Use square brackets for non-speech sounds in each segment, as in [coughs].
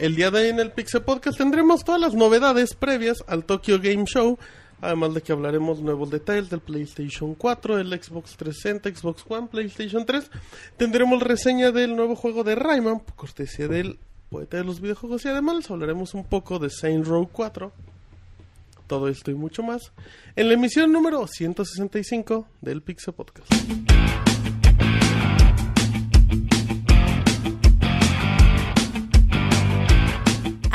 El día de hoy en el Pixel Podcast tendremos todas las novedades previas al Tokyo Game Show. Además de que hablaremos nuevos detalles del PlayStation 4, el Xbox 360, Xbox One, PlayStation 3. Tendremos reseña del nuevo juego de Rayman, cortesía del poeta de los videojuegos. Y además hablaremos un poco de Saint Row 4. Todo esto y mucho más en la emisión número 165 del Pixel Podcast.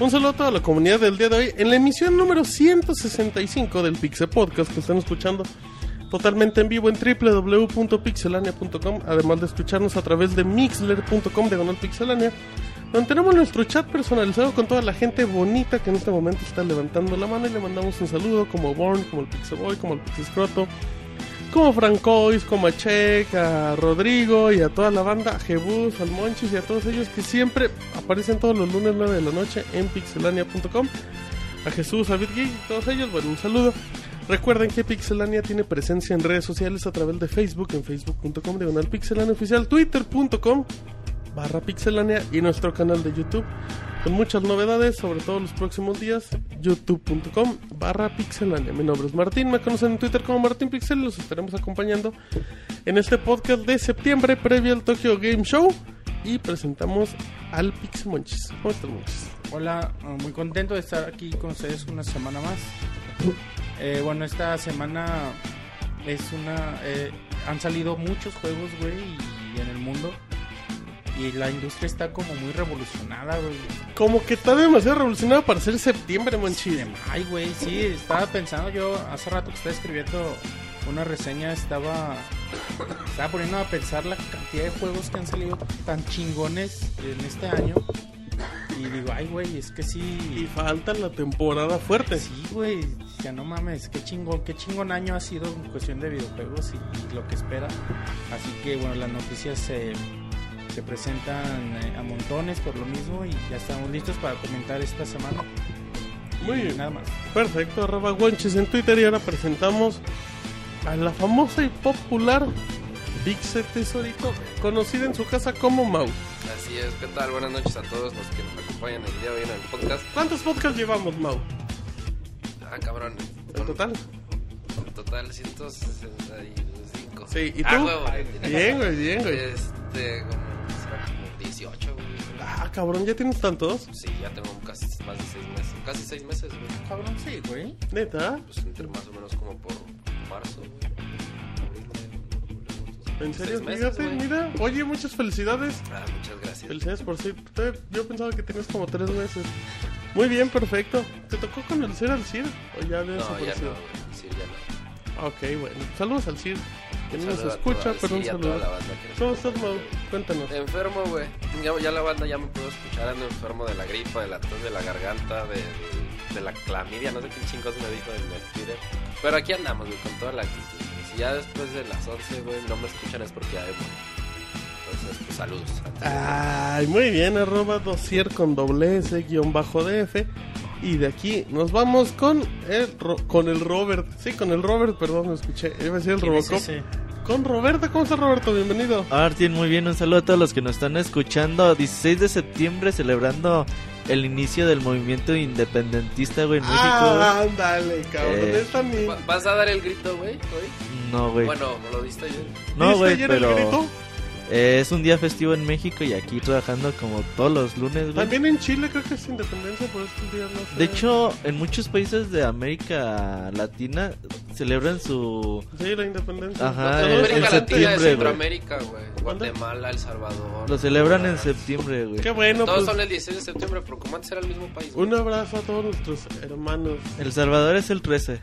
Un saludo a toda la comunidad del día de hoy en la emisión número 165 del Pixel Podcast que están escuchando totalmente en vivo en www.pixelania.com, además de escucharnos a través de mixler.com de pixelania, donde tenemos nuestro chat personalizado con toda la gente bonita que en este momento está levantando la mano y le mandamos un saludo como Born, como el Pixel Boy, como el Pixel Scroto, como Francois, como a Check, a Rodrigo y a toda la banda, Jebus, al Monchis y a todos ellos que siempre aparecen todos los lunes 9 de la noche en pixelania.com. A Jesús, a BitGeek y todos ellos, bueno, un saludo. Recuerden que Pixelania tiene presencia en redes sociales a través de Facebook, en facebook.com, diagonal pixelania oficial, twitter.com, barra pixelania y nuestro canal de YouTube con muchas novedades sobre todo los próximos días youtube.com barra pixelania. Mi nombre es Martín me conocen en Twitter como Martín Pixel los estaremos acompañando en este podcast de septiembre previo al Tokyo Game Show y presentamos al Pixel Monchis ¿cómo estás? Hola, uh, muy contento de estar aquí con ustedes una semana más. Eh, bueno esta semana es una eh, han salido muchos juegos güey y en el mundo y la industria está como muy revolucionada, güey. Como que está demasiado revolucionada para ser septiembre, manchi. Ay, güey, sí, estaba pensando yo hace rato que estaba escribiendo una reseña, estaba estaba poniendo a pensar la cantidad de juegos que han salido tan chingones en este año. Y digo, ay, güey, es que sí. Y falta la temporada fuerte. Sí, güey, ya no mames, qué chingón, qué chingón año ha sido en cuestión de videojuegos y, y lo que espera. Así que, bueno, las noticias se se presentan eh, a montones por lo mismo y ya estamos listos para comentar esta semana. Muy bien. Nada más. Perfecto, arroba guanches en Twitter y ahora presentamos a la famosa y popular Pixel Tesorito, conocida en su casa como Mau. Así es, ¿qué tal? Buenas noches a todos los que nos acompañan el día de hoy en el podcast. ¿Cuántos podcasts llevamos, Mau? Ah, cabrón. En total. En total 165. Sí, ¿y tú? Ah, huevo. Bien, güey, bien, güey. Este, como, Ah, cabrón, ¿ya tienes tantos? Sí, ya tengo casi más de 6 meses. Casi 6 meses, güey. Cabrón, sí, güey. ¿Neta? Pues entre más o menos como por marzo, güey. ¿En serio? seis meses, Fíjate, mira. Oye, muchas felicidades. Ah, muchas gracias. Felicidades por sí. Te- Yo pensaba que tenías como tres meses. Muy bien, perfecto. ¿Te tocó con el Cir al Cir? ¿O ya había No, ya no, güey. Sí, ya no. Ok, bueno. Saludos al Cir. Que no nos escucha, pero un saludo. ¿Cómo estás? Cuéntanos. Enfermo, güey. Ya, ya la banda ya me pudo escuchar. Ando enfermo de la gripa, de la tos de la garganta, de, de la clamidia. No sé qué chingos me dijo en el Twitter. Pero aquí andamos, güey, con toda la actitud. Si ya después de las 11, güey, no me escuchan es porque ya he muerto. Entonces, pues saludos. antes de- Ay, muy bien, arroba dosier con doble S guion bajo DF. Y de aquí nos vamos con el, con el Robert. Sí, con el Robert, perdón, me escuché. Iba a decir el ¿Quién es Robocop. Con Roberto, ¿cómo estás, Roberto? Bienvenido. Martín, muy bien, un saludo a todos los que nos están escuchando. 16 de septiembre celebrando el inicio del movimiento independentista, güey, en México. Ah, ándale, cabrón. Eh. ¿Vas a dar el grito, güey? hoy? No, güey. Bueno, me lo diste ayer. no, ¿Viste güey, ayer el pero grito? Eh, es un día festivo en México y aquí trabajando como todos los lunes, güey. También en Chile creo que es independencia, por estos días no sé. De hecho, en muchos países de América Latina celebran su... Sí, la independencia. Ajá, en- América en Latina septiembre, güey. Centroamérica, güey. Guatemala, El Salvador. Lo celebran en septiembre, güey. Qué bueno, Todos pues. son el 16 de septiembre, pero como antes era el mismo país. güey. Un abrazo a todos nuestros hermanos. El Salvador es el 13.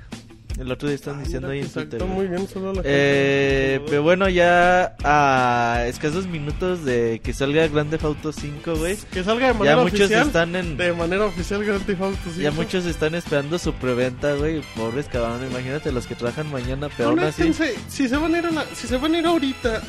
El otro día estaban diciendo ahí en Exacto, Twitter. muy bien, solo la Eh, gente- pero bueno, ya a escasos minutos de que salga Grand Theft Auto 5, güey. Que salga de manera Ya muchos oficial. están en... De manera oficial Grand Theft Auto 5. Ya muchos están esperando su preventa, güey. Pobres cabrones, imagínate los que trabajan mañana, pero aún así. Si se van a ir a la- si se van a ir ahorita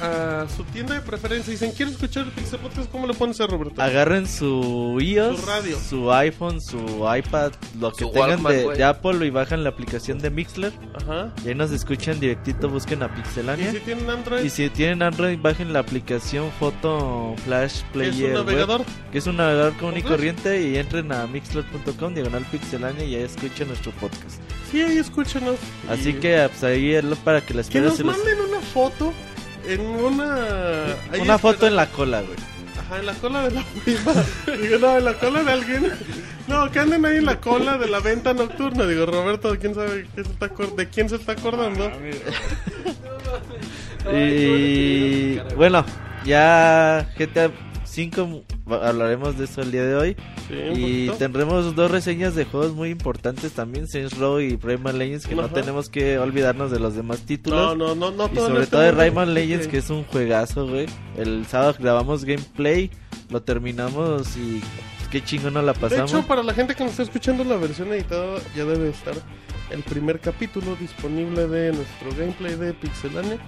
a su tienda de preferencia y dicen quiero escuchar el Pixel Podcast, ¿cómo le pones a Roberto? Agarren su iOS, Su radio. su iPhone, su iPad, lo que Su tengan Walkman, de, de Apple y bajan la aplicación de Mixler. Ajá. Y ahí nos escuchan directito, busquen a Y Pixelania. si tienen Android, Y si tienen Android, bajen la aplicación Photo Flash es Player un web, navegador. que es un navegador común y corriente y entren a mixler.com, diagonal pixelania y ahí escuchen nuestro podcast. Sí, ahí escúchenos. Así Y que pues, ahí es lo para que les que nos manden una foto en una ahí Una foto en la cola, güey. Ajá, en la cola de la prima. Digo, no, en la cola de alguien. No, que anden ahí en la cola de la venta nocturna. Digo, Roberto, ¿quién sabe qué se está acor- de quién se está acordando? Y bueno, ya GTA 5 hablaremos de eso el día de hoy. Sí, Y tendremos dos reseñas de juegos muy importantes también, Saints Row y Rayman Legends, que no Ajá. tenemos que olvidarnos de los demás títulos. No, no, no, no. y sobre este todo de Rayman Legends, que es un juegazo, güey. El sábado grabamos gameplay, lo terminamos y qué chingón nos la De pasamos. hecho, para la gente que nos está escuchando la versión editada, ya debe estar el primer capítulo disponible de nuestro gameplay de Pixelania.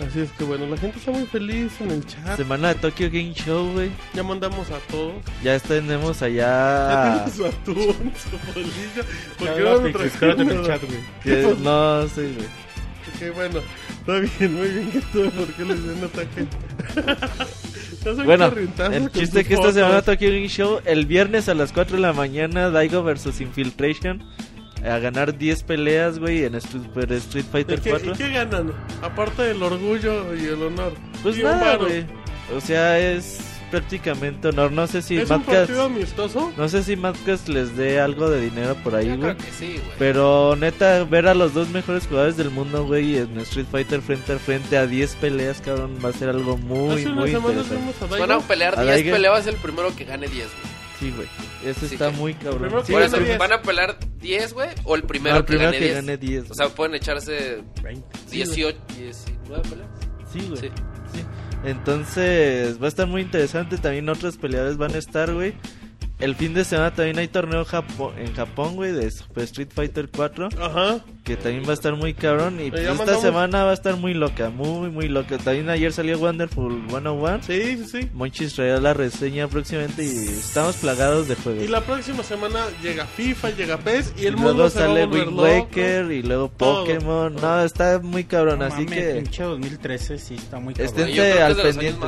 Así es que bueno, la gente está muy feliz en el chat. Semana de Tokyo Game Show, güey. Ya mandamos a todos. Ya tenemos Ya allá... tienes a tú, [laughs] su bolillo. ¿Por Ya, qué no me Pix, trajiste espérate en el chat, güey. que- no sé, güey. Ok, bueno, está bien, muy bien que tú, ¿por qué les den ataque? Ya Bueno, el chiste que esta semana Tokyo Game Show, el viernes a las 4 de la mañana, Daigo versus Infiltration. A ganar 10 peleas, güey, en Super Street ¿Y Fighter qué, 4. ¿Y qué ganan? Aparte del orgullo y el honor. Pues Y nada, güey. O sea, es prácticamente honor. No sé si ¿Es un Madcast, partido amistoso? no sé si Madcast les dé algo de dinero por ahí, güey. creo que sí, güey. Pero neta, ver a los dos mejores jugadores del mundo, güey, en Street Fighter frente a frente a 10 peleas, cabrón, va a ser algo muy, Hace muy interesante. Van a pelear A 10 Daigo. peleas, el primero que gane 10, güey. Sí, güey. Eso Sí, está que- muy cabrón. Primero Sí, Por que eso, gane 10. ¿van a pelear 10, güey? O el primero, no, el que primero gane que 10. gane 10. O sea, pueden echarse 18, 19 peleas. sí, güey. Sí. Sí. Entonces, va a estar muy interesante. También otros peleadores van a estar, güey. El fin de semana también hay torneo Japo- en Japón, güey, de Super Street Fighter 4. Ajá. Que también va a estar muy cabrón. Y pues, esta mandamos- semana va a estar muy loca, muy, muy loca. También ayer salió Wonderful 101. Sí, sí, sí. Monchis traerá la reseña próximamente y estamos plagados de juegos. Y la próxima semana llega FIFA, llega PES y Y el mundo luego se va a sale Wind loco. Waker y luego Todo, Pokémon. todo. No, está muy cabrón, No así mames, que pinche 2013 sí está muy cabrón. Que al pendiente.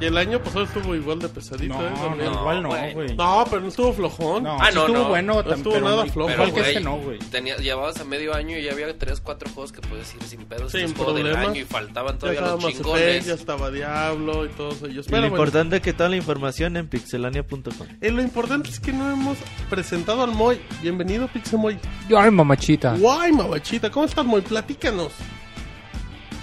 Y el año pasado estuvo igual de pesadito, No, ¿eh? no, También. igual no, güey. No, pero no estuvo flojón. No, Ah, sí no, estuvo no. bueno, No tam- estuvo pero nada flojo. Igual que este no, güey. tenía, llevabas a medio año y ya había 3, 4 juegos que puedes decir sin pedos. Sin es juego del año y faltaban todavía los chingones. ya estaba Diablo y todos ellos. y Pero lo bueno, importante es que toda la información en pixelania.com. eh, lo importante es que no hemos presentado al Moy. Bienvenido, Pixemoy. Ay, mamachita. Guay, mamachita. ¿Cómo estás, Moy? Platícanos.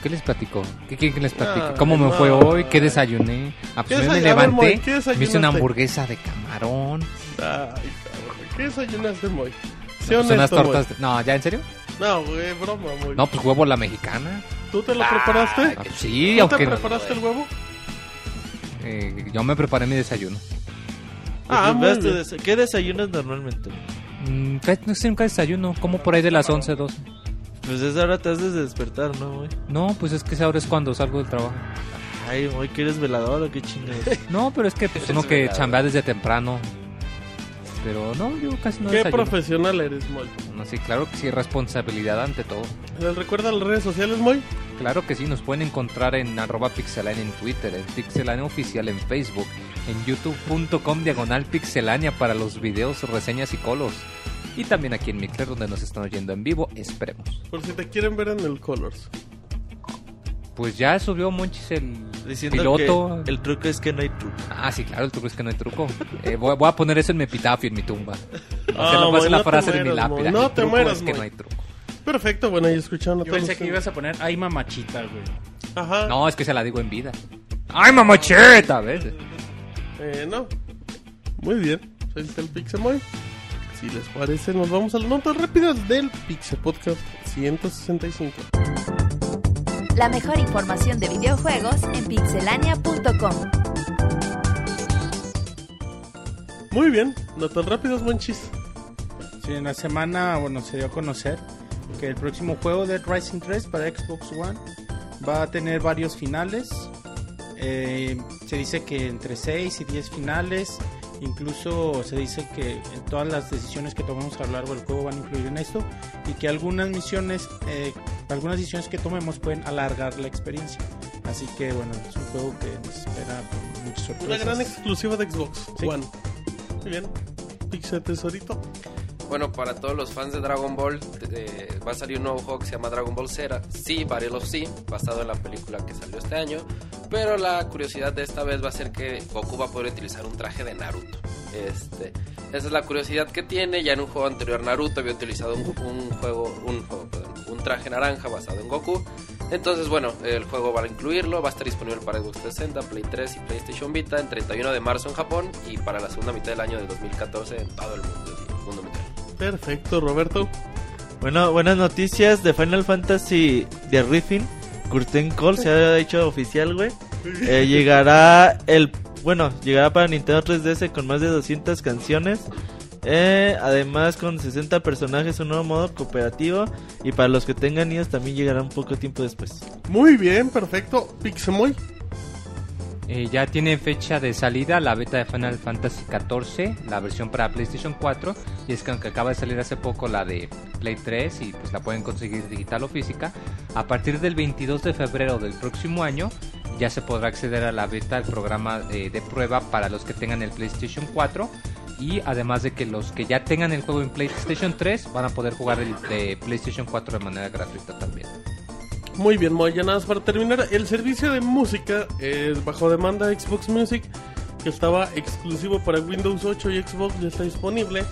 ¿Qué les platico? ¿Qué quieren que les platique? ¿Cómo me no. fue hoy? ¿Qué desayuné? Ah, pues ¿Qué hoy me a ver, Moy, levanté, ¿qué me hice una hamburguesa de camarón, Ay, cabrón. ¿Qué desayunaste, Moy? Sí, pues unas tortas... No, ¿ya en serio? No, güey, broma, Moy. No, pues huevo la mexicana. ¿Tú te lo preparaste? Ah, pues sí, ¿Tú aunque te preparaste el huevo? eh, yo me preparé mi desayuno. Ah, muy Pues, ¿Qué desayunas normalmente? Mm, casi- no sé, nunca desayuno, como por ahí de las 11, 12. Pues esa hora te has de despertar, ¿no, güey? No, pues es que esa hora es cuando salgo del trabajo. Ay, güey, ¿que eres velador o qué chingados? No, pero es que pues, Es uno que chambea desde temprano. Pero no, yo casi no ¿Qué desayuno. profesional eres, Moy? No, sí, claro que sí, responsabilidad ante todo. ¿Les recuerda las redes sociales, Moy? Claro que sí, nos pueden encontrar en arroba pixelania en Twitter, en pixelania oficial en Facebook, en youtube.com diagonal pixelania para los videos, reseñas y colos. Y también aquí en Mixler donde nos están oyendo en vivo, esperemos. Por si te quieren ver en el Colors. Pues ya subió Monchis el Diciendo piloto. que el truco es que no hay truco. Ah, sí, claro, el truco es que no hay truco. Eh, voy, voy a poner eso en mi epitafio, en mi tumba. Ah, la- la no te frase de mi lápida. No El te mueras, es que no hay truco. Perfecto, bueno, ahí escucharon Yo todos. pensé que ustedes. ibas a poner ay mamachita, güey. Ajá. No, es que se la digo en vida. ¡Ay, mamacheta! ¿Ves? Eh, no. Muy bien. Soy el Pixemoy. Si les parece, nos vamos a las notas rápidas del Pixel Podcast 165. La mejor información de videojuegos en pixelania.com. Muy bien, notas rápidas, buen chiste. Sí, en la semana, bueno, se dio a conocer que el próximo juego de Rising 3 para Xbox One va a tener varios finales. Eh, se dice que entre 6 y 10 finales. Incluso se dice que en todas las decisiones que tomemos a lo largo del juego van a influir en esto. Y que algunas misiones, eh, algunas decisiones que tomemos pueden alargar la experiencia. Así que bueno, es un juego que nos espera con muchas sorpresas. Una gran exclusiva de Xbox Sí. One. Muy bien. Pixel Tesorito. Bueno, para todos los fans de Dragon Ball, eh, va a salir un nuevo juego que se llama Dragon Ball Zera, sí, Battle of Z, basado en la película que salió este año. Pero la curiosidad de esta vez va a ser que Goku va a poder utilizar un traje de Naruto. Este, esa es la curiosidad que tiene. Ya en un juego anterior Naruto había utilizado un, juego, un traje naranja basado en Goku. Entonces, bueno, el juego va a incluirlo, va a estar disponible para Xbox 360, Play 3 y PlayStation Vita en 31 de marzo en Japón y para la segunda mitad del año de 2014 en todo el mundo, el. Perfecto, Roberto. Bueno, buenas noticias de Final Fantasy The Riffin. Curtain Call se ha hecho oficial, güey. Eh, llegará el. Bueno, llegará para Nintendo 3DS con más de 200 canciones. Eh, además, con 60 personajes, un nuevo modo cooperativo. Y para los que tengan niños, también llegará un poco tiempo después. Muy bien, perfecto. Pixemoy. Eh, ya tiene fecha de salida la beta de Final Fantasy XIV, la versión para PlayStation 4. Y es que aunque acaba de salir hace poco la de Play 3 y pues la pueden conseguir digital o física, a partir del 22 de febrero del próximo año ya se podrá acceder a la beta, el programa eh, de prueba para los que tengan el PlayStation 4. Y además de que los que ya tengan el juego en PlayStation 3 van a poder jugar el PlayStation 4 de manera gratuita también. Muy bien, Moy. Ya nada más para terminar. El servicio de música es bajo demanda Xbox Music, que estaba exclusivo para Windows 8 y Xbox, ya está disponible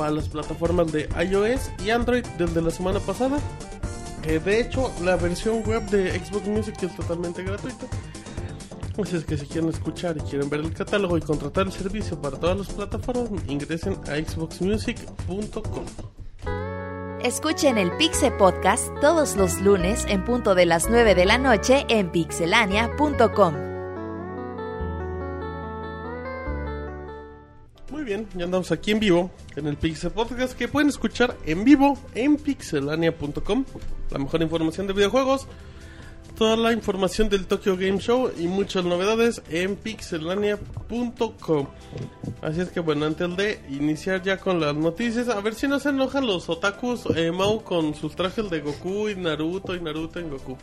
para las plataformas de iOS y Android desde la semana pasada. Eh, de hecho, la versión web de Xbox Music es totalmente gratuita. Así es que si quieren escuchar y quieren ver el catálogo y contratar el servicio para todas las plataformas, ingresen a xboxmusic.com. Escuchen el Pixe Podcast todos los lunes en punto de las 9 de la noche en pixelania.com. bien, ya andamos aquí en vivo en el Pixel Podcast que pueden escuchar en vivo en pixelania.com. La mejor información de videojuegos, toda la información del Tokyo Game Show y muchas novedades en pixelania.com. Así es que bueno, antes de iniciar ya con las noticias, a ver si no se enojan los otakus eh, Mau con sus trajes de Goku y Naruto y Naruto en Goku.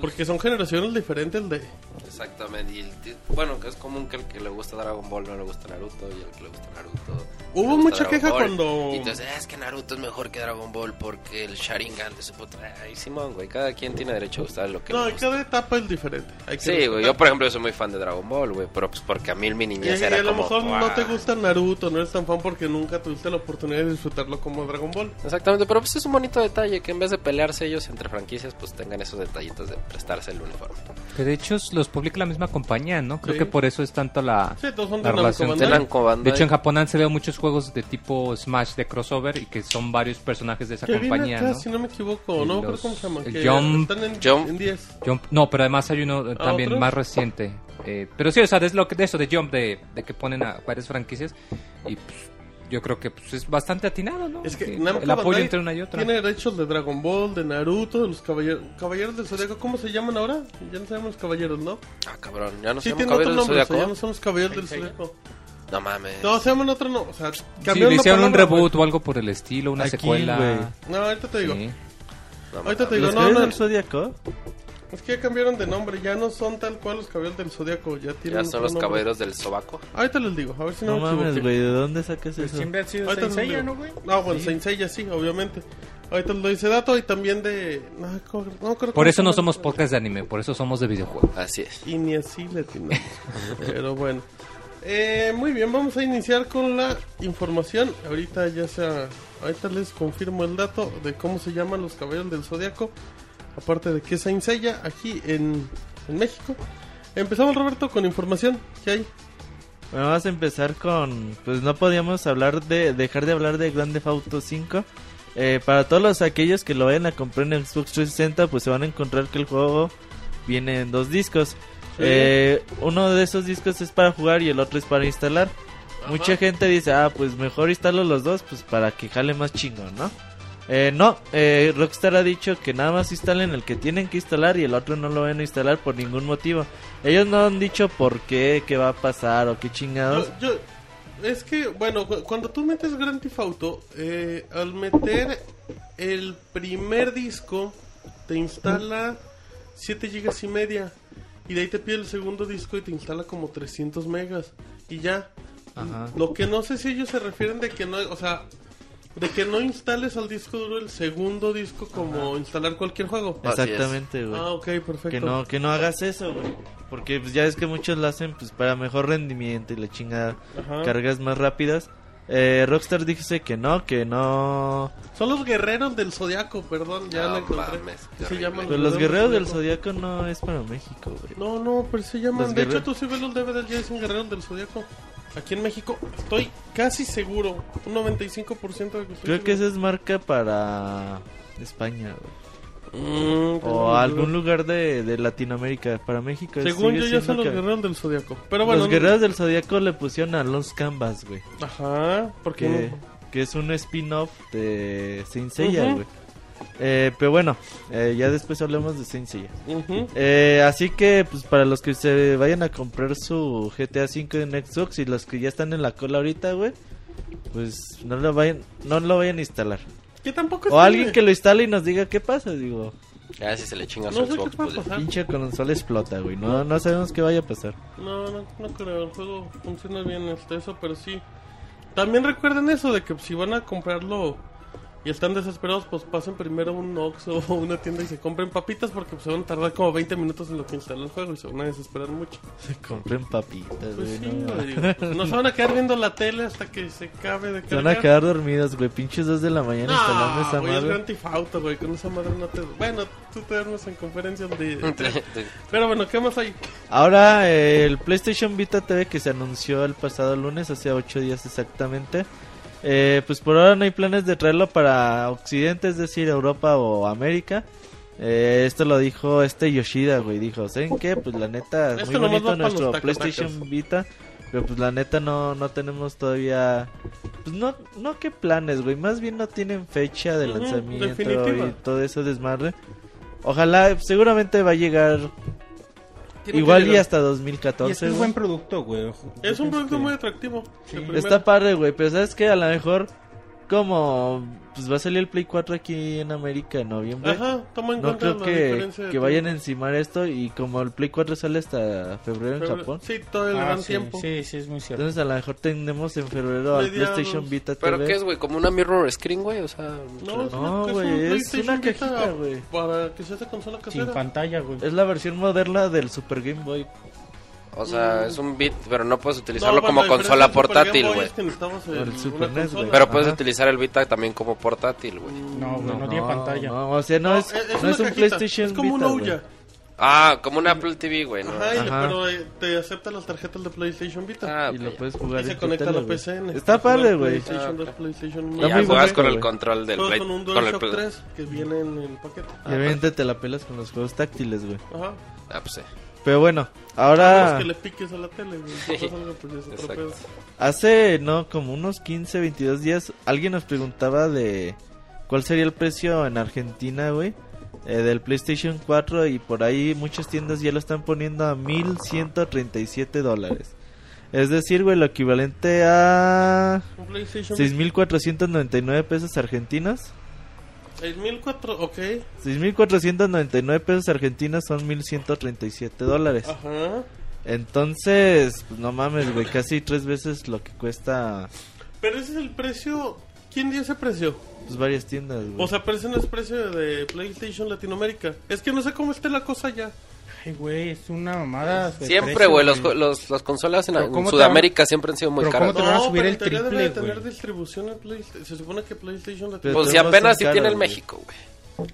Porque son generaciones diferentes de... Exactamente, y el bueno, que es común que el que le gusta Dragon Ball no le gusta Naruto y el que le gusta Naruto. Hubo mucha Dragon queja Ball. cuando- Y entonces, "Ah, es que Naruto es mejor que Dragon Ball porque el Sharingan de su puta. Ay, Simón, güey, cada quien tiene derecho a gustar lo que No, le y gusta. cada etapa es diferente. Hay que Sí, güey, yo por ejemplo soy muy fan de Dragon Ball, güey, pero pues porque a mí mi Y, niñez y era a lo como... mejor no te gusta Naruto, no eres tan fan porque nunca tuviste la oportunidad de disfrutarlo como Dragon Ball. Exactamente, pero pues es un bonito detalle que en vez de pelearse ellos entre franquicias, pues tengan esos detallitos de prestarse el uniforme. Que de hecho los publica la misma compañía, ¿no? Creo Sí. que por eso es tanto la, Sí, todos son la de relación. Bandai. De Namco Bandai. De hecho, en Japón han salido muchos juegos de tipo Smash de crossover y que son varios personajes de esa Que compañía, acá, ¿no? si no me equivoco, Y no los- cómo se llama. el Jump- están en, Jump. en 10. Jump- no, pero además hay uno eh, también ¿otros? más reciente. Eh, pero sí, o sea, es lo que, de eso de Jump, de, de que ponen a varias franquicias y pues, yo creo que pues, es bastante atinado, ¿no? Es que Sí, Namco el apoyo Bandai entre una y otra. tiene derechos de Dragon Ball, de Naruto, de los caballeros, caballeros del Zodiaco. ¿Cómo se llaman ahora? Ya no sabemos los caballeros, ¿no? Ah, cabrón, ya no Sí, se llama tiene otro Caballero del nombre, o sea, Zodiaco. ya no son los caballeros del Zodiaco. No mames. No, se llaman otro no, o sea, Sí, le hicieron un reboot güey. o algo por el estilo, una Aquí, secuela. güey. No, ahorita te digo. Sí. No Ahorita te digo, ¿Los no, Caballeros no. del Zodiaco? Es que ya cambiaron de nombre, ya no son tal cual los caballeros del Zodiaco, ya tienen Ya son otro los nombre. caballeros del sobaco. Ahorita les digo, a ver si no, No me mames, güey, ¿de dónde sacas Pues eso? siempre ha sido Saint Seiya. ¿no, güey? No, bueno, Saint Seiya sí, obviamente. Ahorita les doy ese dato y también de... No, no, creo Por que eso no somos podcast de anime, por eso somos de videojuegos. Así es. Y ni así le. Pero bueno. Eh, muy bien, vamos a iniciar con la información. Ahorita ya sea... Ahorita les confirmo el dato de cómo se llaman los caballeros del Zodiaco. Aparte de que es Saint Seiya aquí en, en México. Empezamos, Roberto, con información. ¿Qué hay? Bueno, vamos a empezar con, pues no podíamos hablar de, dejar de hablar de Grand Theft Auto 5. Eh, para todos los aquellos que lo vayan a comprar en Xbox 360, pues se van a encontrar que el juego viene en dos discos. Eh, uno de esos discos es para jugar y el otro es para instalar. Mucha gente dice, ah, pues mejor instalo los dos, pues para que jale más chingón, ¿no? Eh, no, eh, Rockstar ha dicho que nada más instalen el que tienen que instalar y el otro no lo van a instalar por ningún motivo. Ellos no han dicho por qué, qué va a pasar o qué chingados. Yo, yo- es que, bueno, cu- cuando tú metes Grand Theft Auto, eh, al meter el primer disco, te instala 7 gigas y media. Y de ahí te pide el segundo disco y te instala como 300 megas. Y ya. Ajá. Lo que no sé si ellos se refieren de que no, o sea, de que no instales al disco duro el segundo disco como instalar cualquier juego. Exactamente, güey. Ah, ok, perfecto. que no, que no hagas eso, güey. Porque pues, ya es que muchos lo hacen pues para mejor rendimiento y la chingada. Ajá. Cargas más rápidas. Eh, Rockstar dice que no, que no. Son los guerreros del zodiaco, perdón, ya No lo encontré. mames, Sí qué se horrible. llaman Pero los guerreros del Zodiaco. Zodíaco no es para México, güey. No, no, pero se llaman. Los de hecho, tú si ves los DVDs ya dicen guerreros del zodiaco. Aquí en México estoy casi seguro, un 95% de que estoy Creo que esa es marca para España, güey. Mm, O algún lugar de, de Latinoamérica. Para México Según yo, ya son los que- guerreros del zodiaco. Pero bueno, los no- guerreros del Zodíaco le pusieron a Los Canvas, güey. Ajá, porque. Que, que es un spin-off de Saint Seiya, güey. Eh, pero bueno, eh, ya después hablemos de Saint Seiya. Eh, así que, pues para los que se vayan a comprar su GTA V en Xbox y los que ya están en la cola ahorita, güey, pues no lo vayan, no lo vayan a instalar. Que tampoco O alguien que lo instale y nos diga qué pasa, digo, Ya si se le chinga su No qué Xbox, pues pinche consola explota, güey. No, no sabemos qué vaya a pasar. No, no, no creo. El juego funciona bien este, eso, pero sí. También recuerden eso de que si van a comprarlo y están desesperados, pues pasen primero a un Oxxo o una tienda y se compren papitas porque pues, se van a tardar como 20 minutos en lo que instala el juego y se van a desesperar mucho. Compren papitas, Pues güey. sí, no, güey, digo, no se van a quedar viendo la tele hasta que se acabe de Se cargar. van a quedar dormidos, güey. Pinches dos de la mañana instalando No, esa güey, es madre. Grand Theft Auto, güey, con esa madre no te... Bueno, tú te duermes en conferencias de... [laughs] Pero bueno, ¿qué más hay? Ahora, eh, el PlayStation Vita TV que se anunció el pasado lunes, hace 8 días exactamente. Eh, pues por ahora no hay planes de traerlo para Occidente, es decir, Europa o América. Eh, esto lo dijo este Yoshida, güey. Dijo, ¿saben qué? Pues la neta, es muy bonito nuestro PlayStation tacos. Vita. Pero pues la neta no, no tenemos todavía... Pues no, no qué planes, güey. Más bien no tienen fecha de lanzamiento y todo eso desmadre. Ojalá, seguramente va a llegar que Igual y hasta Y es 2014. un buen producto, güey. Es un producto muy atractivo. Está padre, güey, pero sabes que a lo mejor como pues va a salir el Play 4 aquí en América en noviembre. Ajá, toma en No cuenta creo la que, que vayan a encimar esto y como el Play 4 sale hasta febrero en Japón. Sí, todo el Ah, gran sí, tiempo. sí, sí, es muy cierto. Entonces a lo mejor tenemos en febrero al. PlayStation Vita ¿Pero TV. qué es, güey? ¿Como una mirror screen, güey? O sea... No, es, No, una- güey, un es PlayStation una cajita, güey. Para que sea esa consola Sin casera. pantalla, güey. Es la versión moderna del Super Game Boy. O sea, Mm. es un bit, pero no puedes No, utilizarlo bueno, como consola portátil, güey. es que NES, consola. güey. Pero puedes Ajá. utilizar el Vita también como portátil, güey. No, güey, no, tiene pantalla. No, o sea, no, No, es, no una es un PlayStation Es como Vita, una. Ouya. Ah, como un Apple TV, güey, ¿no? Ajá, y Ajá. pero eh, te acepta las tarjetas de PlayStation Vita. Ah, Y lo puedes y jugar se en tu conecta a la. PCN. Está padre, güey. PlayStation Ah, 2, ok. PlayStation Y 1. ya juegas con el control del Play. con un Con el DualShock Play. 3 que viene en el paquete. Y obviamente te la pelas con los juegos táctiles, güey. Ajá. Ah, pues sí. Pero bueno, ahora menos que le piques a la tele, güey. Algo, pues es hace no como unos 15, 22 días alguien nos preguntaba de cuál sería el precio en Argentina, güey, eh, del PlayStation 4 y por ahí muchas tiendas ya lo están poniendo a 1137 dólares. Es decir, güey, lo equivalente a Un PlayStation 6499 pesos argentinos. 6004, ok. 6499 pesos argentinos son 1137 dólares. Ajá. Entonces, pues no mames, güey, casi tres veces lo que cuesta Pero ese es el precio. ¿Quién dio ese precio? pues varias tiendas, güey. O sea, pero ese no es precio de PlayStation Latinoamérica. Es que no sé cómo esté la cosa ya. Ay, güey, es una mamada. Siempre, precio, güey, los, los, las consolas en, en ¿cómo te Sudamérica siempre han sido muy pero caras. cómo te van a subir pero el en teoría triple, debe de tener güey. distribución en PlayStation. Se supone que PlayStation Pero Latinoamérica. Pues si apenas si tiene el. México, güey.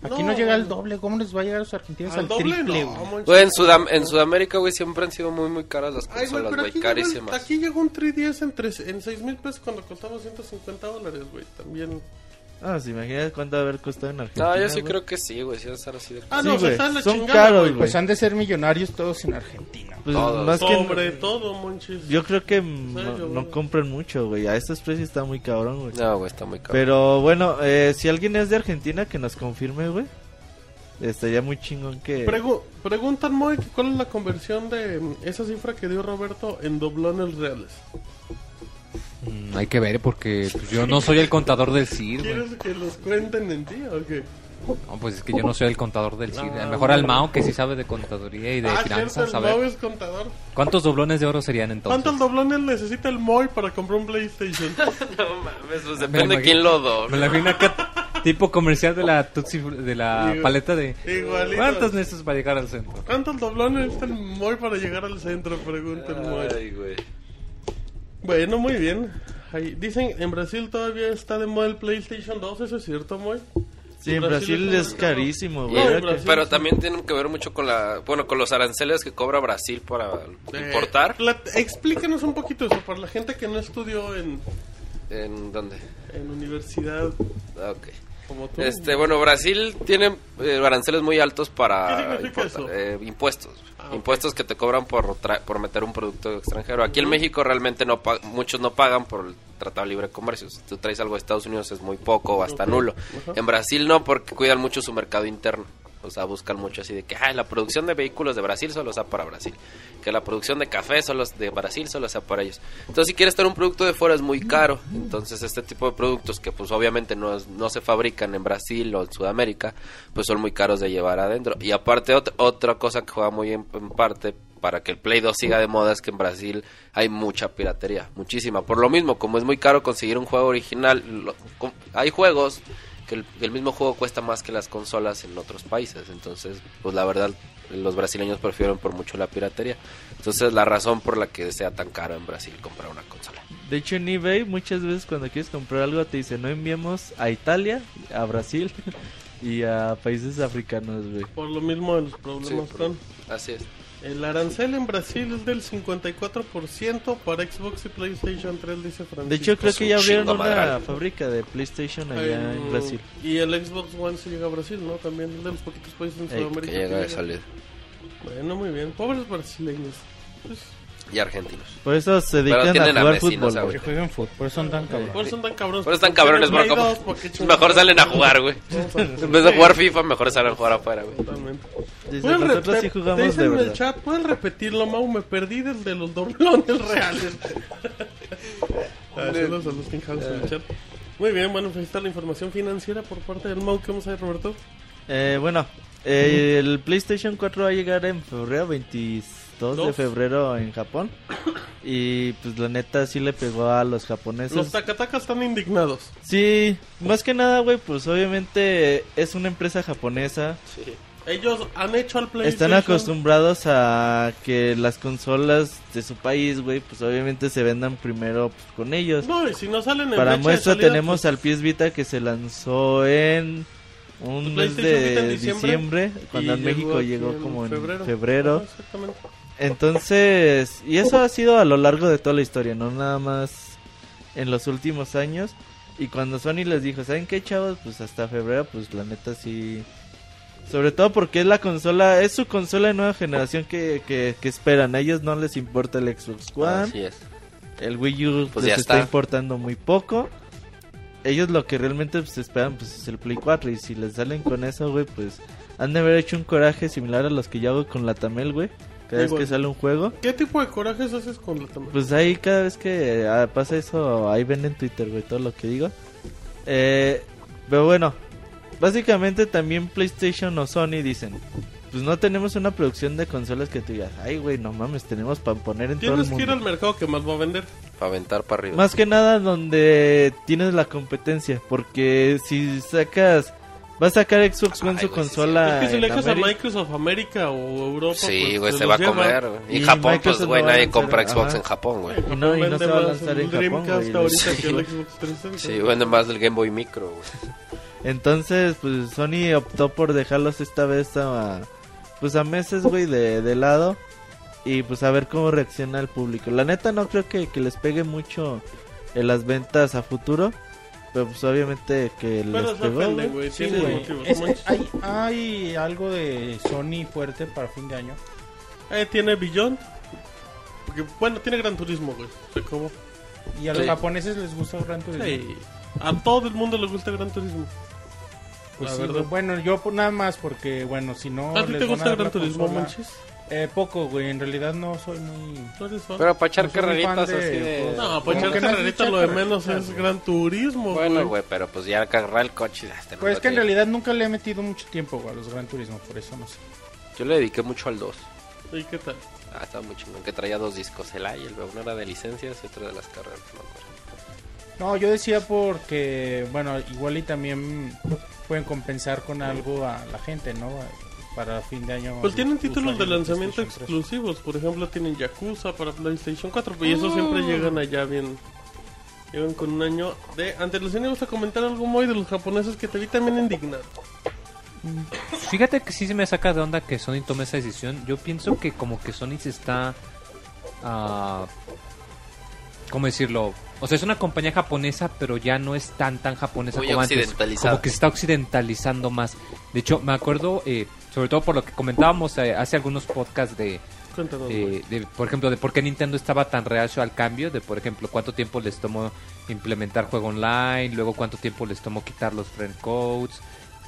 Aquí no, llega al doble. ¿Cómo les va a llegar a los argentinos al, Al doble triple, no, güey? Güey, en, Sudam- en Sudamérica, güey, siempre han sido muy, muy caras las Ay, güey, consolas, pero güey, aquí llegó, el- carísimas. aquí llegó un 3DS en, tres- en 6 mil pesos cuando costaba 150 dólares, güey. También. Ah, ¿se imagina cuánto va a haber costado en Argentina? No, yo sí güey? creo que sí, güey, sí va a estar así de... Ah, Sí, no, se güey, son chingada, caros, güey. Pues han de ser millonarios todos en Argentina. Pues Todos. más que Sobre todo, monchis. yo creo que no, compran mucho, güey. A estos precios está muy cabrón, güey. No, güey, está muy caro. Pero bueno, eh, si alguien es de Argentina que nos confirme, güey. Estaría muy chingón que Pregu- preguntan, Moy, que cuál es la conversión de esa cifra que dio Roberto en doblones reales. Mm, hay que ver porque pues, yo no soy el contador del güey. ¿Quieres que los cuenten en ti o qué? No, pues es que yo no soy el contador del CIR. Ah, A lo mejor al. Mao que sí sabe de contaduría y de ah, cierto, finanzas, el a ver. Mau es contador. ¿Cuántos doblones de oro serían entonces? ¿Cuántos doblones necesita el Moy para comprar un PlayStation? [laughs] No mames, pues Me depende de imagino- quién lo Me doble. la imagino acá, tipo comercial de la Tutsi, de la Igual- paleta de... igualito. ¿Cuántos necesitas para llegar al centro? ¿Cuántos doblones necesita el Moy para llegar al centro? Pregunta el Moy. Ay, güey. Bueno, muy bien. Ahí, dicen, en Brasil todavía está de moda el PlayStation 2, ¿eso es cierto, Moy? Sí, en Brasil es carísimo, güey. No, Brasil. pero sí. también tiene que ver mucho con la... Bueno, con los aranceles que cobra Brasil para Eh, importar. la- explícanos un poquito eso para la gente que no estudió en, ¿En dónde? en universidad Ah, ok. Como tú. Este, bueno, Brasil tiene eh, aranceles muy altos ¿Qué para eh, impuestos. Ah. Impuestos que te cobran por tra- por meter un producto extranjero. Aquí en México realmente no pa- muchos no pagan por el Tratado de Libre Comercio. Si tú traes algo de Estados Unidos es muy poco o hasta nulo. En Brasil no, porque cuidan mucho su mercado interno. O sea, buscan mucho así de que "Ay, la producción de vehículos de Brasil solo sea para Brasil. Que la producción de café solo de Brasil solo sea para ellos. Entonces, si quieres tener un producto de fuera es muy caro. Entonces, este tipo de productos que pues obviamente no, no se fabrican en Brasil o en Sudamérica, pues son muy caros de llevar adentro. Y aparte, ot- otra cosa que juega muy en, en parte para que el Play 2 siga de moda es que en Brasil hay mucha piratería, muchísima. Por lo mismo, como es muy caro conseguir un juego original, lo- hay juegos que el, el mismo juego cuesta más que las consolas en otros países. Entonces, pues la verdad, los brasileños prefieren por mucho la piratería. Entonces, la razón por la que sea tan caro en Brasil comprar una consola. De hecho, en eBay muchas veces cuando quieres comprar algo te dice no enviamos a Italia, a Brasil [laughs] y a países africanos, güey. Por lo mismo de los Sí, problemas por- con... así es. El arancel en Brasil es del 54% para Xbox y PlayStation 3, dice Francisco. De hecho, creo que ya abrieron una madral. fábrica de PlayStation allá en Brasil. Y el Xbox One se llega a Brasil, ¿no? También es de los poquitos países en Sudamérica. Que llega de salir. Bueno, muy bien. Pobres brasileños. Pues, Y argentinos. Por eso se dedican a a jugar Messi, no fútbol, juegan por eso son tan cabrones. por eso son tan cabrones. Por eso están cabrones, tienen bro. Play como- 2, porque [laughs] chingados. Mejor salen a jugar, güey. En vez de jugar FIFA, mejor salen a jugar afuera, güey. Totalmente. ¿Pueden sí repetir- te jugamos dicen de en el verdad. chat, ¿pueden repetirlo, Mau? Me perdí desde los doblones [laughs] reales. [laughs] Ah, saludos a los House en el chat. Muy bien, bueno, pues ahí está la información financiera por parte del Mau. ¿Qué vamos a ver, Roberto? Eh, bueno, eh, el PlayStation 4 va a llegar en febrero, 22 de febrero en Japón. Y pues la neta sí le pegó a los japoneses. Los Takatakas están indignados. Sí, más que nada, güey, pues obviamente es una empresa japonesa. Ellos han hecho al PlayStation. Están acostumbrados a que las consolas de su país, güey, pues obviamente se vendan primero pues, con ellos. No, y si no salen en Para muestra salida, tenemos pues, al PS Vita que se lanzó en un mes de diciembre, diciembre, cuando en México llegó como en febrero. febrero. Ajá, exactamente. Entonces, y eso ha sido a lo largo de toda la historia, no nada más en los últimos años. Y cuando Sony les dijo, ¿saben qué, chavos? Pues hasta febrero, pues la neta sí. Sobre todo porque es la consola, es su consola de nueva generación que, que, que esperan. A ellos no les importa el Xbox One. Así es. El Wii U Pues les ya está está. importando muy poco. Ellos lo que realmente pues, esperan pues es el Play 4 y si les salen con eso, güey, pues han de haber hecho un coraje similar a los que yo hago con la Tamel, güey. Cada vez que sale un juego. ¿Qué tipo de corajes haces con la también? Pues ahí cada vez que ah, pasa eso, ahí ven en Twitter, güey, todo lo que digo. Eh, pero bueno, básicamente también PlayStation o Sony dicen, pues no tenemos una producción de consolas que te digas, ay, güey, no mames, tenemos para poner en todo el Tienes que ir al mercado que más va a vender. Para aventar para arriba. Más que nada donde tienes la competencia, porque si sacas, va a sacar Xbox One su sí, consola. es que si le dejas a Microsoft América o Europa. Sí, pues, güey, se los va a comer. Y, Y Japón, pues, Microsoft güey, no nadie compra Xbox ajá. en Japón, güey. Y no, y no se va a lanzar en Japón, Dreamcast güey. ahorita que el Sí, Xbox 360. Sí, vende más del Game Boy Micro, güey. [laughs] Entonces, pues Sony optó por dejarlos esta vez a, pues a meses, güey, de, de lado. Y pues a ver cómo reacciona el público. La neta no creo que, que les pegue mucho en las ventas a futuro. Pero pues obviamente que Pero les se pegó, ofende, güey. Sí, Tiene güey. motivos. Es- no manches. hay, hay algo de Sony fuerte para fin de año. Eh, tiene Beyond. Porque, bueno, tiene Gran Turismo, güey. O sea, ¿cómo? Y a los Sí. japoneses les gusta el Gran Turismo. Sí. A todo el mundo le gusta Gran Turismo. Pues La sí, verdad. bueno, yo nada más porque, bueno, si no... ¿A ti les te van gusta dar el Gran la Turismo, consola- manches? Eh, poco, güey, en realidad no soy muy... Pero para echar No carreritas de- así de... No, Como echar que no es carrerita echar lo de carreritas, menos es güey. Gran Turismo, Bueno, güey, pero pues ya agarrar el coche. ya, este Pues es que en realidad nunca le he metido mucho tiempo, güey, a los Gran Turismo, por eso no sé. Yo le dediqué mucho al 2. ¿Y qué tal? Ah, estaba muy chingón. Que traía dos discos, el A y el B. Uno era de licencias y otro de las carreras. No me acuerdo. No, yo decía porque, bueno, igual y también pueden compensar con algo a la gente, ¿no? Para fin de año. Pues tienen títulos de lanzamiento PlayStation 3. exclusivos. Por ejemplo, tienen Yakuza para PlayStation 4. Y eso siempre llegan allá bien. Llegan con un año de antelación. ¿Y vas a comentar algo muy de los japoneses que te vi también indignado? Fíjate que sí se me saca de onda que Sony tome esa decisión. Yo pienso que como que Sony se está... ah, ¿Cómo decirlo? O sea, es una compañía japonesa, pero ya no es tan tan japonesa Muy como antes. Como que se está occidentalizando más. De hecho, me acuerdo, eh, sobre todo por lo que comentábamos eh, hace algunos podcasts de, eh, de, por ejemplo, de por qué Nintendo estaba tan reacio al cambio, de por ejemplo, cuánto tiempo les tomó implementar juego online, luego cuánto tiempo les tomó quitar los friend codes,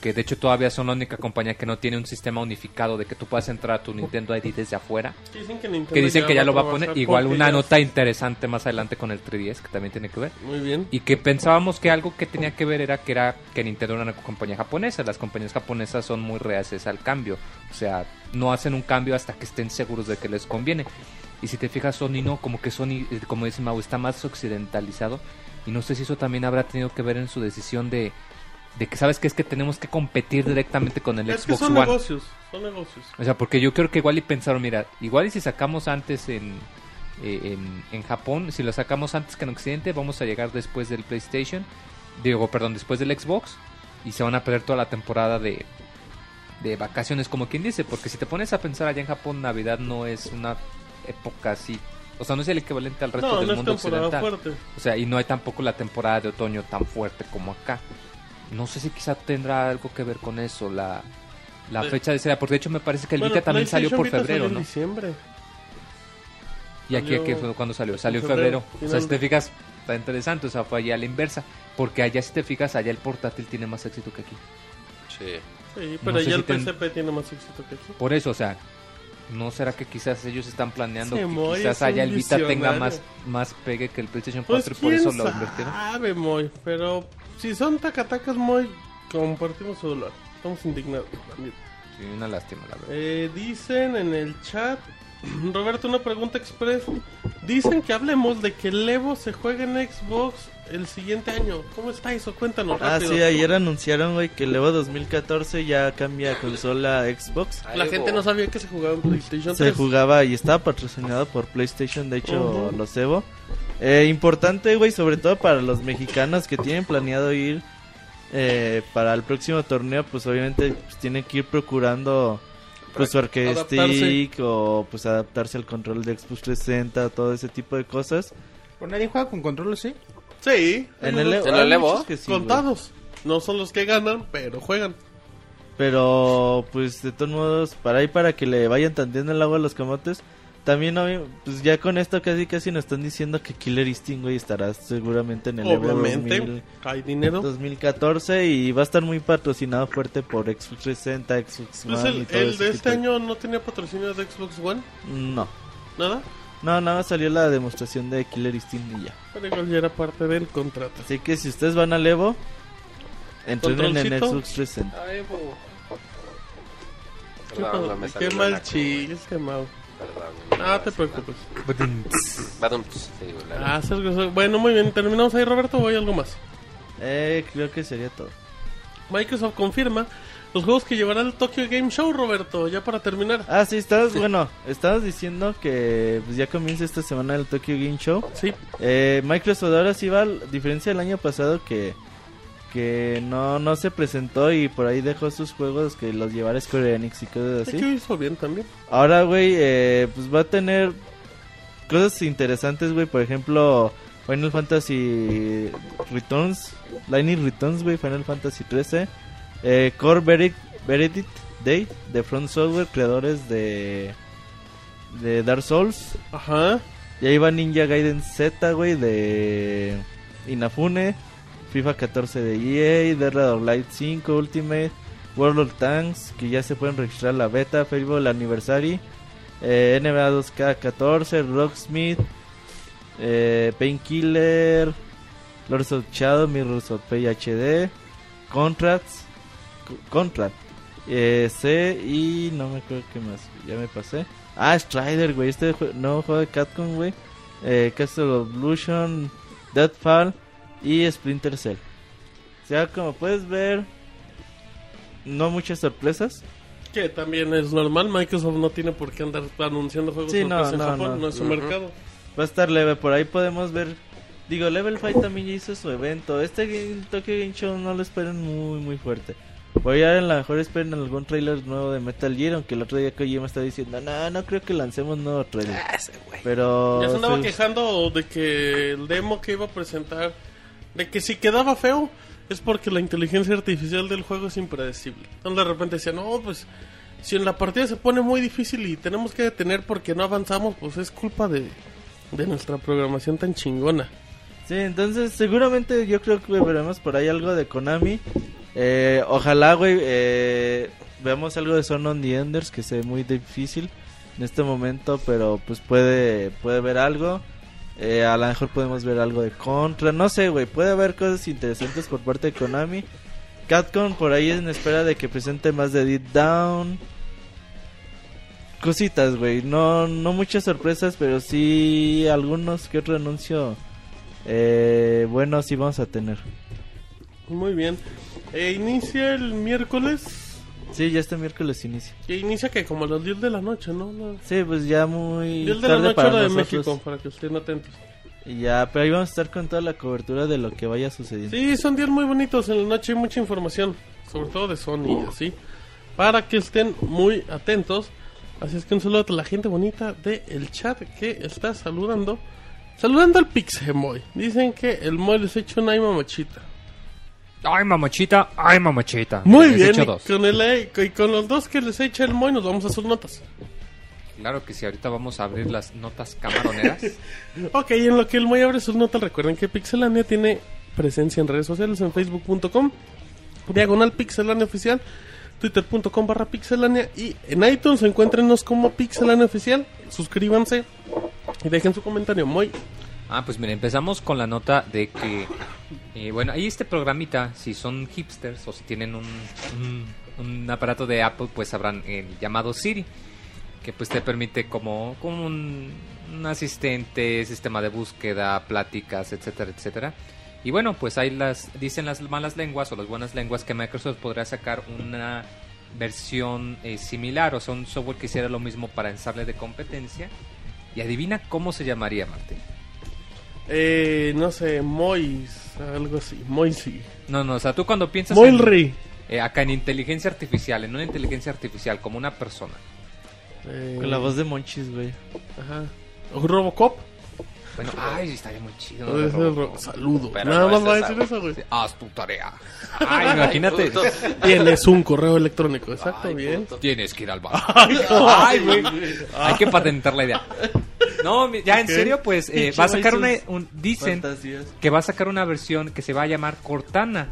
que de hecho todavía son la única compañía que no tiene un sistema unificado de que tú puedas entrar a tu Nintendo ID desde afuera, Dicen que, Nintendo que dicen que ya lo va a poner, igual una ya- nota interesante más adelante con el 3DS que también tiene que ver. Muy bien. Y que pensábamos que algo que tenía que ver era que era que Nintendo era una compañía japonesa. Las compañías japonesas son muy reacias al cambio. O sea, no hacen un cambio hasta que estén seguros de que les conviene. Y si te fijas, Sony no, como que Sony, eh, como dice Mau, está más occidentalizado. Y no sé si eso también habrá tenido que ver en su decisión de, de que, ¿sabes que Es que tenemos que competir directamente con el Es que Xbox son One. negocios. Son negocios. O sea, porque yo creo que igual y pensaron, mira, igual y si sacamos antes en, eh, en, en Japón, si lo sacamos antes que en Occidente, vamos a llegar después del PlayStation, digo, perdón, después del Xbox, y se van a perder toda la temporada de, de vacaciones, como quien dice, porque si te pones a pensar allá en Japón, Navidad no es una época así, o sea, no es el equivalente al resto No, del no es mundo temporada occidental. fuerte. O sea, y no hay tampoco la temporada de otoño tan fuerte como acá. No sé si quizá tendrá algo que ver con eso, la, la Sí. fecha de salida, porque de hecho me parece que el Bueno, Vita también salió por Vita febrero, salió ¿no? en diciembre. Y aquí, salió aquí fue cuando salió, salió en febrero, febrero. O sea, si te fijas, está interesante, o sea, fue allá a la inversa. Porque allá, si te fijas, allá el portátil tiene más éxito que aquí. Sí. Sí, pero ya si el ten- PSP tiene más éxito que aquí. Por eso, o sea, ¿no será que quizás ellos están planeando Sí, que Moy quizás allá el Vita tenga más, más pegue que el PlayStation Pues 4 y por eso lo invirtieron? sabe, Moy. Pero si son tacatacas, Moy, compartimos su dólar. Estamos indignados también. Sí, una lástima, la verdad. Eh, dicen en el chat, [clears throat] Roberto, una pregunta express. Dicen que hablemos de que el Evo se juegue en Xbox el siguiente año. ¿Cómo está eso? Cuéntanos Ah, rápido. sí, ayer anunciaron, güey, que el Evo 2014 ya cambia a consola a Xbox. La gente no sabía que se jugaba en PlayStation Se 3. jugaba y estaba patrocinado por PlayStation, de hecho, Ujú. los Evo. Eh, importante, güey, sobre todo para los mexicanos que tienen planeado ir eh, para el próximo torneo, pues obviamente pues, tienen que ir procurando pues su arcade Adaptarse. stick o pues adaptarse al control de Xbox 360, todo ese tipo de cosas. Pues nadie juega con control, ¿sí? Sí, En el, unos Evo- ¿En el Evo? sí, güey. contados. No son los que ganan, pero juegan. Pero pues de todos modos, para ahí para que le vayan tanteando el agua a los camotes. También, pues ya con esto casi casi nos están diciendo que Killer Instinct, güey, estará seguramente en el Evo Obviamente, 2000 hay dinero. 2014 y va a estar muy patrocinado fuerte por Xbox 360, Xbox Pues One el, y todo el de este año no tenía patrocinio de Xbox One, No, nada. no, nada más salió la demostración de Killer Instinct y ya. Pero igual ya era parte del contrato. Así que si ustedes van al Evo, entrenen en. Xbox 360. Ay, bo. ¿Qué, Perdón, no me qué mal la- chiste, Mau. Perdón. Ah, te preocupes. Ah, bueno, muy bien. ¿Terminamos ahí, Roberto, o hay algo más? Eh, creo que sería todo. Microsoft confirma los juegos que llevará el Tokyo Game Show, Roberto, ya para terminar. Ah, sí, estabas, bueno, estabas diciendo que pues, ya comienza esta semana el Tokyo Game Show. Sí, Eh, Microsoft ahora sí va, a diferencia del año pasado que, que no, no se presentó y por ahí dejó sus juegos que los llevara Square Enix y cosas Sí, así. que hizo bien también. Ahora, güey, eh, pues va a tener cosas interesantes, güey. Por ejemplo, Final Fantasy Returns, Lightning Returns, güey, Final Fantasy 13. Eh, Core Verdict, Verdict Day de Front Software, creadores de, de Dark Souls. Ajá. Y ahí va Ninja Gaiden Z, güey, de Inafune. FIFA 14 de EA, Dead or Light 5 Ultimate, World of Tanks, que ya se pueden registrar la beta, Fable Anniversary, eh, NBA 2K14, Rocksmith, eh, Painkiller, Lords of Shadow, Mirrors of Fate HD, Contracts, Co- Contract, eh, C y no me acuerdo qué más, ya me pasé. Ah, Strider, güey, este jue- nuevo juego de Capcom, güey. Eh, Castle of Deadfall y Splinter Cell. O sea, como puedes ver, no muchas sorpresas. Que también es normal. Microsoft no tiene por qué andar anunciando juegos Sí, no, sorpresa en no, Japón. no. No, es su mercado. Va a estar leve, por ahí podemos ver. Digo, Level 5 también ya hizo su evento. Este Game- Tokyo Game Show no lo esperen muy, muy fuerte. Voy a a lo mejor esperen algún trailer nuevo de Metal Gear. Aunque el otro día Kojima está diciendo, no, no creo que lancemos nuevo trailer. Pero. Ya se andaba sí- quejando de que el demo que iba a presentar, de que si quedaba feo, es porque la inteligencia artificial del juego es impredecible. Entonces de repente decía, no, pues si en la partida se pone muy difícil y tenemos que detener porque no avanzamos, pues es culpa de, de nuestra programación tan chingona. Sí, entonces seguramente yo creo que veremos por ahí algo de Konami. Eh, ojalá, güey, eh, veamos algo de Son on the Enders, que se ve muy difícil en este momento, pero pues puede, puede ver algo. Eh, a lo mejor podemos ver algo de Contra, no sé, güey, puede haber cosas interesantes por parte de Konami. Capcom por ahí en espera de que presente más de Deep Down. Cositas, güey, no, no muchas sorpresas, pero sí algunos que otro anuncio eh, bueno, sí vamos a tener. Muy bien. Eh, inicia el miércoles. Sí, ya este miércoles inicia. Que inicia que como a las 10 de la noche, ¿no? No. Sí, pues ya muy 10 de la tarde noche para hora de nosotros. México, para que estén atentos. Y ya, pero ahí vamos a estar con toda la cobertura de lo que vaya sucediendo. Sí, son días muy bonitos. En la noche hay mucha información, sobre todo de Sony y así, para que estén muy atentos. Así es que un saludo a toda la gente bonita del chat que está saludando. Saludando al Pixemoy. Dicen que el Moy les ha hecho una mamachita. Ay, mamachita, ay, mamachita. Muy Les bien, y con, el, y con los dos que les echa el Moy nos vamos a sus notas. Claro que sí, ahorita vamos a abrir las notas camaroneras. [laughs] Ok, en lo que el Moy abre sus notas, recuerden que Pixelania tiene presencia en redes sociales, en facebook.com, diagonal Pixelania Oficial, twitter.com barra Pixelania y en iTunes encuéntrenos como Pixelania Oficial, suscríbanse y dejen su comentario, Moy. Ah, pues mira, empezamos con la nota de que, eh, bueno, ahí este programita, si son hipsters o si tienen un, un, aparato de Apple, pues sabrán el llamado Siri, que pues te permite como, como un, un asistente, sistema de búsqueda, pláticas, etcétera, etcétera. Y bueno, pues ahí las dicen las malas lenguas o las buenas lenguas que Microsoft podría sacar una versión eh, similar, o sea, un software que hiciera lo mismo para ensarle de competencia. Y adivina cómo se llamaría, Martín. Eh, no sé, Mois, algo así, Moisi. No, no, o sea, tú cuando piensas en, Moilri. eh, acá en inteligencia artificial, en una inteligencia artificial como una persona. Eh, Con la voz de Monchis, güey. Ajá. ¿O Robocop? Bueno, ay, estaría muy chido. ¿no? Saludo. Pero Nada no más va a decir eso, güey. Haz tu tarea. Ay, imagínate. Tienes un correo electrónico, exacto, Ay, bien. puto. Tienes que ir al bar. [laughs] Ay, Ay, güey. Hay que patentar la idea. No, ya en serio, pues eh, va a sacar una. un- dicen Fantasías. que va a sacar una versión que se va a llamar Cortana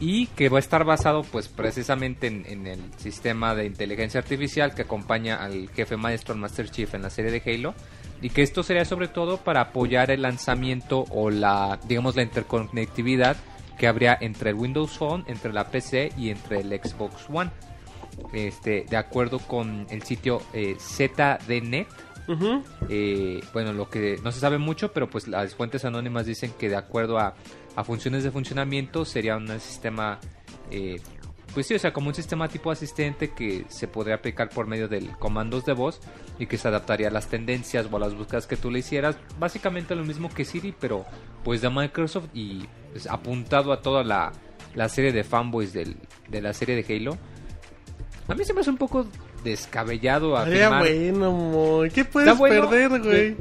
y que va a estar basado pues precisamente en, en el sistema de inteligencia artificial que acompaña al jefe maestro, al Master Chief en la serie de Halo y que esto sería sobre todo para apoyar el lanzamiento o la digamos la interconectividad que habría entre el Windows Phone, entre la PC y entre el Xbox One. Este, de acuerdo con el sitio eh, ZDNet, eh, bueno, lo que no se sabe mucho, pero pues las fuentes anónimas dicen que de acuerdo a, a funciones de funcionamiento sería un sistema, eh, pues sí, o sea, como un sistema tipo asistente que se podría aplicar por medio de comandos de voz y que se adaptaría a las tendencias o a las búsquedas que tú le hicieras. Básicamente lo mismo que Siri, pero pues de Microsoft y pues, apuntado a toda la la serie de fanboys del, de la serie de Halo. A mí se me hace un poco descabellado afirmar... bueno. ¿Qué puedes bueno. perder, güey?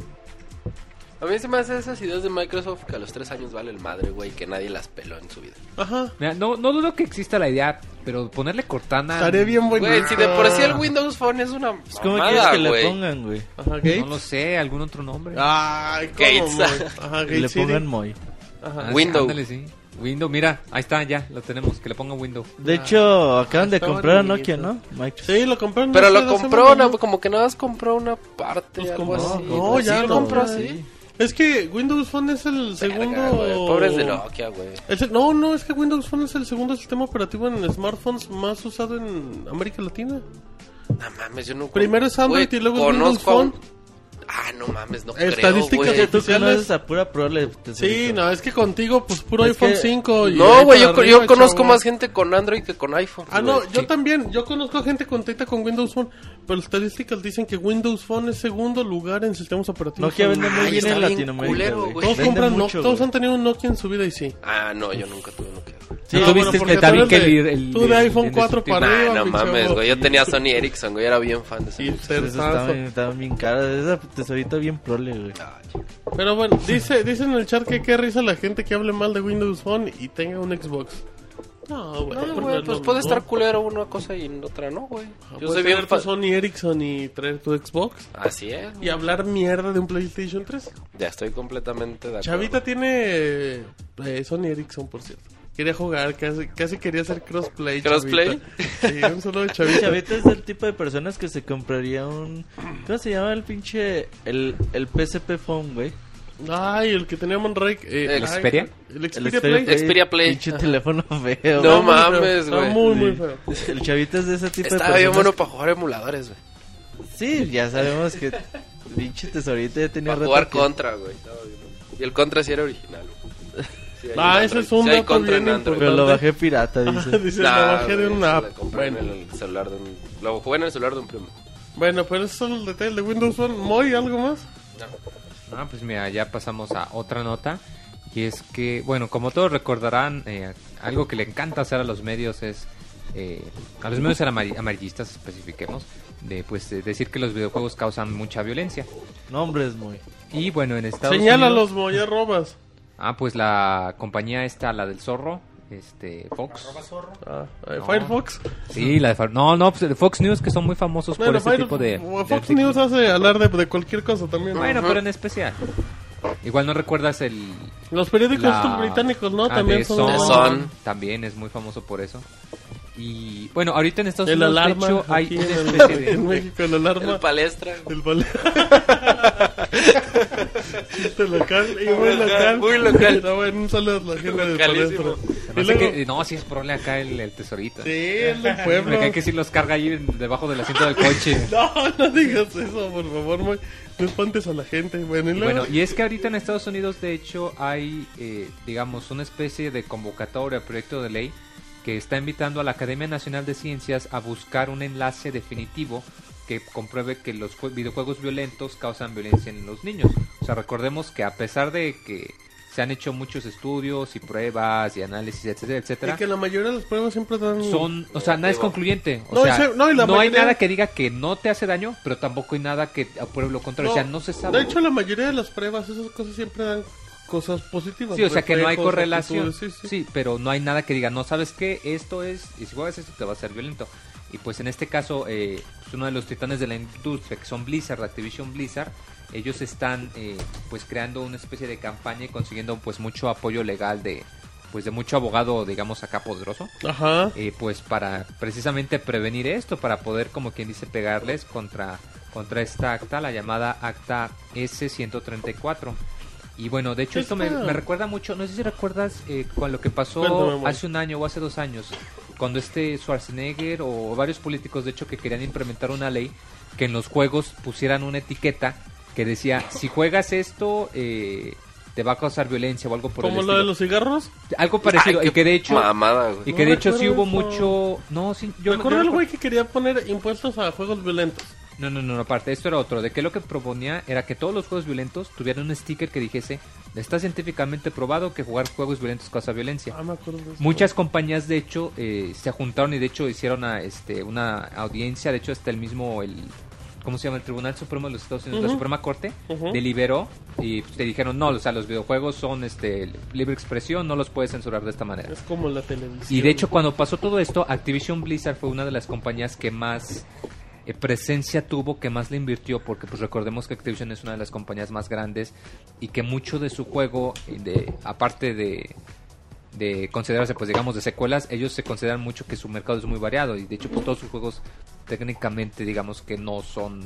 A mí se me hace esas ideas de Microsoft que a los tres años vale el madre, güey, que nadie las peló en su vida. Ajá. Mira, no, no dudo que exista la idea, pero ponerle Cortana... Estaría bien bueno. Güey, si de por sí el Windows Phone es una Pues, ¿Cómo mamada, quieres que le pongan, güey? Ajá, No Gates. lo sé, algún otro nombre. Ay, ¿cómo, Gates. Ajá, [laughs] le Gates City. pongan Moy. Ajá. Ah, Window. ándale, sí. Window, mira, ahí está, ya, lo tenemos, que le pongan Window. De hecho, acaban de comprar a. Nokia, ¿no? Microsoft. Sí, lo compraron. Pero lo compró, una- como que nada más compró una parte, Pues algo compró. así. No, Pues ya sí, lo compró compró, así. Es que Windows Phone es el segundo. Verga, Pobres de Nokia, güey. El no, no, es que Windows Phone es el segundo sistema operativo en smartphones más usado en América Latina. No mames, yo no Primero es Android Güey, y luego es Windows un- Phone. Ah, no mames, no Estadísticas creo. Tú oficiales. a pura pro le- te Sí, no, es que contigo, pues puro Es iPhone que- 5. y No, güey, yo, arriba, yo conozco chavo. más gente con Android que con iPhone. Ah, no, yo también, yo conozco gente contenta con Windows Phone, pero estadísticas dicen que Windows Phone es segundo lugar en sistemas operativos. Nokia vende muy Ay, bien en Latinoamérica. culero. Todos Vende compran mucho, Nokia, todos han tenido un Nokia en su vida y sí. Ah, no, yo nunca tuve Nokia. Sí, Ah, tú bueno, que también que el, el- tú de iPhone el 4 para indestructible. arriba. Ah, no mames, güey. Yo tenía Sony Ericsson, güey. Era bien fan de ese. Sí, estaban, bien caras. Esa tesorito bien prole, güey. Pero bueno, dice, dice en el chat que qué risa la gente que hable mal de Windows Phone y tenga un Xbox. No, güey. No, no, pues no, puede no. estar culero una cosa y otra no, güey. Yo Puedes soy bien tu fan. Sony Ericsson y traer tu Xbox Así es. y hablar mierda de un PlayStation 3. Ya estoy completamente de acuerdo. Chavita tiene eh, Sony Ericsson, por cierto. Quería jugar, casi, casi quería hacer crossplay. ¿Crossplay? Sí, un solo [laughs] de Chavita. Chavita es del tipo de personas que se compraría un... ¿Cómo se llama el pinche... El, el PSP Phone, güey? Ay, el que tenía Monrey. Eh, ¿El ay, Xperia? El El Xperia Play. Xperia Play. Pinche teléfono feo. No Está muy feo, mames, está güey. muy, muy Sí. feo. El Chavita es de ese tipo de Estaba personas. bien bueno para jugar emuladores, güey. Sí, ya sabemos que... Pinche tesorito ya tenía Para jugar que- contra, güey. Y el contra sí era original. Sí Ah, ese es un Sí dato contra bien. Pero lo bajé pirata, Ah, dice. dice, Nah, lo bajé de una app. compré en Bueno, el celular de un... Lo jugué en el celular de un primo. bueno, pero eso es el detalle de Windows Phone. ¿Moy algo más? Ah, pues mira, ya pasamos a otra nota. Y es que, bueno, como todos recordarán, eh, algo que le encanta hacer a los medios es, eh, a los medios amari- amarillistas especifiquemos, de pues de decir que los videojuegos causan mucha violencia. Nombres muy... Y bueno, en Estados Señálalos, Unidos... Moy, ya robas. Ah, pues la compañía esta, la del zorro, este, Fox. Ah, eh, No. Firefox. Sí, la de Far- No, no, pues de Fox News que son muy famosos por este Fire- tipo de... Fox de- News hace hablar de, de cualquier cosa también. Bueno, pero en especial. Igual no recuerdas el... Los periódicos la- británicos, ¿no? Ah, también son... Sun. También es muy famoso por eso. Y bueno, ahorita en Estados El Unidos, alarma. de hecho, hay una en, el- especie [laughs] en de... México, el alarma. El palestra. El vale. [laughs] Chiste local y muy local. Muy local. [laughs] Está bueno, un saludo a la gente del Localísimo. palestra. Y luego, que- no, sí es probable acá el, el tesorito. sí, el del pueblo. cae que sí los carga ahí debajo del asiento del coche. No, no digas eso, por favor, muy. No espantes a la gente. Bueno, y Y luego. bueno, y es que ahorita en Estados Unidos, de hecho, hay, eh, digamos, una especie de convocatoria, proyecto de ley, que está invitando a la Academia Nacional de Ciencias a buscar un enlace definitivo que compruebe que los jue- videojuegos violentos causan violencia en los niños. O sea, recordemos que a pesar de que se han hecho muchos estudios y pruebas y análisis, etcétera, etcétera, y que la mayoría de las pruebas siempre dan. son, o sea, nada es concluyente. O No, sea, ese- no, y la no hay nada que diga que no te hace daño, pero tampoco hay nada que apruebe lo contrario. o sea, no se sabe. De hecho, la mayoría de las pruebas, esas cosas siempre dan cosas positivas. Sí, o sea que no hay correlación. sí, Sí, sí. pero no hay nada que diga, no sabes qué, esto es, y si juegas esto te va a ser violento. Y pues en este caso, eh, pues, uno de los titanes de la industria, que son Blizzard, Activision Blizzard, ellos están eh, pues creando una especie de campaña y consiguiendo pues mucho apoyo legal de pues de mucho abogado, digamos acá poderoso, Ajá. eh, pues para precisamente prevenir esto, para poder como quien dice pegarles contra contra esta acta, la llamada acta S134. Y bueno, de hecho esto me, me recuerda mucho, no sé si recuerdas eh, con lo que pasó Cuéntame, hace un año o hace dos años, cuando este Schwarzenegger o varios políticos de hecho que querían implementar una ley que en los juegos pusieran una etiqueta que decía, si juegas esto, eh, te va a causar violencia o algo por el Como lo estilo. de los cigarros. Algo parecido, Ay, y que de hecho... Mamada, Y que No de hecho sí hubo eso. mucho... No, sí, yo recuerdo yo el güey que quería poner impuestos a juegos violentos. No, no, no, aparte, esto era otro. De que lo que proponía era que todos los juegos violentos tuvieran un sticker que dijese: Está científicamente probado que jugar juegos violentos causa violencia. Ah, me acuerdo de eso. Muchas compañías, de hecho, eh, se juntaron y de hecho hicieron a, este, una audiencia. De hecho, hasta el mismo, el, ¿cómo se llama? El Tribunal Supremo de los Estados Unidos, la. Suprema Corte, deliberó y pues, te dijeron: No, o sea, los videojuegos son este, libre expresión, no los puedes censurar de esta manera. Es como la televisión. Y de hecho, cuando pasó todo esto, Activision Blizzard fue una de las compañías que más eh, presencia tuvo, que más le invirtió, porque pues recordemos que Activision es una de las compañías más grandes y que mucho de su juego, eh, de, aparte de, de considerarse, pues digamos, de secuelas, ellos se consideran mucho que su mercado es muy variado y de hecho, pues todos sus juegos técnicamente, digamos que no son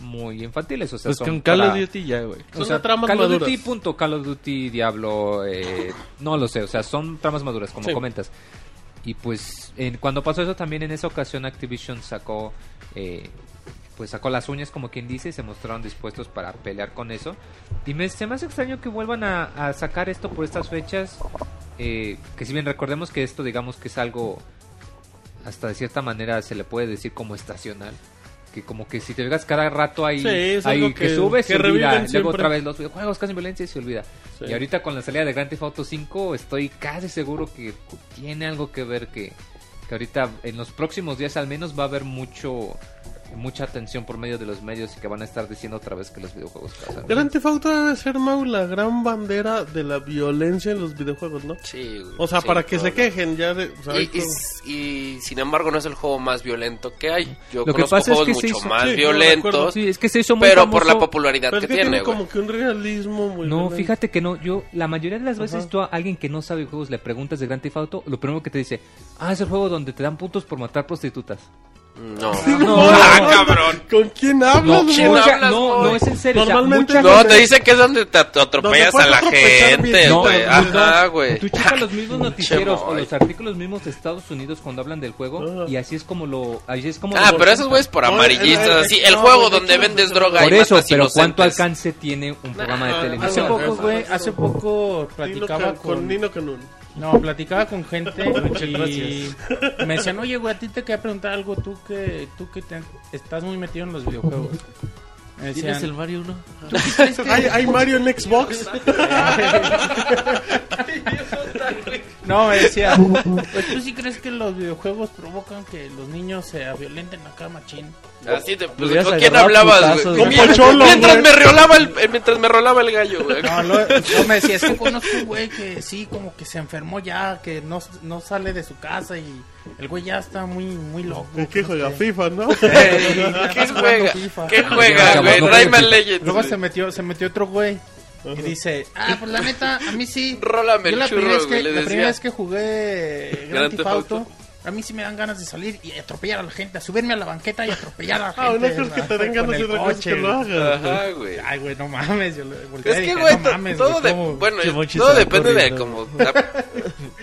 muy infantiles, o sea, Pues son con Call of Duty ya, güey. O sea, tramas Call of maduras. Duty, punto, Call of Duty, Diablo, eh, no lo sé, o sea, son tramas maduras, como Sí. comentas. Y pues, en- cuando pasó eso también en esa ocasión Activision sacó, eh, pues sacó las uñas, como quien dice, y se mostraron dispuestos para pelear con eso. Y me, se me hace extraño que vuelvan a, a sacar esto por estas fechas, eh, que si bien recordemos que esto, digamos que es algo, hasta de cierta manera se le puede decir como estacional. Que como que si te fijas cada rato Sí, hay algo que, que- sube, que se olvida. Luego siempre. otra vez los videojuegos casi violencia y se olvida. Sí. Y ahorita con la salida de Grand Theft Auto 5 estoy casi seguro que tiene algo que ver que, que ahorita en los próximos días al menos va a haber mucho mucha atención por medio de los medios y que van a estar diciendo otra vez que los videojuegos causan. Grand Theft Auto debe ser, Mau, la gran bandera de la violencia en los videojuegos, ¿no? Sí, güey, O sea, sí, para que se quejen ya de... o sea, Y, y- y, sin embargo no es el juego más violento que hay. Yo Lo que conozco pasa es juegos que se mucho hizo- más sí, de violentos, Sí, es que se hizo muy pero por la famoso. popularidad pero que es que tiene, tiene como que un realismo muy No, violento. fíjate que no, yo la mayoría de las veces Ajá. tú a alguien que no sabe juegos le preguntas de Grand Theft Auto, lo primero que te dice, ah, es el juego donde te dan puntos por matar prostitutas. [laughs] No. No. Ah, cabrón. ¿Con quién hablas, No? ¿quién mucha- hablas, no, no es en serio. o sea, Normalmente no, te dice que es donde te at- atropellas a la gente, bien. No, güey. Ajá, güey. Tú checas los mismos [laughs] noticieros o los artículos mismos de Estados Unidos cuando hablan del juego y así es como lo así es como Ah, pero esos güeyes por amarillistas, así. El juego donde vendes droga por y eso, matas pero ¿cuánto alcance tiene un programa de televisión? Hace poco, güey, hace poco platicaba con. Nino Canún. No, platicaba con gente [laughs] Muchas y me decían, oye, güey, a ti te quería preguntar algo, tú que, tú que te- estás muy metido en los videojuegos. Me ¿Tienes el decían, Mario 1? [laughs] ¿Hay, ¿Hay Mario en Xbox? [laughs] no, me decía, [laughs] pues tú sí crees que los videojuegos provocan que los niños se violenten acá, machín. Así te, pues, hubieras ¿con quién hablabas, güey? Mientras- me rolaba el, eh, mientras me rolaba el gallo, güey. No, lo, [laughs] no, me decía, es que conozco un güey que sí, como que se enfermó ya, que no, no sale de su casa y el güey ya está muy, muy loco. ¿Qué [laughs] juega? FIFA, ¿no? ¿Qué juega? ¿Qué juega, güey? Rayman Legends. Luego se metió, se metió otro güey y dice, ah, pues la neta, a mí sí. [laughs] Rólame Yo el la churro, primera vez güey, que, le la primera vez que jugué [laughs] Grand Grand Theft Auto. Auto, a mí sí me dan ganas de salir y atropellar a la gente, a subirme a la banqueta y atropellar a la [laughs] Ah, gente. una cosa es que te den ganas el y otra cosa es que lo hagas. güey. Ajá, güey. Ay, güey, no mames. Yo Es que, güey, no mames, todo, güey, de, ¿cómo? bueno, todo depende de la-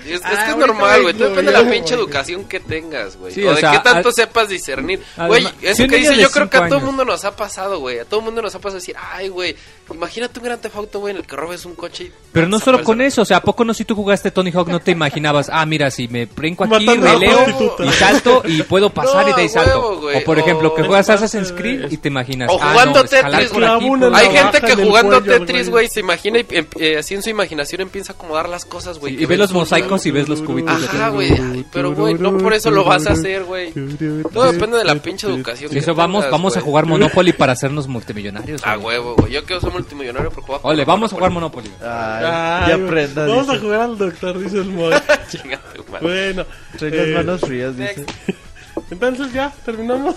es, es Ah, que es ahorita normal, güey. Todo depende de la pinche educación que tengas, güey. Sí, o o de sea, qué tanto al- sepas discernir. Güey, eso que dice, de yo creo que a todo años- mundo nos ha pasado, güey. A todo mundo nos ha pasado decir, ay, güey, imagínate un gran tefauto, güey, en el que robes un coche y... Pero no solo con eso, o sea, ¿a poco no si tú jugaste Tony Hawk no te imaginabas, ah, mira, si me brinco aquí, Matando a releo y salto y puedo [laughs] pasar No, y de ahí salto? güey, o por ejemplo, que o- juegas Assassin's Creed y te imaginas, O ah, jugando no, Tetris, por aquí, clavo una por navaja Hay gente que en el jugando cuello Tetris, güey. güey, se imagina y em- eh, así en su imaginación empieza a acomodar las cosas, güey. y ves los mosaicos y ves los cubitos. de Ajá, güey. ay, Pero, güey, no por eso lo vas a hacer, güey. Todo depende de la pinche educación. que Eso vamos, tengas, vamos a güey. jugar Monopoly para hacernos multimillonarios. A güey. huevo, güey. Yo quiero ser multimillonario voy a Ole, vamos a jugar Monopoly. Ay, Ay, ya aprenda, Vamos dice. a jugar al doctor, dice el [laughs] madre. bueno, las eh, manos frías, dice. entonces ya, terminamos.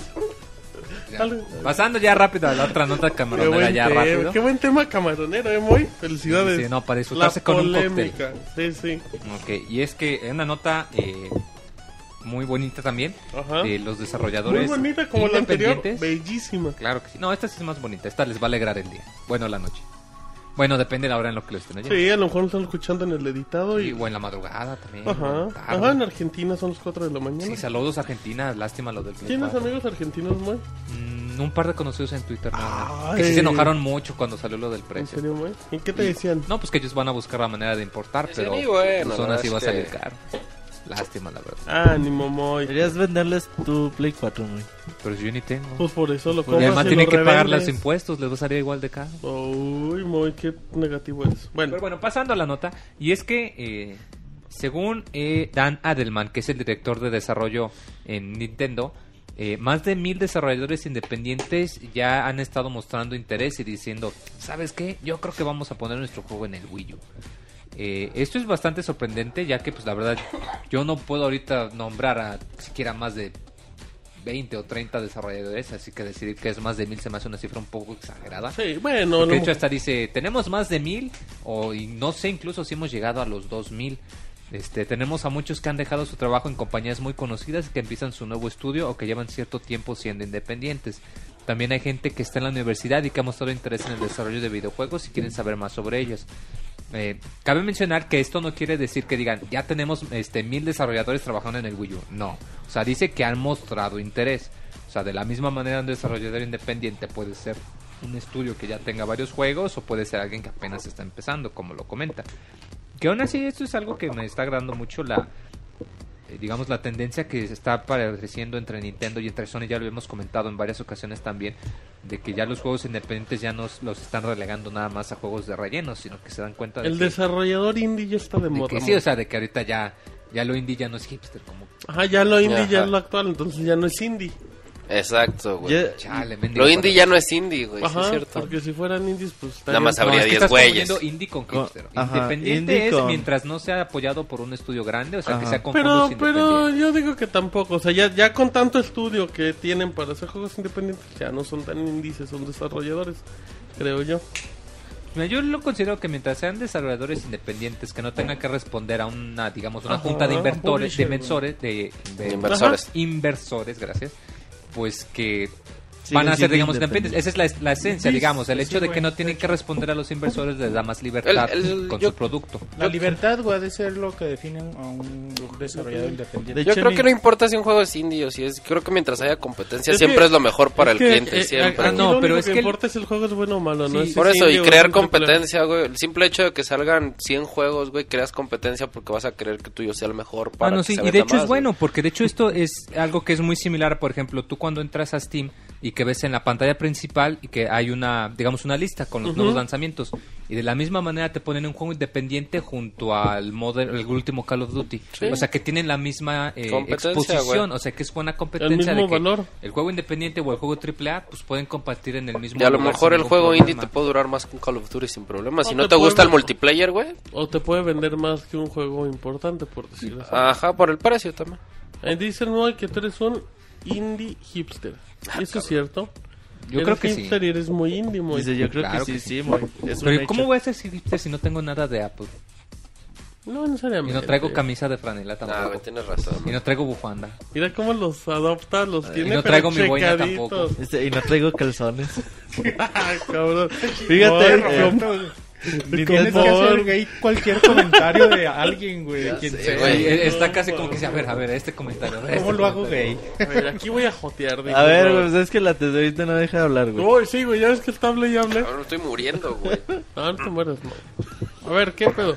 Algo- Pasando ya rápido a la otra nota camaronera ya tema, rápido. qué buen tema camaronero, eh, Moy. Felicidades. Sí, no, para disfrutarse La con un cóctel. polémica. Sí, sí. Ok, y es que una nota eh, muy bonita también Ajá. de los desarrolladores Muy bonita como la anterior. Bellísima. Claro que sí. No, esta sí es más bonita. Esta les va a alegrar el día. Bueno, la noche. Bueno, depende de la hora en lo que lo estén oyendo. Sí, a lo mejor lo están escuchando en el editado Y, y... o en la madrugada también. Ajá. en. Ajá, en Argentina son las 4 de la mañana. Sí, saludos a Argentina. Lástima lo del Play ¿Tienes 4. amigos argentinos, Moy? Mm, un par de conocidos en Twitter más. Que sí se enojaron mucho cuando salió lo del ¿En precio. serio, Moy? ¿Y qué te decían? No, pues que ellos van a buscar la manera de importar, Sí, pero bueno, pues la aún así verdad va a salir caro. Lástima, la verdad. Ánimo, Moy. Deberías venderles tu Play 4, güey. Pero yo ni tengo. Pues por eso lo Y compras además y tienen lo que pagar los impuestos, les va a salir igual de caro. Uy, Moy, qué negativo es. Bueno, Pero bueno, pasando a la nota, y es que eh, según eh, Dan Adelman, que es el director de desarrollo en Nintendo, eh, más de mil desarrolladores independientes ya han estado mostrando interés y diciendo, ¿sabes qué? Yo creo que vamos a poner nuestro juego en el Wii U. Eh, esto es bastante sorprendente, ya que pues la verdad yo no puedo ahorita nombrar a siquiera más de 20 o 30 desarrolladores, así que decidir que es más de mil se me hace una cifra un poco exagerada. sí, bueno, Porque de no- hecho hasta dice, tenemos más de mil, o y no sé incluso si hemos llegado a los dos mil. Este, tenemos a muchos que han dejado su trabajo en compañías muy conocidas y que empiezan su nuevo estudio o que llevan cierto tiempo siendo independientes. También hay gente que está en la universidad y que ha mostrado interés en el desarrollo de videojuegos y quieren saber más sobre ellos. Eh, cabe mencionar que esto no quiere decir que digan ya tenemos este mil desarrolladores trabajando en el Wii U. No, o sea dice que han mostrado interés. O sea de la misma manera un desarrollador independiente puede ser un estudio que ya tenga varios juegos o puede ser alguien que apenas está empezando, como lo comenta. Que aún así esto es algo que me está agradando mucho la digamos la tendencia que se está apareciendo entre Nintendo y entre Sony ya lo hemos comentado en varias ocasiones también de que ya los juegos independientes ya no los están relegando nada más a juegos de relleno sino que se dan cuenta de el que, desarrollador indie ya está de de moda. que sí o sea de que ahorita ya ya lo indie ya no es hipster como Ajá, ya lo indie ya Ajá. es lo actual, entonces ya no es indie. Exacto, güey. Ya- chale mendigo Lo indie ya no es indie, güey, sí Ajá, es cierto. porque si fueran indies, pues... Nada más habría es que 10 estás güeyes. confundiendo indie con hipster. ajá, Independiente indie es con- mientras no sea apoyado por un estudio grande, o sea, que Ajá. sea con Pero, fondos pero independientes. yo digo que tampoco, o sea, ya, ya con tanto estudio que tienen para hacer juegos independientes, ya no son tan indies, son desarrolladores, creo yo. Mira, Yo lo considero que mientras sean desarrolladores independientes que no tengan que responder a una, digamos, una Ajá, junta de un inversores, de publisher, inversores, de, de- De inversores. inversores, gracias, pues que van a ser, digamos, independientes. Esa es la, la esencia, Sí, digamos, el sí, hecho de güey, que no tienen que responder a los inversores les da más libertad El- el- con yo- su producto. La libertad, güey, ha de ser lo que define a un desarrollador independiente. De Yo creo que no importa si un juego es indie o si es... Creo que mientras haya competencia Es siempre que- es lo mejor para el que, cliente, eh, siempre. ah, aquí no, lo pero único es que que el- importa es el juego es bueno o malo, ¿no? Es Por eso, y crear competencia, güey. El simple hecho de que salgan 100 juegos, güey, creas competencia porque vas a querer que tuyo sea el mejor para Ah, no, que sí, se y de hecho es bueno, porque de hecho esto es algo que es muy similar, por ejemplo, tú cuando entras a Steam y que ves en la pantalla principal y que hay una, digamos, una lista con los nuevos lanzamientos, y de la misma manera te ponen un juego independiente junto al modern, el último Call of Duty, Sí. o sea que tienen la misma eh, exposición, o sea que es buena competencia mismo de que valor. el juego independiente o el juego AAA pues pueden compartir en el mismo Y a lo mejor el juego problema. indie te puede durar más que un Call of Duty sin problema. Si no te te gusta puede- el multiplayer, güey. O te puede vender más que un juego importante, por decirlo así. Ajá, por el precio también. Ahí dicen, no, que tú eres un indie hipster. ¿Y eso es cierto? Yo Eres creo que sí. hipster y eres muy indie, muy. Dice, yo creo Claro que que sí, sí. sí, muy. Es un Pero ¿cómo hecho. voy a ser hipster si no tengo nada de Apple? No Y necesariamente. no traigo camisa de franela No, tampoco. güey, tienes razón. Y no traigo bufanda. Mira cómo los adopta, los Y tiene no pero traigo mi boina tampoco. Este, y no traigo calzones. [laughs] Ah, cabrón. Fíjate, Por- eh, Tienes que Por- hacer gay cualquier comentario de alguien, güey, quien sé, sea. güey. Eh, está casi como que dice, a ver, a ver, este comentario. a ver, ¿Cómo este lo hago comentario. gay? A ver, aquí voy a jotear. A ver, bro. pues es que la tesorita no deja de hablar, güey. Uy, sí, güey, ya ves que está hable y hable. Ahora estoy muriendo, güey. [laughs] No, no te mueres, no. A ver, ¿qué pedo?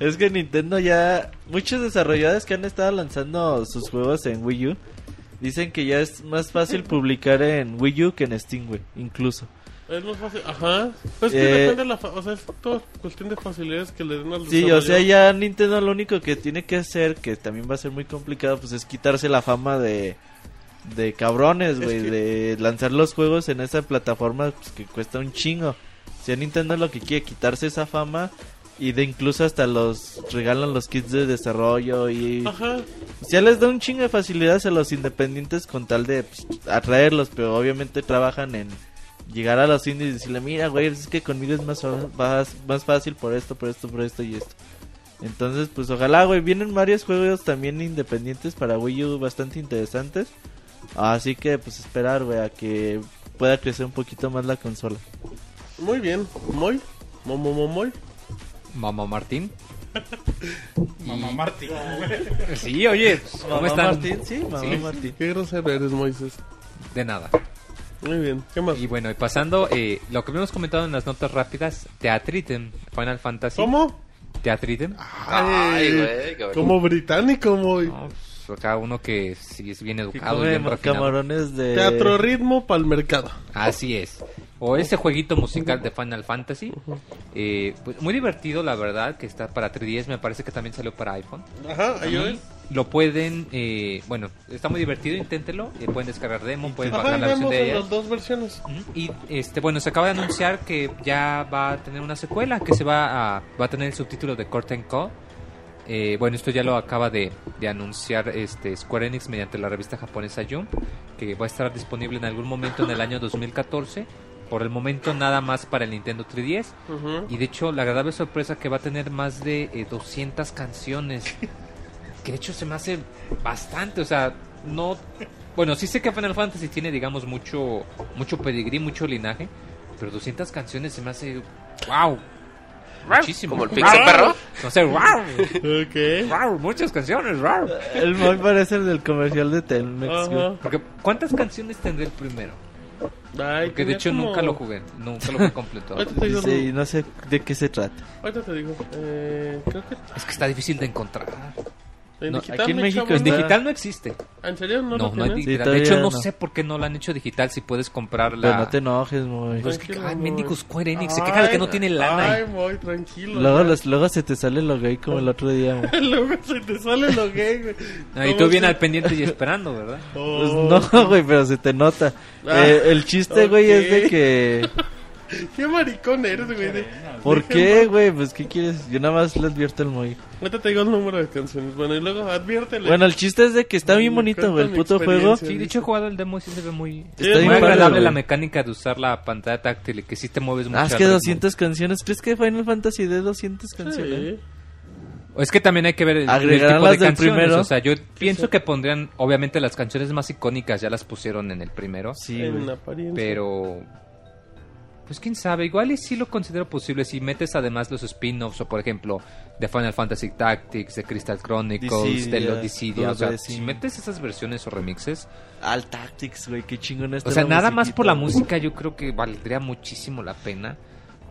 Es que Nintendo ya. Muchos desarrolladores que han estado lanzando sus juegos en Wii U dicen que ya es más fácil publicar en Wii U que en Steam, güey. Incluso. Es más fácil. Ajá. Pues que Eh, depende de la. fa- O sea, es todo cuestión de facilidades que le den al Sí, o sea, ya Nintendo lo único que tiene que hacer, que también va a ser muy complicado, pues es quitarse la fama de. De cabrones, Es güey. que- De lanzar los juegos en esa plataforma pues, que cuesta un chingo. O sea, Nintendo lo que quiere quitarse esa fama. Y de incluso hasta los regalan los kits de desarrollo y Ajá. ya les da un chingo de facilidades a los independientes con tal de pues, atraerlos, pero obviamente trabajan en llegar a los indies y decirle, mira, güey, es que conmigo es más, más, más fácil por esto, por esto, por esto y esto. Entonces, pues ojalá, güey, vienen varios juegos también independientes para Wii U bastante interesantes. Así que, pues esperar, güey, a que pueda crecer un poquito más la consola. Muy bien. Muy. Momo, mo, muy. Mamá Martín. [laughs] Mamá Martín. Sí, oye, ¿cómo Mamá están? Martín, sí, mamá Sí. Martín. Qué grosero eres, Moisés. De nada. Muy bien. ¿Qué más? Y bueno, y pasando, eh, lo que habíamos comentado en las notas rápidas, Teatriten, Final Fantasy. ¿Cómo? Theatrhythm. Ay, güey, Como británico, muy. No, pues, acá uno que sí es bien educado y bien refinado. camarones de... Teatro ritmo para el mercado. Así es. O ese jueguito musical de Final Fantasy. Eh, pues muy divertido, la verdad, que está para 3DS. Me parece que también salió para iPhone. Ajá, ahí. Lo pueden, eh, bueno, está muy divertido, inténtelo. eh, pueden descargar demo, pueden Ajá, bajar la versión de las dos versiones. Ujú, Y este bueno, se acaba de anunciar que ya va a tener una secuela que se va a va a tener el subtítulo de Curtain Call. Eh, bueno, esto ya lo acaba de, de anunciar este Square Enix mediante la revista japonesa Jump, que va a estar disponible en algún momento en el año 2014. Por el momento nada más para el Nintendo 3DS. Ujú. Y de hecho, la agradable sorpresa que va a tener más de eh, 200 canciones. [laughs] Que de hecho se me hace bastante, o sea, no... Bueno, sí sé que Final Fantasy tiene, digamos, mucho mucho pedigrí, mucho linaje, pero 200 canciones se me hace... ¡Wow! Muchísimo. Como el Pixel Perro. O sea, ¡wow! Ok. ¡Wow! Muchas canciones, ¡wow! El muy parece el del comercial de Telmex, güey. Ajá. Porque, ¿cuántas canciones tendré el primero? Ay, Porque de hecho como- nunca lo jugué, nunca lo jugué completo. Digo, y no sé de qué se trata. ahorita te digo. Eh, creo que Es que está difícil de encontrar. En No, digital aquí en México En digital no existe. ¿En serio? No, No, lo no hay digital. Sí, de hecho, no, no. sé por qué no lo han hecho digital si puedes comprar Pero la... no te enojes, muy. Pues que, Tranquilo, ay, mendigo Square Enix, se queja de que no tiene lana. Ay, muy tranquilo. Luego, los- luego se te sale lo gay como el otro día, güey. [laughs] Luego se te sale lo gay, güey. [laughs] Y ¿Cómo tú bien se- al pendiente y esperando, ¿verdad? [laughs] Oh. Pues no, güey, pero se te nota. Ah, Eh, el chiste, güey, es de que... [laughs] Qué maricón eres, güey. ¿Por qué, güey? Pues, ¿qué quieres? Yo nada más le advierto al muy. Ahorita te digo el número de canciones. Bueno, y luego adviértele. Bueno, el chiste es de que está bien bonito, güey, el puto juego. Sí, de hecho he jugado el demo y sí se ve muy... Sí, Está muy agradable la mecánica de usar la pantalla táctil y que sí te mueves mucho. Ah, es que ritmo. 200 canciones. ¿Crees que Final Fantasy de 200 canciones? Sí. Es que también hay que ver el, el tipo de canciones. primero. O sea, yo pienso que pondrían, obviamente, las canciones más icónicas ya las pusieron en el primero. Sí, en güey. apariencia. Pero. Pues quién sabe, igual y sí lo considero posible si metes además los spin-offs o por ejemplo de Final Fantasy Tactics, de Crystal Chronicles, Dissidia, de los Dissidia, o sea, si metes esas versiones o remixes, Al Tactics, güey, qué chingón está o sea, nada más por la música yo creo que valdría muchísimo la pena.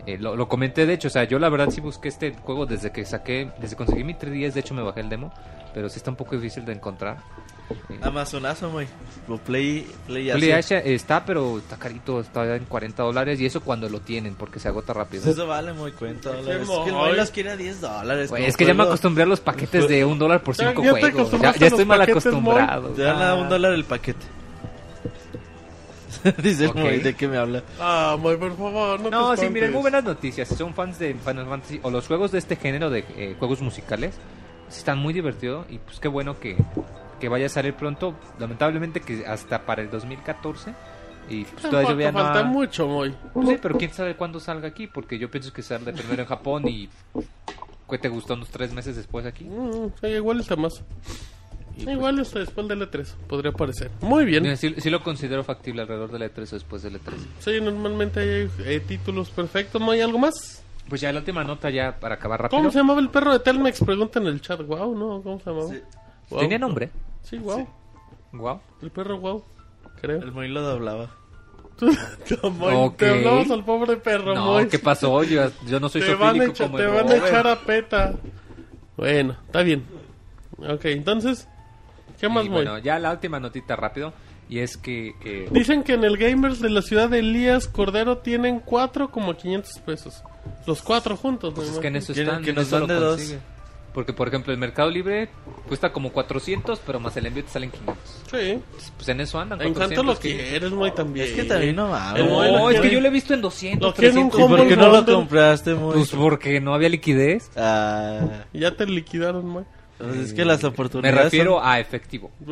Eh, lo, lo comenté de hecho, o sea, yo la verdad sí busqué este juego desde que saqué, desde que conseguí mi 3DS, de hecho me bajé el demo, pero sí está un poco difícil de encontrar. Amazonazo, güey. Play, Play, Play Asia. Asia está, pero está carito, está en 40 dólares y eso cuando lo tienen, porque se agota rápido. Pues eso vale muy cuenta dólares. Sí, Es que el moy. güey los quiere a 10 dólares. Güey, es que ya me juego. acostumbré a los paquetes de un dólar por Ya- cinco ya te juegos. Ya, ya estoy mal acostumbrado. Te dan a un dólar el paquete. [laughs] Dice Ok. el Moy, ¿de qué me habla? Ah, muy por favor, no, No, te sí, miren, muy buenas noticias. Si son fans de Final Fantasy o los juegos de este género de eh, juegos musicales, están muy divertidos y pues qué bueno que, que vaya a salir pronto. Lamentablemente que hasta para el 2014 y pues Falta, todavía no falta ha- mucho, muy. Pues sí, pero quién sabe cuándo salga aquí, porque yo pienso que sale primero en Japón y ¿qué te gustó unos tres meses después aquí? Mm, sí, igual está más. Y, pues, Igual está después del E3, podría parecer. Muy bien. Mira, sí, sí lo considero factible alrededor del E3 o después del E3. Sí, normalmente hay eh, títulos perfectos. ¿No hay algo más? Pues ya la última nota ya para acabar rápido. ¿Cómo se llamaba el perro de Telmex? Pregunta en el chat. Wow, ¿no? ¿Cómo se llamaba? Sí. Guau. ¿Tenía nombre? Sí, wow. Wow. El perro wow, creo. El Moy lo doblaba. [laughs] Moy, Ok. Te hablamos al pobre perro, No, Moy. ¿qué pasó? Yo, yo no soy Te van, a, como te van a echar a peta. Bueno, está bien. Ok, entonces, ¿qué más, Y Moy? bueno, ya la última notita rápido. Y es que... eh, Dicen que en el Gamers de la ciudad de Elías Cordero tienen cuatro como 500 pesos. Los cuatro juntos, pues es que en eso están, que nos dan de dos. consigue. Porque, por ejemplo, el Mercado Libre cuesta como 400, pero más el envío te salen 500. Sí. Pues en eso andan. En cuanto 400, lo 500. quieres, Moy, también. Es que también no Moy lo No, es que yo lo he visto en 200, Lo quiere en un 300. ¿Y por qué no lo compraste, Moy? Pues porque no había liquidez. Ah, Ya te liquidaron, Moy. Pues es que las Me oportunidades. refiero a efectivo. [laughs] [laughs]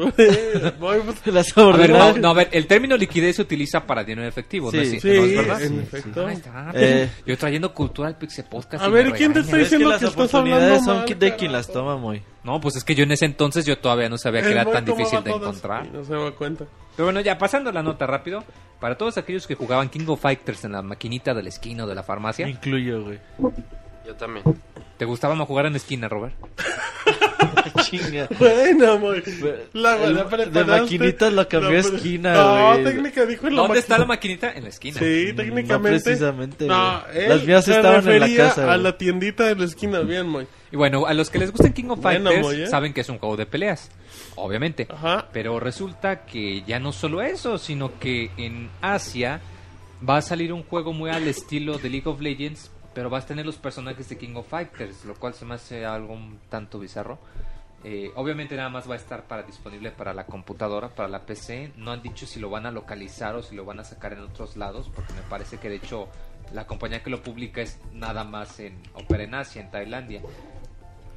Pues, son- Las A ver, no, oportunidades. no, a ver, el término liquidez se utiliza para dinero efectivo, ¿no, Sí, es, sí, ¿no es verdad? en efecto. Está. Eh. Yo trayendo cultura al Pixel Podcast. A y ver, me ¿quién te está Es que diciendo las que estás oportunidades hablando son mal, de quien las toma, Moy. No, pues es que yo en ese entonces yo todavía no sabía que El era Moy tan difícil de encontrar. No se da cuenta. Pero bueno, ya pasando la nota rápido, para todos aquellos que jugaban King of Fighters en la maquinita de la esquina o de la Me farmacia, incluyo, güey. Yo también. ¿Te gustaba más jugar en esquina, Robert? [laughs] Chinga. Bueno, muy. La, la de maquinitas lo cambió a esquina, No, güey. técnica dijo en la ¿Dónde está la maquinita? En la esquina. Sí, técnicamente. precisamente, No, güey. él Las mías se estaban en la casa, A güey. la tiendita de la esquina, bien, muy. Y bueno, a los que les gusten King of Bueno, Fighters ¿eh? saben que es un juego de peleas, obviamente. Ajá. Pero resulta que ya no solo eso, sino que en Asia va a salir un juego muy al estilo de League of Legends, pero vas a tener los personajes de King of Fighters, lo cual se me hace algo un tanto bizarro. Eh, obviamente nada más va a estar para disponible para la computadora, para la PC. No han dicho si lo van a localizar o si lo van a sacar en otros lados, porque me parece que de hecho la compañía que lo publica es nada más en opera en Asia, en Tailandia.